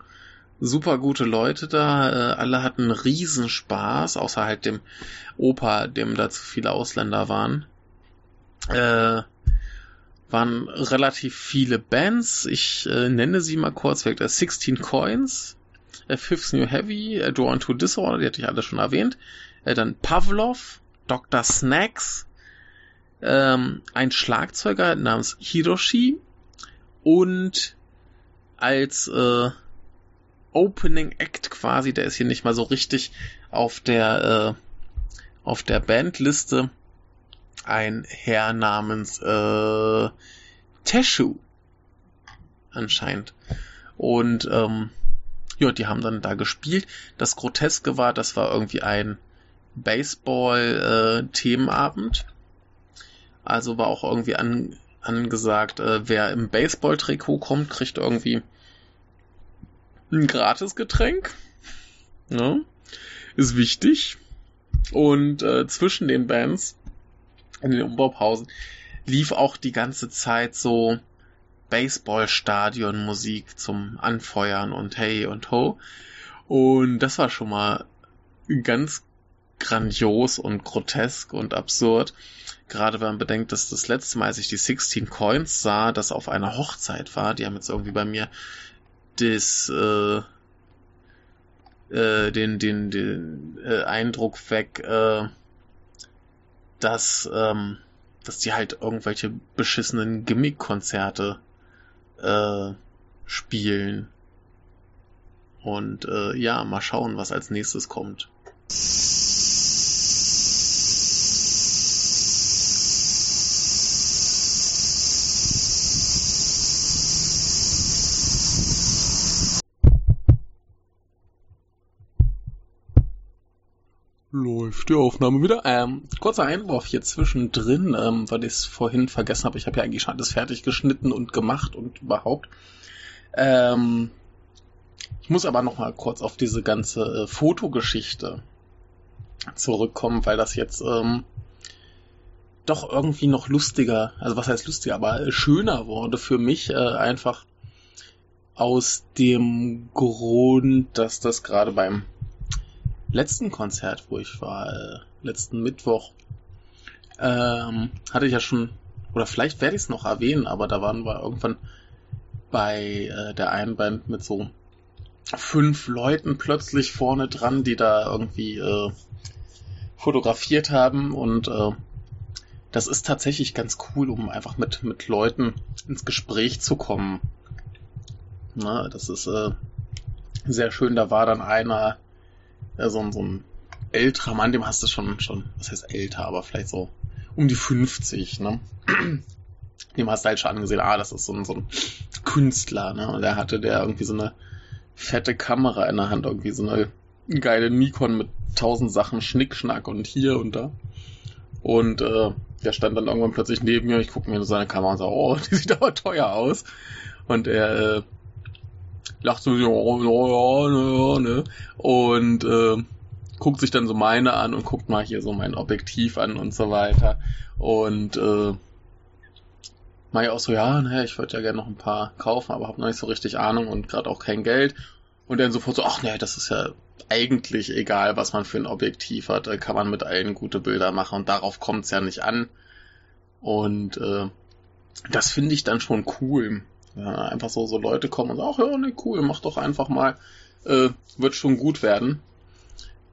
super gute Leute da. Äh, alle hatten riesen Spaß, außer halt dem Opa, dem da zu viele Ausländer waren. Äh, waren relativ viele Bands. Ich äh, nenne sie mal kurz weg. 16 Coins, äh, Fifth New Heavy, äh, Drawn to Disorder, die hatte ich alle schon erwähnt. Äh, dann Pavlov, Dr. Snacks, ähm, ein Schlagzeuger namens Hiroshi und als äh, Opening Act quasi, der ist hier nicht mal so richtig auf der äh, auf der Bandliste, ein Herr namens äh, Teshu anscheinend. Und ähm, ja, die haben dann da gespielt. Das Groteske war, das war irgendwie ein Baseball-Themenabend. Äh, also war auch irgendwie an, angesagt, äh, wer im Baseball-Trikot kommt, kriegt irgendwie ein gratis Getränk. Ja, ist wichtig. Und äh, zwischen den Bands in den Umbaupausen lief auch die ganze Zeit so Baseballstadion-Musik zum Anfeuern und hey und ho. Und das war schon mal ganz grandios und grotesk und absurd. Gerade wenn man bedenkt, dass das letzte Mal, als ich die 16 Coins sah, das auf einer Hochzeit war. Die haben jetzt irgendwie bei mir das, äh, äh, den, den, den äh, Eindruck weg, äh, dass, ähm, dass die halt irgendwelche beschissenen Gimmick-Konzerte äh, spielen. Und äh, ja, mal schauen, was als nächstes kommt. Läuft die Aufnahme wieder. Ähm, kurzer Einwurf hier zwischendrin, ähm, weil ich es vorhin vergessen habe. Ich habe ja eigentlich schon alles fertig geschnitten und gemacht und überhaupt. Ähm, ich muss aber noch mal kurz auf diese ganze äh, Fotogeschichte zurückkommen, weil das jetzt ähm, doch irgendwie noch lustiger, also was heißt lustiger, aber schöner wurde für mich äh, einfach aus dem Grund, dass das gerade beim letzten Konzert, wo ich war, äh, letzten Mittwoch, ähm, hatte ich ja schon, oder vielleicht werde ich es noch erwähnen, aber da waren wir irgendwann bei äh, der einen Band mit so fünf Leuten plötzlich vorne dran, die da irgendwie äh, fotografiert haben und äh, das ist tatsächlich ganz cool, um einfach mit, mit Leuten ins Gespräch zu kommen. Na, das ist äh, sehr schön. Da war dann einer, ja, so, ein, so ein älterer Mann, dem hast du schon, schon, was heißt älter, aber vielleicht so um die 50, ne? [CLEARS THROAT] Dem hast du halt schon angesehen, ah, das ist so ein, so ein Künstler, ne? Und der hatte der irgendwie so eine fette Kamera in der Hand, irgendwie so eine geile Nikon mit tausend Sachen, Schnickschnack und hier und da. Und äh, der stand dann irgendwann plötzlich neben mir, ich gucke mir seine Kamera und sage, oh, [LAUGHS] die sieht aber teuer aus. Und er äh, lacht so, ja, ja, ja, ne? Und äh, guckt sich dann so meine an und guckt mal hier so mein Objektiv an und so weiter. Und äh, mal auch so, ja, ne, ich würde ja gerne noch ein paar kaufen, aber habe noch nicht so richtig Ahnung und gerade auch kein Geld. Und dann sofort so, ach ne, das ist ja eigentlich egal, was man für ein Objektiv hat, kann man mit allen gute Bilder machen und darauf kommt es ja nicht an. Und äh, das finde ich dann schon cool. Ja, einfach so, so Leute kommen und sagen, ach ja, ne, cool, mach doch einfach mal, äh, wird schon gut werden.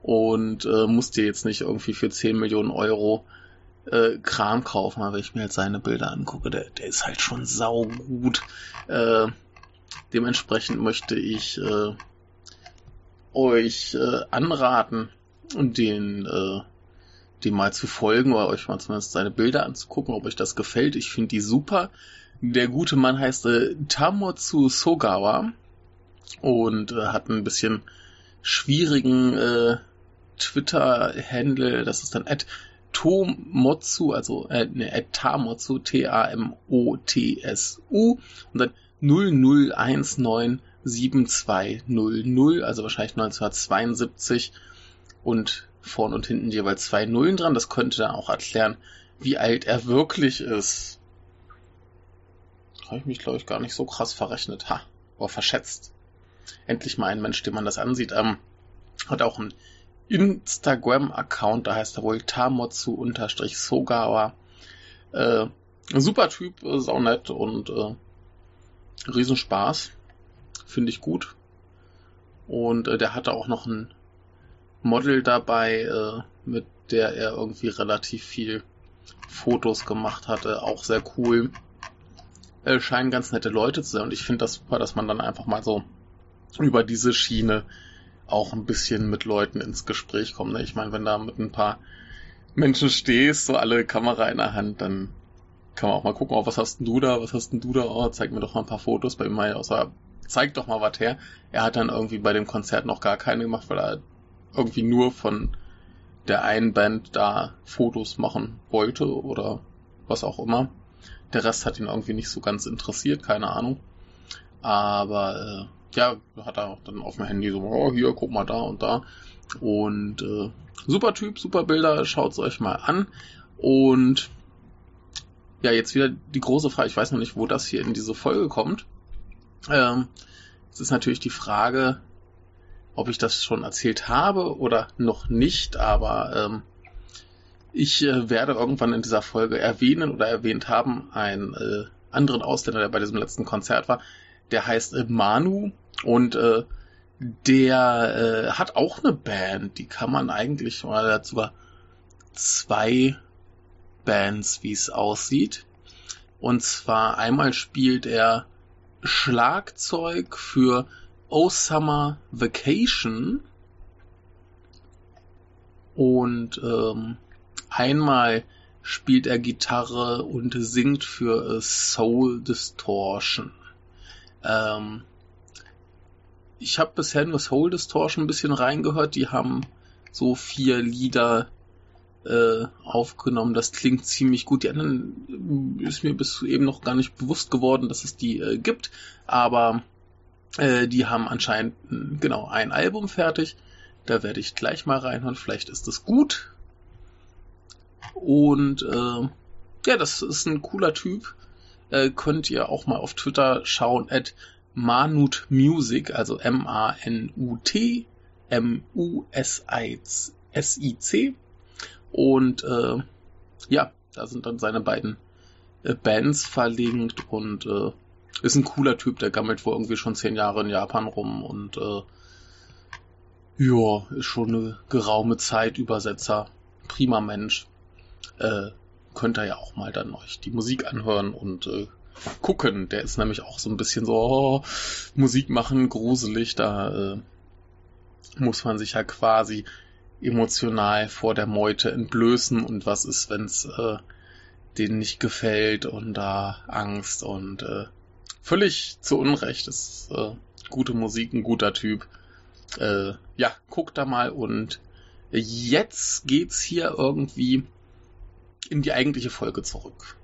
Und äh, musst dir jetzt nicht irgendwie für 10 Millionen Euro äh, Kram kaufen, aber wenn ich mir jetzt seine Bilder angucke, der, der ist halt schon saugut. Äh, dementsprechend möchte ich äh, euch äh, anraten, den, äh, dem mal zu folgen oder euch mal zumindest seine Bilder anzugucken, ob euch das gefällt. Ich finde die super. Der gute Mann heißt äh, Tamotsu Sogawa und äh, hat ein bisschen schwierigen äh, Twitter-Handle, das ist dann at Tomotsu, also äh, ne, at Tamotsu, T-A-M-O-T-S-U und dann 00197200, also wahrscheinlich 1972 und vorn und hinten jeweils zwei Nullen dran. Das könnte dann auch erklären, wie alt er wirklich ist. Habe ich mich, glaube ich, gar nicht so krass verrechnet. Ha, oder verschätzt. Endlich mal ein Mensch, dem man das ansieht. Ähm, hat auch einen Instagram-Account, da heißt er wohl Tamotsu-Sogawa. Äh, super Typ, äh, saunett und äh, Riesenspaß. Finde ich gut. Und äh, der hatte auch noch ein Model dabei, äh, mit der er irgendwie relativ viel Fotos gemacht hatte. Auch sehr cool. Äh, scheinen ganz nette Leute zu sein. Und ich finde das super, dass man dann einfach mal so über diese Schiene auch ein bisschen mit Leuten ins Gespräch kommt. Ne? Ich meine, wenn da mit ein paar Menschen stehst, so alle Kamera in der Hand, dann kann man auch mal gucken, oh, was hast denn du da, was hast denn du da, oh, zeig mir doch mal ein paar Fotos bei ihm mal, außer zeig doch mal was her. Er hat dann irgendwie bei dem Konzert noch gar keine gemacht, weil er irgendwie nur von der einen Band da Fotos machen wollte oder was auch immer. Der Rest hat ihn irgendwie nicht so ganz interessiert, keine Ahnung. Aber äh, ja, hat er dann auf dem Handy so, oh, hier, guck mal da und da. Und äh, super Typ, super Bilder, schaut's euch mal an. Und ja, jetzt wieder die große Frage, ich weiß noch nicht, wo das hier in diese Folge kommt. Ähm, es ist natürlich die Frage, ob ich das schon erzählt habe oder noch nicht, aber ähm, ich äh, werde irgendwann in dieser Folge erwähnen oder erwähnt haben einen äh, anderen Ausländer, der bei diesem letzten Konzert war. Der heißt äh, Manu und äh, der äh, hat auch eine Band, die kann man eigentlich, oder der hat sogar zwei Bands, wie es aussieht. Und zwar einmal spielt er Schlagzeug für Oh Summer Vacation und ähm, einmal spielt er Gitarre und singt für Soul Distortion. Ähm, ich habe bisher nur Soul Distortion ein bisschen reingehört. Die haben so vier Lieder äh, aufgenommen. Das klingt ziemlich gut. Die anderen äh, ist mir bis eben noch gar nicht bewusst geworden, dass es die äh, gibt. Aber äh, die haben anscheinend hm, genau ein Album fertig. Da werde ich gleich mal reinhören. Vielleicht ist es gut. Und äh, ja, das ist ein cooler Typ. Äh, könnt ihr auch mal auf Twitter schauen at Manut Music, also M-A-N-U-T M-U-S-I-C. Und äh, ja, da sind dann seine beiden äh, Bands verlinkt und äh, ist ein cooler Typ, der gammelt wohl irgendwie schon zehn Jahre in Japan rum und äh, ja, ist schon eine geraume Zeit Übersetzer. Prima Mensch. Äh, könnt ihr ja auch mal dann euch die Musik anhören und äh, gucken. Der ist nämlich auch so ein bisschen so oh, Musik machen, gruselig. Da äh, muss man sich ja quasi emotional vor der Meute entblößen und was ist, wenn's äh, denen nicht gefällt und da Angst und äh, völlig zu Unrecht. ist äh, gute Musik, ein guter Typ. Äh, ja, guckt da mal und jetzt geht's hier irgendwie in die eigentliche Folge zurück.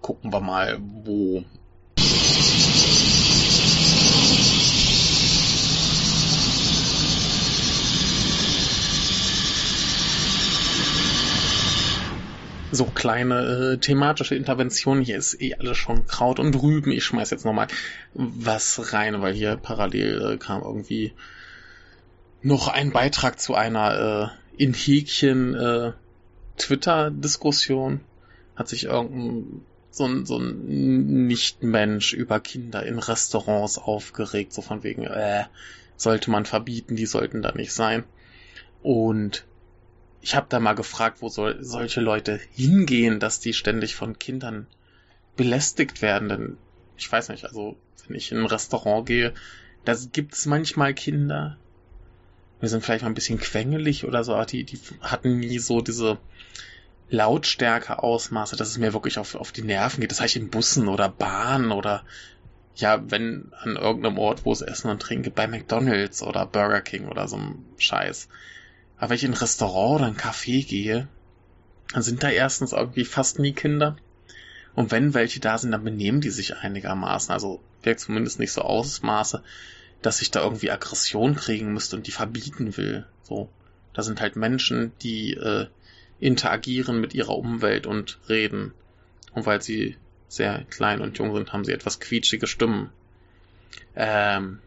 Gucken wir mal, wo so kleine äh, thematische Interventionen. Hier ist eh alles schon Kraut und Rüben. Ich schmeiß jetzt nochmal was rein, weil hier parallel äh, kam irgendwie noch ein Beitrag zu einer äh, in Häkchen äh, Twitter-Diskussion. Hat sich irgendein so ein, so ein Nicht-Mensch über Kinder in Restaurants aufgeregt, so von wegen, äh, sollte man verbieten, die sollten da nicht sein. Und ich habe da mal gefragt, wo soll, solche Leute hingehen, dass die ständig von Kindern belästigt werden. Denn ich weiß nicht, also wenn ich in ein Restaurant gehe, da gibt's manchmal Kinder. Wir sind vielleicht mal ein bisschen quengelig oder so, aber die, die hatten nie so diese Lautstärke Ausmaße, dass es mir wirklich auf, auf die Nerven geht. Das heißt in Bussen oder Bahnen oder ja, wenn an irgendeinem Ort, wo es Essen und Trinken gibt, bei McDonalds oder Burger King oder so ein Scheiß. Aber wenn ich in ein Restaurant oder ein Café gehe, sind da erstens irgendwie fast nie Kinder. Und wenn welche da sind, dann benehmen die sich einigermaßen. Also wirkt zumindest nicht so Ausmaße, dass ich da irgendwie Aggression kriegen müsste und die verbieten will. So. Da sind halt Menschen, die äh, interagieren mit ihrer Umwelt und reden. Und weil sie sehr klein und jung sind, haben sie etwas quietschige Stimmen. Ähm,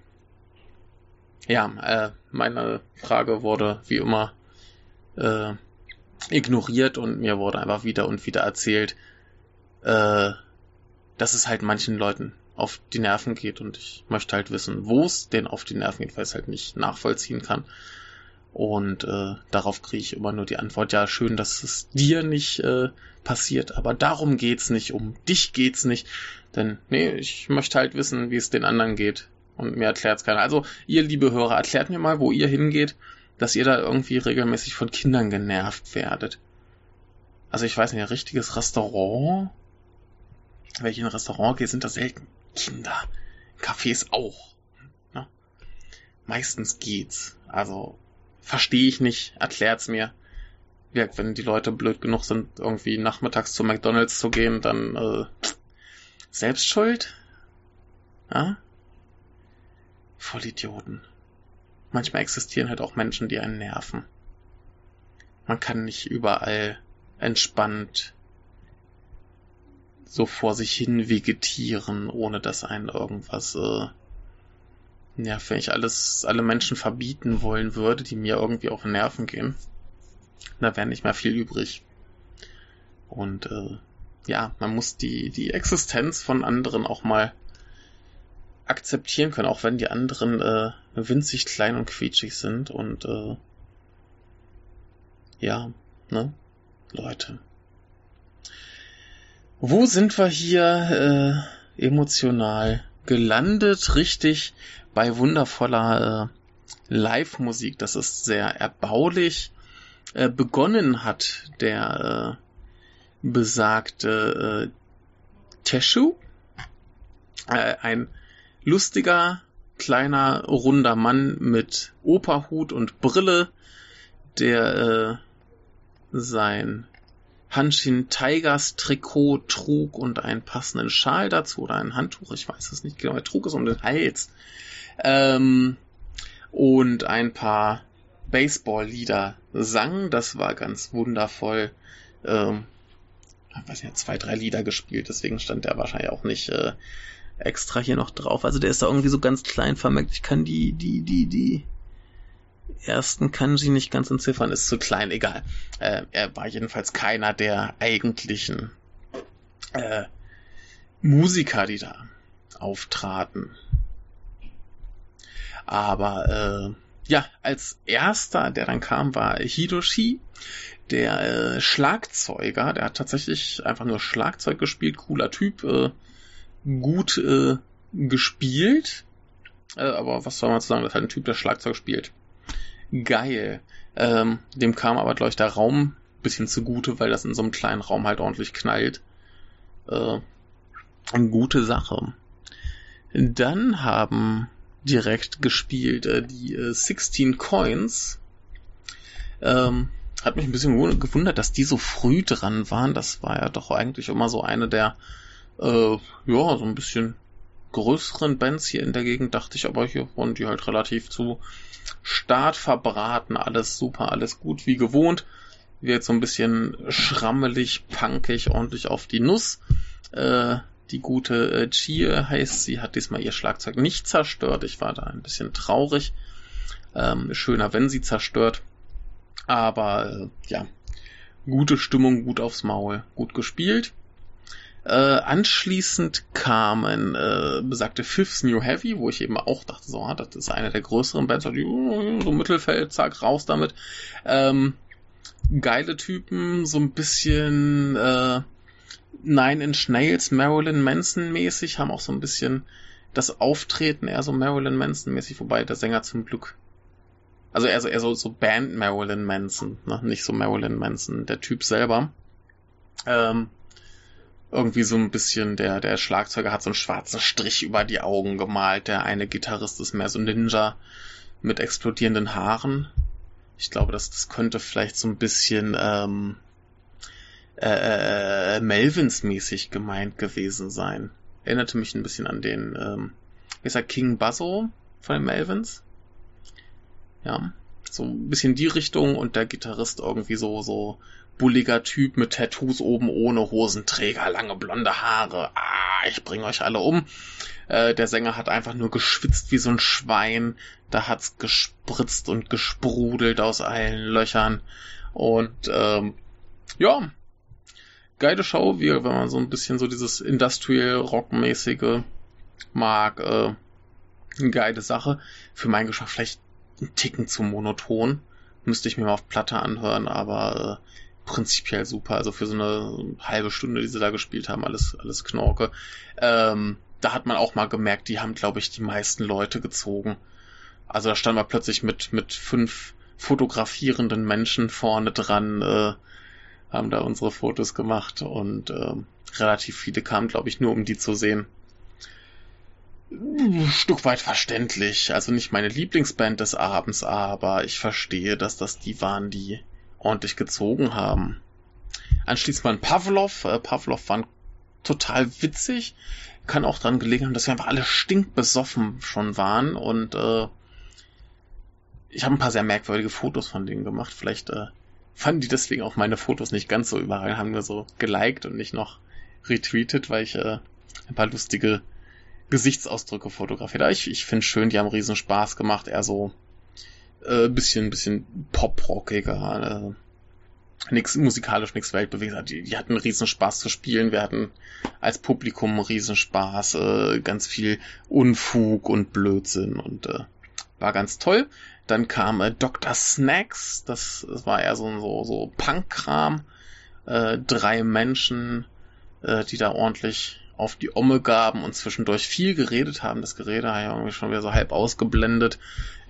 ja, äh, meine Frage wurde wie immer äh, ignoriert und mir wurde einfach wieder und wieder erzählt, äh, dass es halt manchen Leuten auf die Nerven geht und ich möchte halt wissen, wo es denen auf die Nerven geht, weil ich es halt nicht nachvollziehen kann. Und äh, darauf kriege ich immer nur die Antwort, ja, schön, dass es dir nicht äh, passiert, aber darum geht's nicht, um dich geht's nicht. Denn, nee, ich möchte halt wissen, wie es den anderen geht. Und mir erklärt's keiner. Also, ihr liebe Hörer, erklärt mir mal, wo ihr hingeht, dass ihr da irgendwie regelmäßig von Kindern genervt werdet. Also ich weiß nicht, ein richtiges Restaurant wenn ich in ein Restaurant gehe, sind das selten Kinder. Cafés auch. Ne? Meistens geht's. Also verstehe ich nicht, erklärt's mir. Ja, wenn die Leute blöd genug sind, irgendwie nachmittags zu McDonalds zu gehen, dann äh, selbst schuld? Ja? Vollidioten. Manchmal existieren halt auch Menschen, die einen nerven. Man kann nicht überall entspannt so vor sich hin vegetieren, ohne dass einen irgendwas, äh, ja, wenn ich alles, alle Menschen verbieten wollen würde, die mir irgendwie auf den Nerven gehen, da wäre nicht mehr viel übrig. Und äh, ja, man muss die, die Existenz von anderen auch mal akzeptieren können, auch wenn die anderen äh, winzig klein und quietschig sind und äh, ja, ne, Leute. Wo sind wir hier äh, emotional gelandet? Richtig bei wundervoller äh, Live-Musik. Das ist sehr erbaulich. Äh, begonnen hat der äh, besagte äh, Teshu. Äh, ein lustiger, kleiner, runder Mann mit Operhut und Brille, der äh, sein Hanshin Tigers Trikot trug und einen passenden Schal dazu oder ein Handtuch, ich weiß es nicht genau, er trug es um den Hals. Ähm, und ein paar Baseball-Lieder sang, das war ganz wundervoll. Ähm, ich weiß nicht, zwei, drei Lieder gespielt, deswegen stand der wahrscheinlich auch nicht äh, extra hier noch drauf. Also der ist da irgendwie so ganz klein vermerkt. Ich kann die, die, die, die ersten Kanji nicht ganz entziffern, ist zu klein, egal. Äh, er war jedenfalls keiner der eigentlichen äh, Musiker, die da auftraten. Aber äh, ja, als erster, der dann kam, war Hidoshi, der äh, Schlagzeuger. Der hat tatsächlich einfach nur Schlagzeug gespielt, cooler Typ, äh, gut äh, gespielt. Äh, aber was soll man zu sagen, das ist halt ein Typ, der Schlagzeug spielt geil. Ähm, dem kam aber, glaube ich, der Raum bisschen zugute, weil das in so einem kleinen Raum halt ordentlich knallt. Äh, eine gute Sache. Dann haben direkt gespielt äh, die äh, 16 Coins. Ähm, hat mich ein bisschen gewundert, dass die so früh dran waren. Das war ja doch eigentlich immer so eine der, äh, ja, so ein bisschen größeren Bands hier in der Gegend, dachte ich, aber hier wurden die halt relativ zu Start verbraten, alles super, alles gut wie gewohnt. Wird so ein bisschen schrammelig, punkig, ordentlich auf die Nuss. Äh, die gute äh, Chie heißt, sie hat diesmal ihr Schlagzeug nicht zerstört. Ich war da ein bisschen traurig. Ähm, schöner, wenn sie zerstört. Aber äh, ja, gute Stimmung, gut aufs Maul, gut gespielt. Äh, anschließend kamen äh, besagte Fifths New Heavy, wo ich eben auch dachte, so, ah, das ist eine der größeren Bands, so Mittelfeld, zack, raus damit. Ähm, geile Typen, so ein bisschen äh, Nine Inch Nails, Marilyn Manson mäßig, haben auch so ein bisschen das Auftreten eher so Marilyn Manson mäßig, wobei der Sänger zum Glück also eher so, eher so, so Band Marilyn Manson, ne? nicht so Marilyn Manson, der Typ selber. Ähm, irgendwie so ein bisschen, der, der Schlagzeuger hat so einen schwarzen Strich über die Augen gemalt, der eine Gitarrist ist mehr so Ninja mit explodierenden Haaren. Ich glaube, das, das könnte vielleicht so ein bisschen ähm, äh, äh, Melvins-mäßig gemeint gewesen sein. Erinnerte mich ein bisschen an den, ähm, wie ist er, King Buzzo von den Melvins. Ja, so ein bisschen die Richtung und der Gitarrist irgendwie so, so bulliger Typ mit Tattoos oben ohne Hosenträger, lange blonde Haare. Ah, ich bring euch alle um. Äh, der Sänger hat einfach nur geschwitzt wie so ein Schwein. Da hat's gespritzt und gesprudelt aus allen Löchern. Und ähm, ja, geile Show, wie wenn man so ein bisschen so dieses Industrial Rock-mäßige mag. Äh, eine geile Sache. Für meinen Geschmack vielleicht ein Ticken zu monoton. Müsste ich mir mal auf Platte anhören, aber äh, prinzipiell super. Also für so eine halbe Stunde, die sie da gespielt haben, alles, alles Knorke. Ähm, da hat man auch mal gemerkt, die haben, glaube ich, die meisten Leute gezogen. Also da stand man plötzlich mit, mit fünf fotografierenden Menschen vorne dran, äh, haben da unsere Fotos gemacht und äh, relativ viele kamen, glaube ich, nur um die zu sehen. Ein Stück weit verständlich. Also nicht meine Lieblingsband des Abends, aber ich verstehe, dass das die waren, die ordentlich gezogen haben. Anschließend waren Pavlov. Äh, Pavlov waren total witzig. Kann auch dran gelegen haben, dass wir einfach alle stinkbesoffen schon waren und äh, ich habe ein paar sehr merkwürdige Fotos von denen gemacht. Vielleicht äh, fanden die deswegen auch meine Fotos nicht ganz so überall, haben nur so geliked und nicht noch retweetet, weil ich äh, ein paar lustige Gesichtsausdrücke fotografiert habe. Ich, ich finde schön, die haben riesen Spaß gemacht, eher so äh, bisschen, bisschen poprockiger, äh, nix musikalisch, nix weltbewegend. Die, die hatten riesen Spaß zu spielen. Wir hatten als Publikum riesen Spaß, äh, ganz viel Unfug und Blödsinn und äh, war ganz toll. Dann kam äh, Dr. Snacks, das, das war eher so, so, so Punk-Kram. Äh, drei Menschen, äh, die da ordentlich auf die Omme gaben und zwischendurch viel geredet haben. Das Gerede habe ich irgendwie schon wieder so halb ausgeblendet.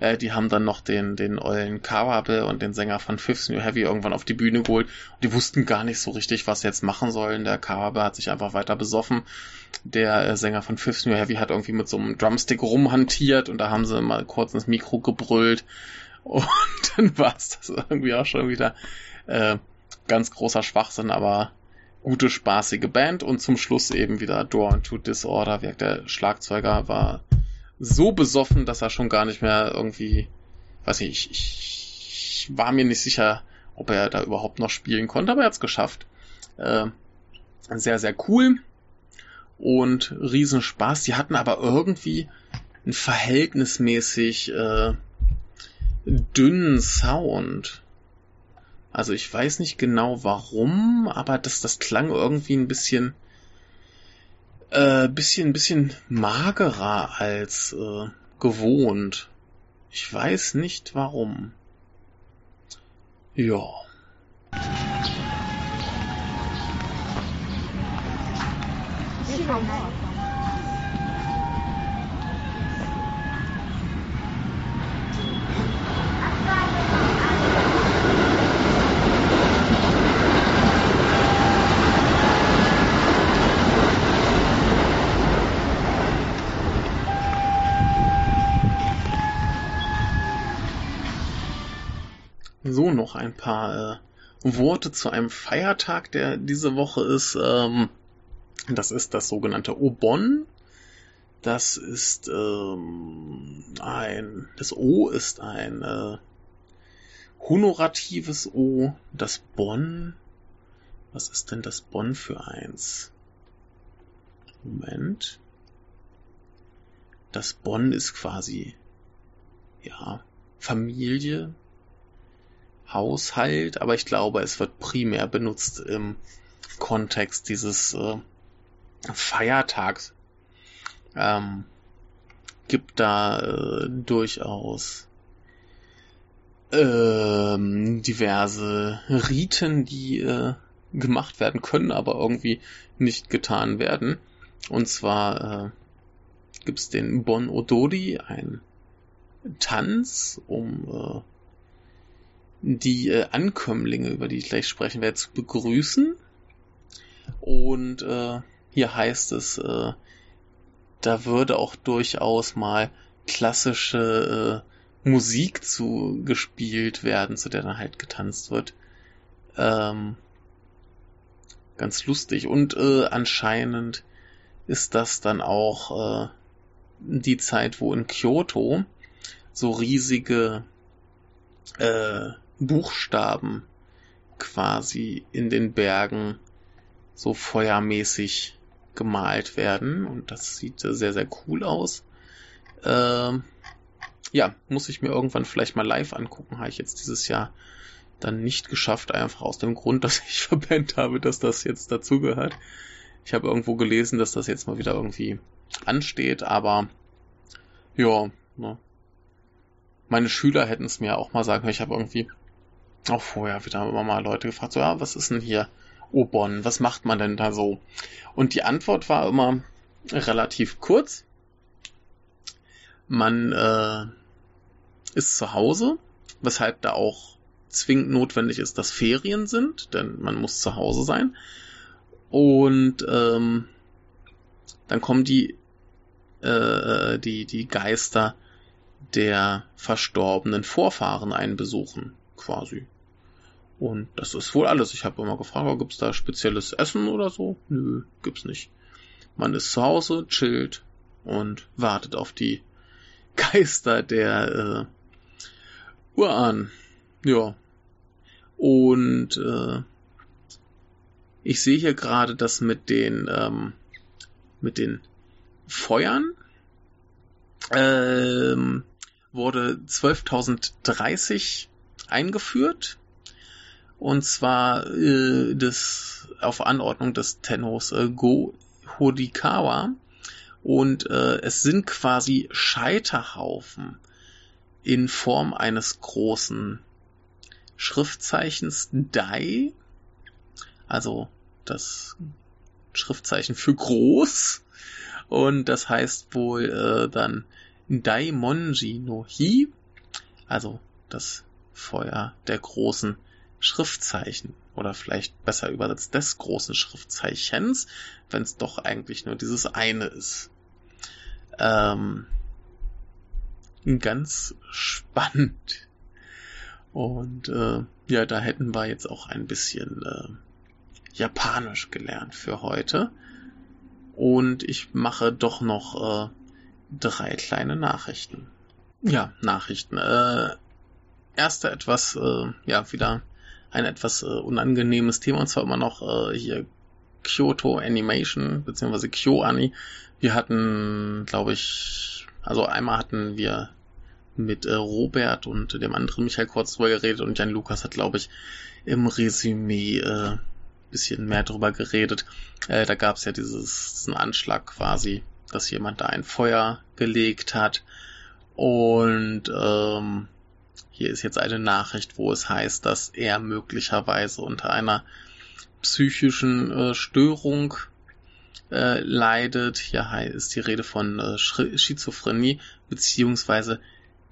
Äh, die haben dann noch den, den ollen Kawabe und den Sänger von Fifth New Heavy irgendwann auf die Bühne geholt. Und die wussten gar nicht so richtig, was sie jetzt machen sollen. Der Kawabe hat sich einfach weiter besoffen. Der äh, Sänger von Fifth New Heavy hat irgendwie mit so einem Drumstick rumhantiert und da haben sie mal kurz ins Mikro gebrüllt. [LAUGHS] Und dann war es das irgendwie auch schon wieder äh, ganz großer Schwachsinn, aber gute, spaßige Band und zum Schluss eben wieder Door into Disorder. Der Schlagzeuger war so besoffen, dass er schon gar nicht mehr irgendwie, weiß ich, ich, ich war mir nicht sicher, ob er da überhaupt noch spielen konnte, aber er hat es geschafft. Äh, sehr, sehr cool und Riesenspaß. Die hatten aber irgendwie einen verhältnismäßig äh, dünnen Sound. Also ich weiß nicht genau warum, aber das, das klang irgendwie ein bisschen, äh, bisschen, bisschen magerer als äh, gewohnt. Ich weiß nicht warum. Ja. So, noch ein paar äh, Worte zu einem Feiertag, der diese Woche ist. Ähm, das ist das sogenannte Obon. Das ist ähm, ein, das O ist ein äh, honoratives O. Das Bonn, was ist denn das Bonn für eins? Moment. Das Bonn ist quasi, ja, Familie, Haushalt, aber ich glaube, es wird primär benutzt im Kontext dieses äh, Feiertags. Ähm, gibt da äh, durchaus ähm, diverse Riten, die äh, gemacht werden können, aber irgendwie nicht getan werden. Und zwar äh, gibt es den Bon Odori, ein Tanz, um äh, die äh, Ankömmlinge, über die ich gleich sprechen werde, zu begrüßen. Und äh, hier heißt es, äh, da würde auch durchaus mal klassische äh, Musik zu gespielt werden, zu der dann halt getanzt wird. Ähm, ganz lustig. Und äh, anscheinend ist das dann auch äh, die Zeit, wo in Kyoto so riesige äh, Buchstaben quasi in den Bergen so feuermäßig gemalt werden. Und das sieht sehr, sehr cool aus. Ähm, ja, muss ich mir irgendwann vielleicht mal live angucken. Habe ich jetzt dieses Jahr dann nicht geschafft, einfach aus dem Grund, [LAUGHS] dass ich verpennt habe, dass das jetzt dazugehört. Ich habe irgendwo gelesen, dass das jetzt mal wieder irgendwie ansteht, aber ja, ne. Meine Schüler hätten es mir auch mal sagen können. Ich habe irgendwie auch vorher wieder immer mal Leute gefragt, so, ja, was ist denn hier Obon? Was macht man denn da so? Und die Antwort war immer relativ kurz. Man äh, ist zu Hause, weshalb da auch zwingend notwendig ist, dass Ferien sind, denn man muss zu Hause sein. Und ähm, dann kommen die, äh, die, die Geister der verstorbenen Vorfahren einen besuchen, quasi. Und das ist wohl alles. Ich habe immer gefragt, oh, gibt's da spezielles Essen oder so? Nö, gibt's nicht. Man ist zu Hause, chillt und wartet auf die [LAUGHS] Geister der äh, Urahn. Ja. Und äh, ich sehe hier gerade, dass mit den ähm, mit den Feuern ähm, wurde 12.030 eingeführt. Und zwar äh, das auf Anordnung des Tennos äh, Go Hodikawa. Und äh, es sind quasi Scheiterhaufen in Form eines großen Schriftzeichens Dai, also das Schriftzeichen für groß. Und das heißt wohl äh, dann Daimonji no Hi, also das Feuer der großen Schriftzeichen oder vielleicht besser übersetzt des großen Schriftzeichens, wenn es doch eigentlich nur dieses eine ist. Ähm, ganz spannend. Und äh, ja, da hätten wir jetzt auch ein bisschen äh, Japanisch gelernt für heute. Und ich mache doch noch äh, drei kleine Nachrichten. Ja, Nachrichten. Äh, erste etwas, äh, ja, wieder ein etwas äh, unangenehmes Thema, und zwar immer noch äh, hier Kyoto Animation, beziehungsweise KyoAni. Wir hatten, glaube ich, also einmal hatten wir mit äh, Robert und dem anderen Michael kurz drüber geredet und Jan Lukas hat, glaube ich, im Resümee äh, bisschen mehr drüber geredet. Äh, da gab es ja dieses, diesen Anschlag quasi, dass jemand da ein Feuer gelegt hat. Und ähm, hier ist jetzt eine Nachricht, wo es heißt, dass er möglicherweise unter einer psychischen äh, Störung äh, leidet. Hier ist die Rede von äh, Schizophrenie beziehungsweise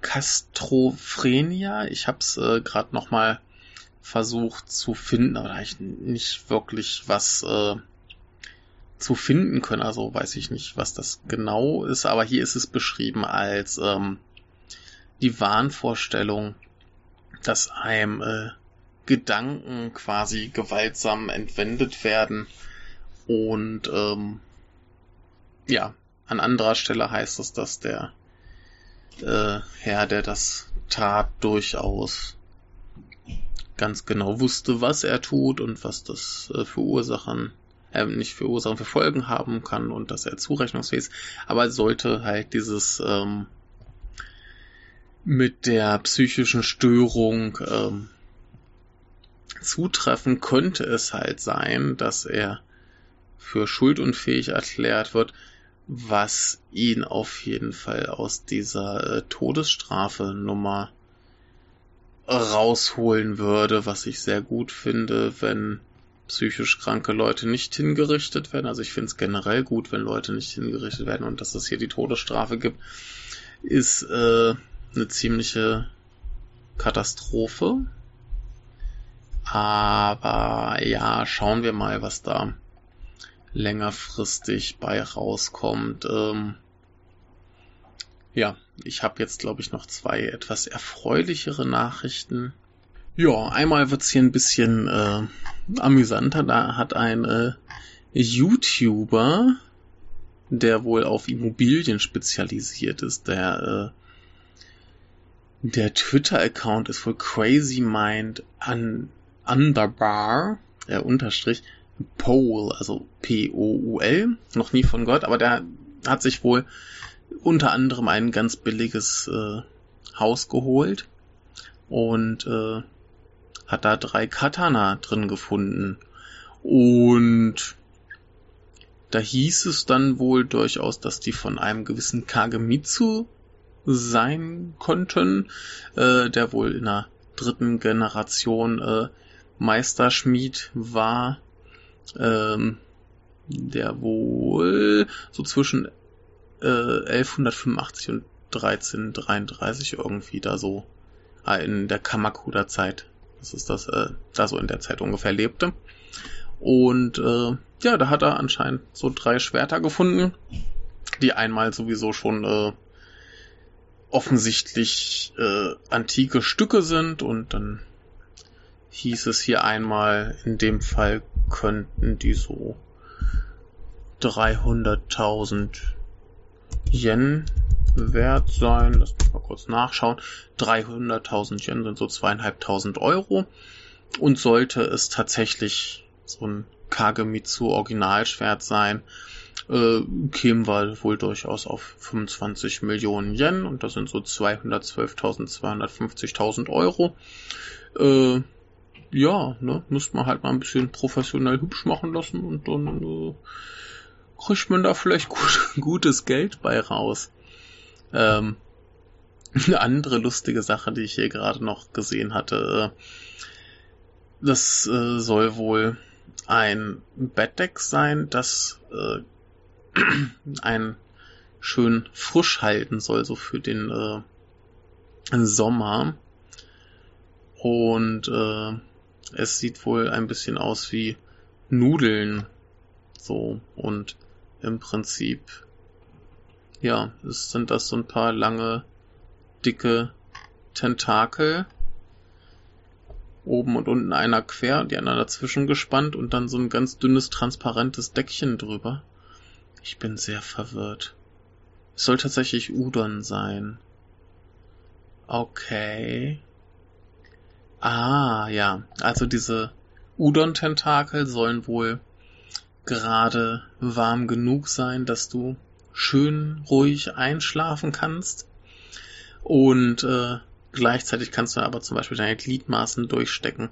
Kastrophrenia. Ich habe es äh, gerade noch mal versucht zu finden, aber da habe ich nicht wirklich was äh, zu finden können. Also weiß ich nicht, was das genau ist, aber hier ist es beschrieben als ähm, die Wahnvorstellung, dass einem äh, Gedanken quasi gewaltsam entwendet werden und ähm, ja, an anderer Stelle heißt es, dass der äh, Herr, der das tat, durchaus ganz genau wusste, was er tut und was das äh, für Ursachen, äh, nicht für Ursachen, für Folgen haben kann und dass er zurechnungsfähig ist. Aber sollte halt dieses ähm, mit der psychischen Störung ähm, zutreffen, könnte es halt sein, dass er für schuldunfähig erklärt wird, was ihn auf jeden Fall aus dieser äh, Todesstrafe Nummer rausholen würde, was ich sehr gut finde, wenn psychisch kranke Leute nicht hingerichtet werden. Also ich finde es generell gut, wenn Leute nicht hingerichtet werden und dass es hier die Todesstrafe gibt, ist äh, eine ziemliche Katastrophe. Aber ja, schauen wir mal, was da längerfristig bei rauskommt. Ähm, ja, ich habe jetzt, glaube ich, noch zwei etwas erfreulichere Nachrichten. Ja, einmal wird's hier ein bisschen äh, amüsanter. Da hat ein äh, YouTuber, der wohl auf Immobilien spezialisiert ist, der äh, der Twitter-Account ist wohl Crazy Mind un Underbar, äh, Unterstrich, Pole, also P-O-U-L, noch nie von Gott, aber der hat sich wohl unter anderem ein ganz billiges äh, Haus geholt und äh, hat da drei Katana drin gefunden. Und da hieß es dann wohl durchaus, dass die von einem gewissen Kagemitsu sein konnten, äh, der wohl in der dritten Generation äh, Meisterschmied war, ähm, der wohl so zwischen äh, 1185 und 1333 irgendwie da so äh, in der Kamakura-Zeit, das ist das, äh, da so in der Zeit ungefähr lebte. Und äh, ja, da hat er anscheinend so drei Schwerter gefunden, die einmal sowieso schon äh, offensichtlich äh, antike Stücke sind und dann hieß es hier einmal, in dem Fall könnten die so 300.000 Yen wert sein. Lass mich mal kurz nachschauen. 300.000 Yen sind so zweieinhalbtausend Euro. Und sollte es tatsächlich so ein Kagemitsu Originalschwert sein, äh, kämen wir wohl durchaus auf 25 Millionen Yen und das sind so 212.250.000 Euro. Äh, ja, ne, müsste man halt mal ein bisschen professionell hübsch machen lassen und dann äh, kriegt man da vielleicht [LAUGHS] gut, gutes Geld bei raus. Ähm, eine andere lustige Sache, die ich hier gerade noch gesehen hatte, äh, das äh, soll wohl ein Bettdeck sein, das äh, [CLEARS THROAT] ein schön frisch halten soll, so für den äh, Sommer. Und äh, es sieht wohl ein bisschen aus wie Nudeln. So. Und im Prinzip, ja, es sind das so ein paar lange, dicke Tentakel. Oben und unten einer quer, die anderen dazwischen gespannt und dann so ein ganz dünnes, transparentes Deckchen drüber. Ich bin sehr verwirrt. Es soll tatsächlich Udon sein. Okay. Ah, ja. Also diese Udon-Tentakel sollen wohl gerade warm genug sein, dass du schön ruhig einschlafen kannst. Und äh, gleichzeitig kannst du aber zum Beispiel deine Gliedmaßen durchstecken,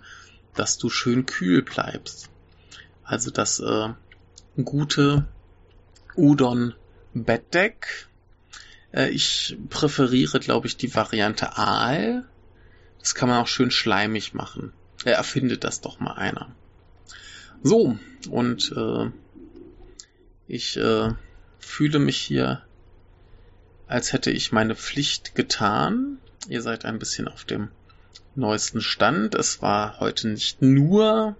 dass du schön kühl bleibst. Also das äh, gute Udon Bettdeck. Äh, ich präferiere, glaube ich, die Variante Aal. Das kann man auch schön schleimig machen. Er erfindet das doch mal einer. So, und äh, ich äh, fühle mich hier, als hätte ich meine Pflicht getan. Ihr seid ein bisschen auf dem neuesten Stand. Es war heute nicht nur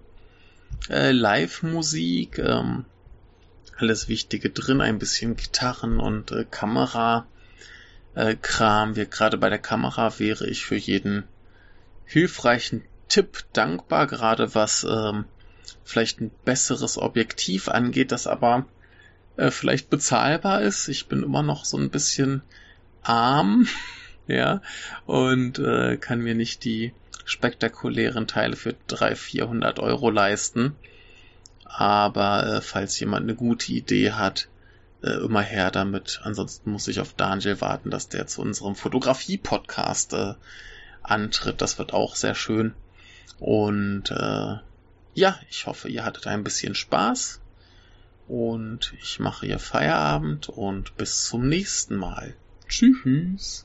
äh, Live-Musik, ähm, alles Wichtige drin, ein bisschen Gitarren und äh, Kamera. Äh, gerade bei der Kamera wäre ich für jeden hilfreichen Tipp dankbar, gerade was ähm, vielleicht ein besseres Objektiv angeht, das aber äh, vielleicht bezahlbar ist. Ich bin immer noch so ein bisschen arm, [LAUGHS] ja, und äh, kann mir nicht die spektakulären Teile für 300, 400 Euro leisten. Aber äh, falls jemand eine gute Idee hat, äh, immer her damit. Ansonsten muss ich auf Daniel warten, dass der zu unserem Fotografie-Podcast äh, antritt. Das wird auch sehr schön. Und äh, ja, ich hoffe, ihr hattet ein bisschen Spaß. Und ich mache hier Feierabend und bis zum nächsten Mal. Tschüss.